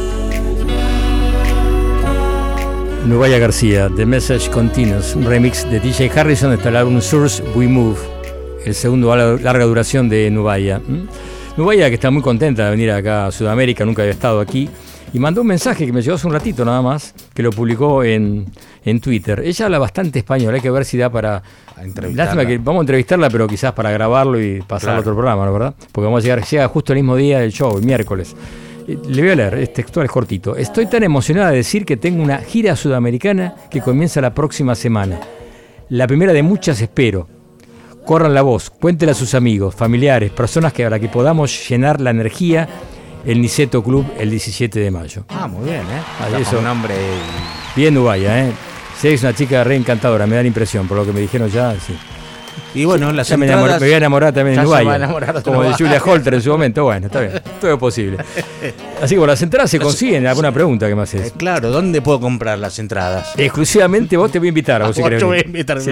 Nubaya García, The Message Continues, un remix de DJ Harrison hasta el álbum Source We Move, el segundo a la- larga duración de Nubaya. ¿m? Nubaya que está muy contenta de venir acá a Sudamérica, nunca había estado aquí, y mandó un mensaje que me llegó hace un ratito nada más, que lo publicó en, en Twitter. Ella habla bastante español, hay que ver si da para... entrevistarla. Lástima que vamos a entrevistarla, pero quizás para grabarlo y Claro. a otro programa, ¿no verdad? Porque vamos a llegar, llega justo el mismo día del show, el miércoles. Eh, Le voy a leer, es textual, es cortito. Estoy tan emocionada de decir que tengo una gira sudamericana que comienza la próxima semana. La primera de muchas espero. Corran la voz, cuéntela a sus amigos, familiares, personas que, para que podamos llenar la energía el Niceto Club el 17 de mayo. Ah, muy bien, ¿eh? Ah, eso. un nombre. Bien Ubaya, ¿eh? Sí, es una chica re encantadora, me da la impresión, por lo que me dijeron ya, sí. Y bueno, las Ya me, entradas. enamoré- me voy a enamorar también enamorar de Como de. Julia Holter en su momento. Bueno, está bien, todo es posible. *laughs* Así que bueno, las entradas se consiguen. ¿Alguna pregunta que me haces? Eh, claro, ¿dónde puedo comprar las entradas? Exclusivamente vos te voy a invitar. vos, si Vos querés te voy a invitar, Sí.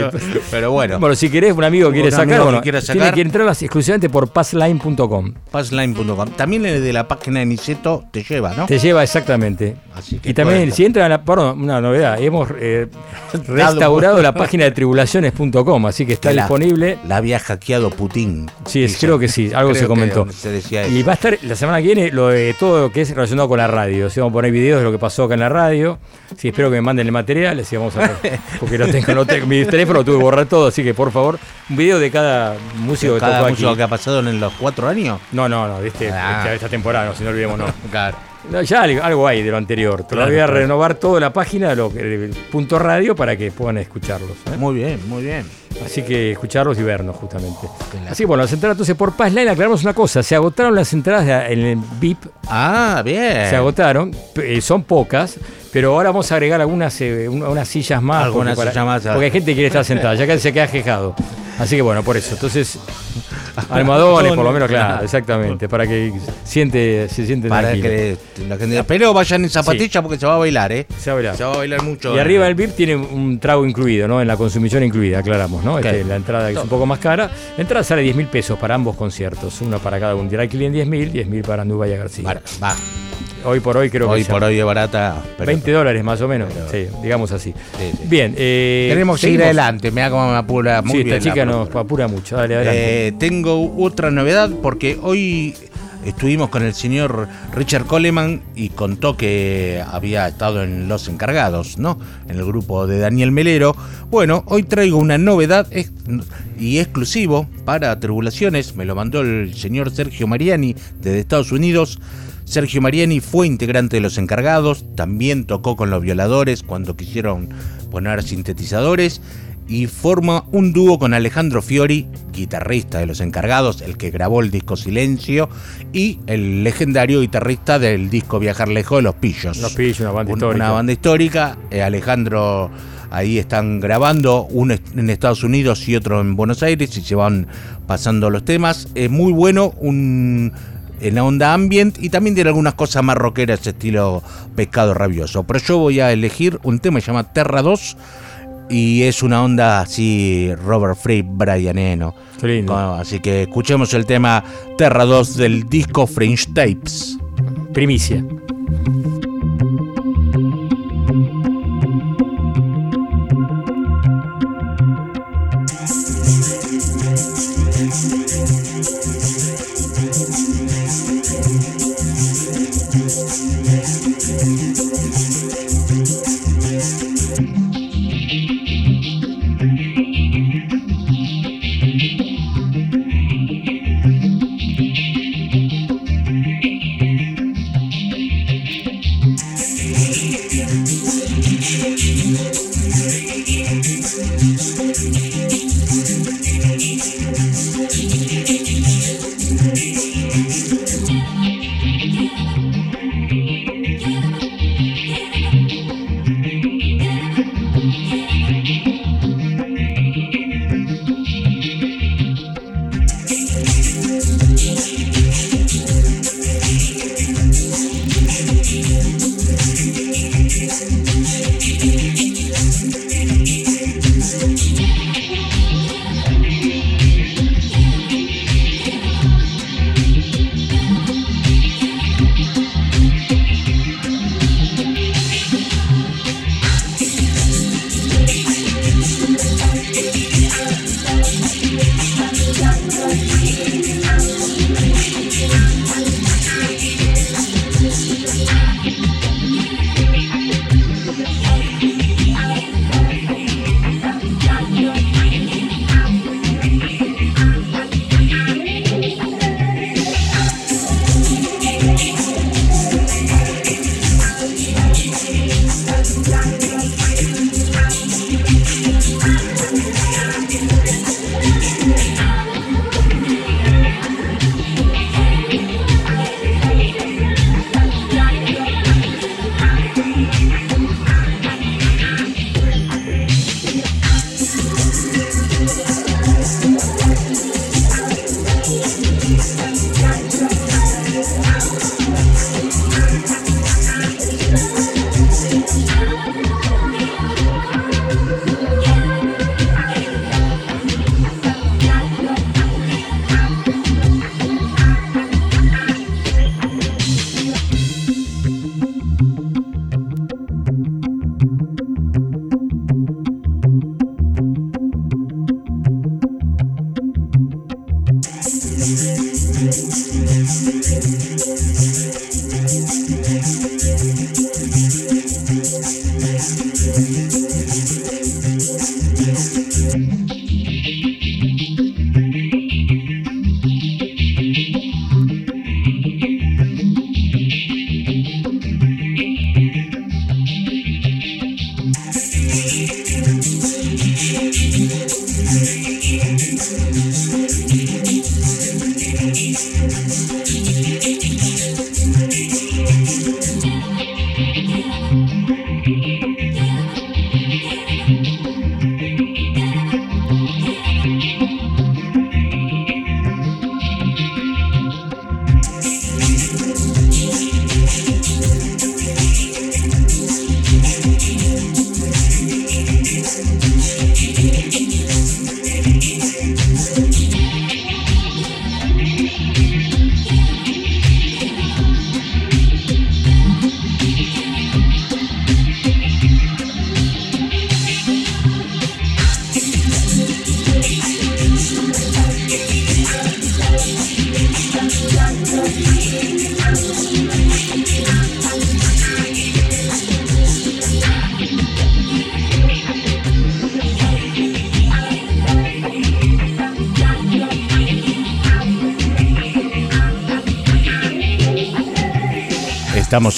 pero- bueno. Bueno, si querés, un amigo quiere Un sacar, amigo que bueno, quiera tiene sacar. que entrarlas exclusivamente por passline.com. Passline.com. También de la página de Niceto te lleva, ¿no? Te lleva exactamente. Así que Y también, si entran a la. Perdón, una novedad. Hemos eh, restaurado la página de tribulaciones.com, así que está la- disponible. La había hackeado Putin. Sí, es- creo que sí, algo Creo se comentó. Se decía eso. Y va a estar la semana que viene lo de todo lo que es relacionado con la radio. Si vamos a poner videos de lo que pasó acá en la radio. Sí, espero que me manden el material. Así vamos a *laughs* porque lo tengo, lo tengo- mi teléfono lo tuve que borrar todo. Así que por favor, un video de cada músico que Cada tocó músico aquí. que ha pasado en los cuatro años. No, no, no, de este- Ah. esta, esta temporada, no, si no olvidemos, no. Claro. No, ya algo, hay de lo anterior. Te lo voy a renovar toda la página, lo, el punto radio, para que puedan escucharlos. ¿eh? Muy bien, muy bien. Así que escucharlos y vernos, justamente. Así que bueno, las entradas entonces por Passline, aclaramos una cosa, se agotaron las entradas en el VIP, Ah, bien. se agotaron, eh, son pocas, pero ahora vamos a agregar algunas, eh, un- unas sillas más. Algunas porque sillas más, Porque hay gente que quiere estar sentada, ya que se queda quejado. Así que bueno, por eso. Entonces, almohadones, por lo menos, claro, exactamente, para que siente, se siente Para tranquilo. que la gente. Pero vayan en zapatillas porque se va a bailar, ¿eh? Se va a bailar. Se va a bailar mucho. Y arriba del VIP tiene un trago incluido, ¿no? En la consumición incluida, aclaramos, ¿no? Este, Claro. la entrada que es un poco más cara. La entrada sale 10 mil pesos para ambos conciertos, una para cada uno. Dry Clean 10 mil, 10 mil para Nubaya García. Va, va. Hoy por hoy creo Hoy que por ya- hoy es barata. pero- 20 dólares más o menos, sí, digamos así. Sí, sí. Bien, eh, Tenemos que ir seguimos. adelante. Me da como me apura muy sí, bien. esta chica nos apura mucho. Dale, adelante. Eh, tengo otra novedad porque hoy estuvimos con el señor Richard Coleman y contó que había estado en Los Encargados, ¿no? En el grupo de Daniel Melero. Bueno, hoy traigo una novedad ex- y exclusivo para Tribulaciones. Me lo mandó el señor Sergio Mariani desde Estados Unidos. Sergio Mariani fue integrante de Los Encargados, también tocó con los violadores cuando quisieron poner sintetizadores y forma un dúo con Alejandro Fiori, guitarrista de Los Encargados, el que grabó el disco Silencio, y el legendario guitarrista del disco Viajar Lejos de Los Pillos. Los Pillos, una banda histórica. Una banda histórica. Eh, Alejandro ahí están grabando, uno en Estados Unidos y otro en Buenos Aires, y se van pasando los temas. Es muy bueno, un en la onda ambient y también tiene algunas cosas más rockeras estilo pescado rabioso. Pero yo voy a elegir un tema que se llama Terra 2 y es una onda así Robert Fripp, Brian Eno. Lindo. Así que escuchemos el tema Terra 2 del disco Fringe Tapes. Primicia.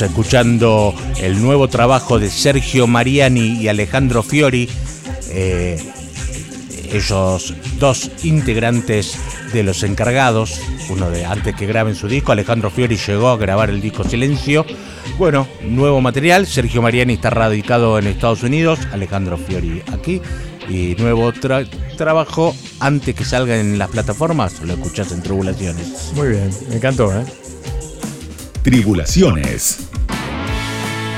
Escuchando el nuevo trabajo de Sergio Mariani y Alejandro Fiori, eh, ellos dos integrantes de los encargados, uno de antes que graben su disco, Alejandro Fiori llegó a grabar el disco Silencio. Bueno, nuevo material, Sergio Mariani está radicado en Estados Unidos, Alejandro Fiori aquí, y nuevo tra- trabajo antes que salga en las plataformas, lo escuchás en Tribulaciones. Muy bien, me encantó, ¿eh? Tribulaciones.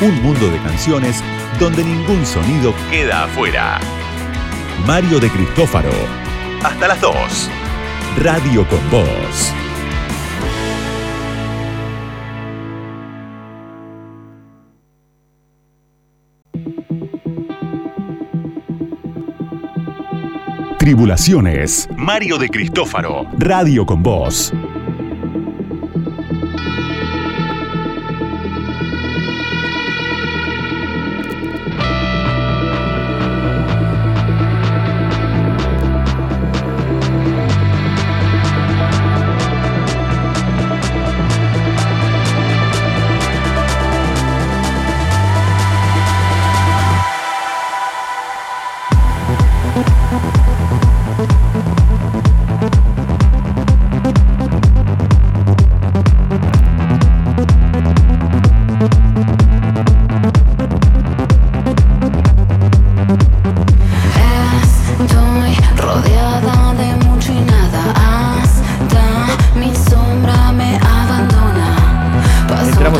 Un mundo de canciones donde ningún sonido queda afuera. Mario de Cristófaro. Hasta las 2. Radio con Voz. Tribulaciones. Mario de Cristófaro. Radio con Voz.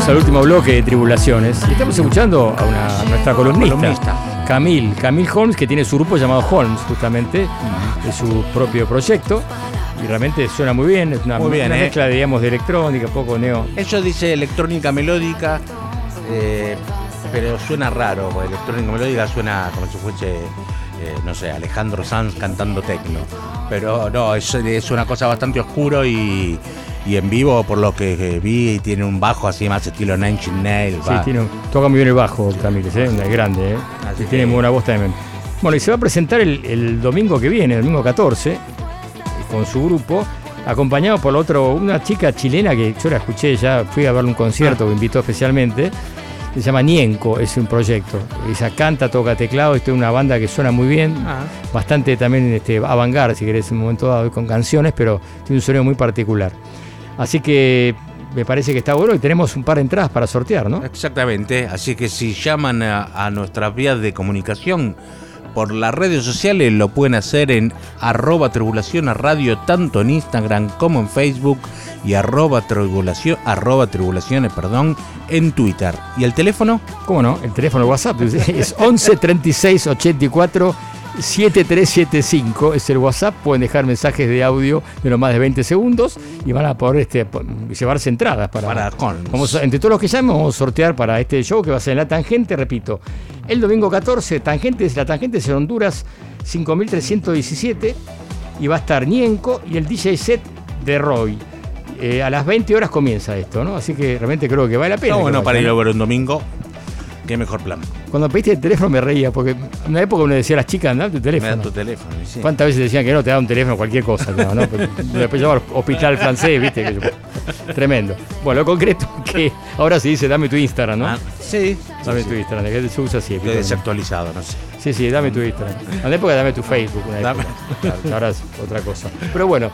Al último bloque de Tribulaciones y estamos escuchando a, una, a nuestra columnista, Columnista. Camille, Camille Holmes, que tiene su grupo llamado Holmes, justamente, de su propio proyecto. Y realmente suena muy bien, es una, Muy bien, una ¿eh? mezcla, digamos, de electrónica, poco neo. Eso dice electrónica melódica, eh, pero suena raro, porque electrónica melódica suena como si fuese, eh, no sé, Alejandro Sanz cantando tecno. Pero no, es, es una cosa bastante oscuro y, Y en vivo, por lo que vi, tiene un bajo así más estilo Nine Inch Nails. Sí, tiene un- toca muy bien el bajo, Camilo, ¿eh? es grande, ¿eh? Así Y tiene muy buena voz también. Bueno, y se va a presentar el, el domingo que viene, el domingo 14, con su grupo, acompañado por otro, una chica chilena que yo la escuché, ya fui a verle un concierto Ah. que invitó especialmente. Se llama Nienco, es un proyecto. Ella canta, toca teclado, esto es una banda que suena muy bien, Ah. bastante también este, avant si querés, en un momento dado con canciones, pero tiene un sonido muy particular. Así que me parece que está bueno y tenemos un par de entradas para sortear, ¿no? Exactamente, así que si llaman a, a nuestras vías de comunicación por las redes sociales lo pueden hacer en arroba tribulación a radio tanto en Instagram como en Facebook y arroba tribulación, arroba tribulaciones, perdón, en Twitter. ¿Y el teléfono? ¿Cómo no? El teléfono WhatsApp es 11 36 84 7375. Es el WhatsApp. Pueden dejar mensajes de audio de no más de 20 segundos y van a poder este, llevarse entradas para. Para Vamos a- entre todos los que llamen, vamos a sortear para este show que va a ser en la tangente. Repito, el domingo 14, tangente, la tangente es en Honduras 5317 y va a estar Nienco y el DJ set de Roy. Eh, a las 20 horas comienza esto, ¿no? Así que realmente creo que vale la pena. No, bueno, para ir a ver un domingo, qué mejor plan. Cuando pediste el teléfono me reía, porque en una época uno decía a las chicas, dame tu Me teléfono. da tu teléfono. sí. ¿Cuántas veces decían que no te da un teléfono, cualquier cosa? No, ¿no? Pero Después llamaba al hospital francés, ¿viste? Tremendo. Bueno, lo concreto que ahora se dice dame tu Instagram, ¿no? Ah, sí, dame sí, tu sí. Instagram, que se usa así. Desactualizado, no sé. Sí, sí, dame tu Instagram. En la época dame tu Facebook, una Dame. época. Claro, ahora es otra cosa. Pero bueno,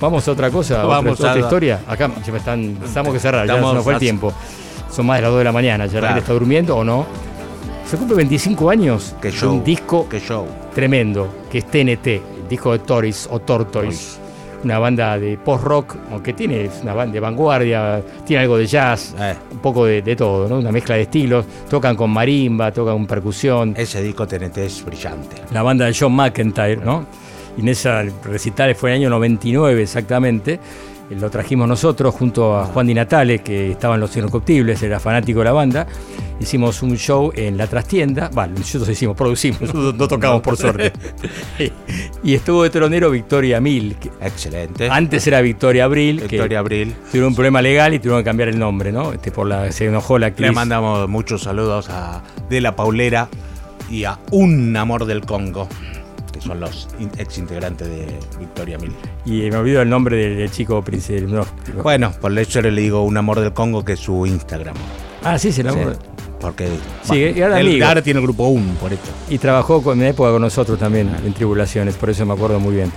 vamos a otra cosa, Vamos otra, a- otra historia. Acá ya me están, estamos que cerrar, ya se nos fue el tiempo. Son más de las 2 de la mañana, ya la gente está durmiendo o no. Se cumple 25 años Qué de show. un disco Qué show. tremendo, que es TNT, el disco de Toris o Tortoise. Una banda de post-rock, aunque tiene una banda de vanguardia, tiene algo de jazz, Eh, un poco de, de todo, ¿no? Una mezcla de estilos. Tocan con marimba, tocan con percusión. ese disco TNT es brillante. La banda de John McIntyre, ¿no? Y en esa recital fue en el año 99 exactamente. Eh, Lo trajimos nosotros junto a Juan Di Natale, que estaba en Los Inocuptibles, era fanático de la banda. Hicimos un show en la trastienda. Vale, nosotros hicimos, producimos, nosotros no tocamos por suerte. *laughs* y estuvo de telonero Victoria Mil. que Excelente. antes era Victoria Abril, Victoria que Abril. tuvieron un problema legal y tuvieron que cambiar el nombre, ¿no? Este, por la, se enojó la actriz. Le mandamos muchos saludos a De La Paulera y a Un Amor del Congo, que son los ex integrantes de Victoria Mil. Y me olvido el nombre del, del chico príncipe. no, Bueno, por eso le digo Un Amor del Congo, que es su Instagram. ah, sí, se la Sí, porque Sí, y ahora él amigo. ahora tiene el grupo UN, por esto. Y trabajó con, en época con nosotros también en Tribulaciones, por eso me acuerdo muy bien.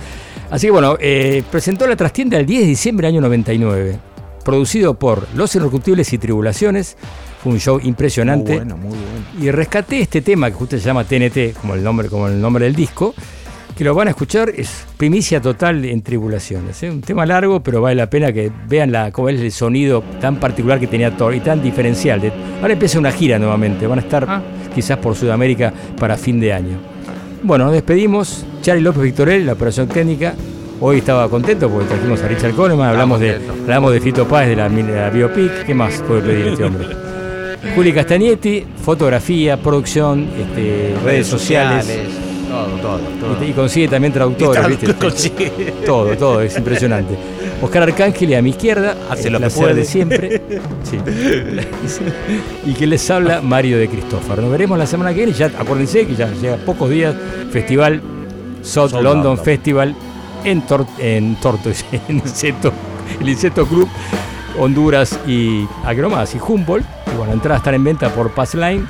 Así que bueno, eh, presentó la trastienda el 10 de diciembre del año 99, producido por Los Inocuptibles y Tribulaciones. Fue un show impresionante. Muy bueno, muy bueno. Y rescaté este tema que justo se llama TNT, como el nombre, como el nombre del disco, que lo van a escuchar, es primicia total en Tribulaciones. ¿eh? Un tema largo, pero vale la pena que vean la, cómo es el sonido tan particular que tenía Thor y tan diferencial. Ahora empieza una gira nuevamente, van a estar Ah. quizás por Sudamérica para fin de año. Bueno, nos despedimos. Charlie López Victorel, la operación técnica. Hoy estaba contento porque trajimos a Richard Coleman, hablamos de, hablamos de Fito Páez, de la, de la biopic. ¿Qué más puede pedir este hombre? *laughs* Juli Castagnetti, fotografía, producción, este, redes, sociales. Todo, todo, Y, todo. y consigue también traductores, ¿viste? *laughs* consigue. Todo, todo, es impresionante. Oscar Arcángel y a mi izquierda, Hace el lo que puede. de siempre. *laughs* Sí. *laughs* Y que les habla Mario de Cristófaro. Nos veremos la semana que viene. Ya acuérdense que ya llega pocos días. Festival South South London London. Festival en, Tor en Tortoise, en Inseto, el Inseto Club, Honduras y Agromas y Humboldt. Y bueno, entradas están en venta por Passline.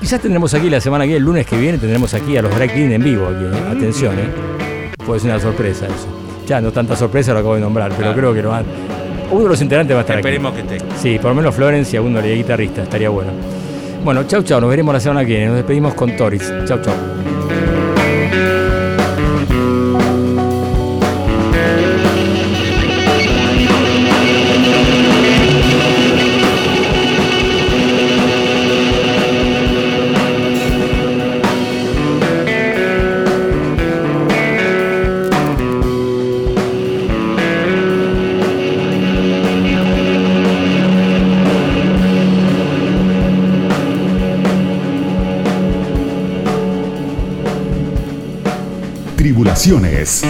Quizás tendremos aquí la semana que viene, el lunes que viene, tendremos aquí a los drag clean en vivo. Aquí, ¿eh? Atención, ¿eh? puede ser una sorpresa eso. Ya no tanta sorpresa lo acabo de nombrar, pero Claro. creo que lo van. Uno de los integrantes va a estar aquí. Esperemos que esté. Sí, por lo menos Florence y alguno de guitarrista, estaría bueno. Bueno, chau chau, nos veremos la semana que viene. Nos despedimos con Toris. Chau chau. Tribulaciones.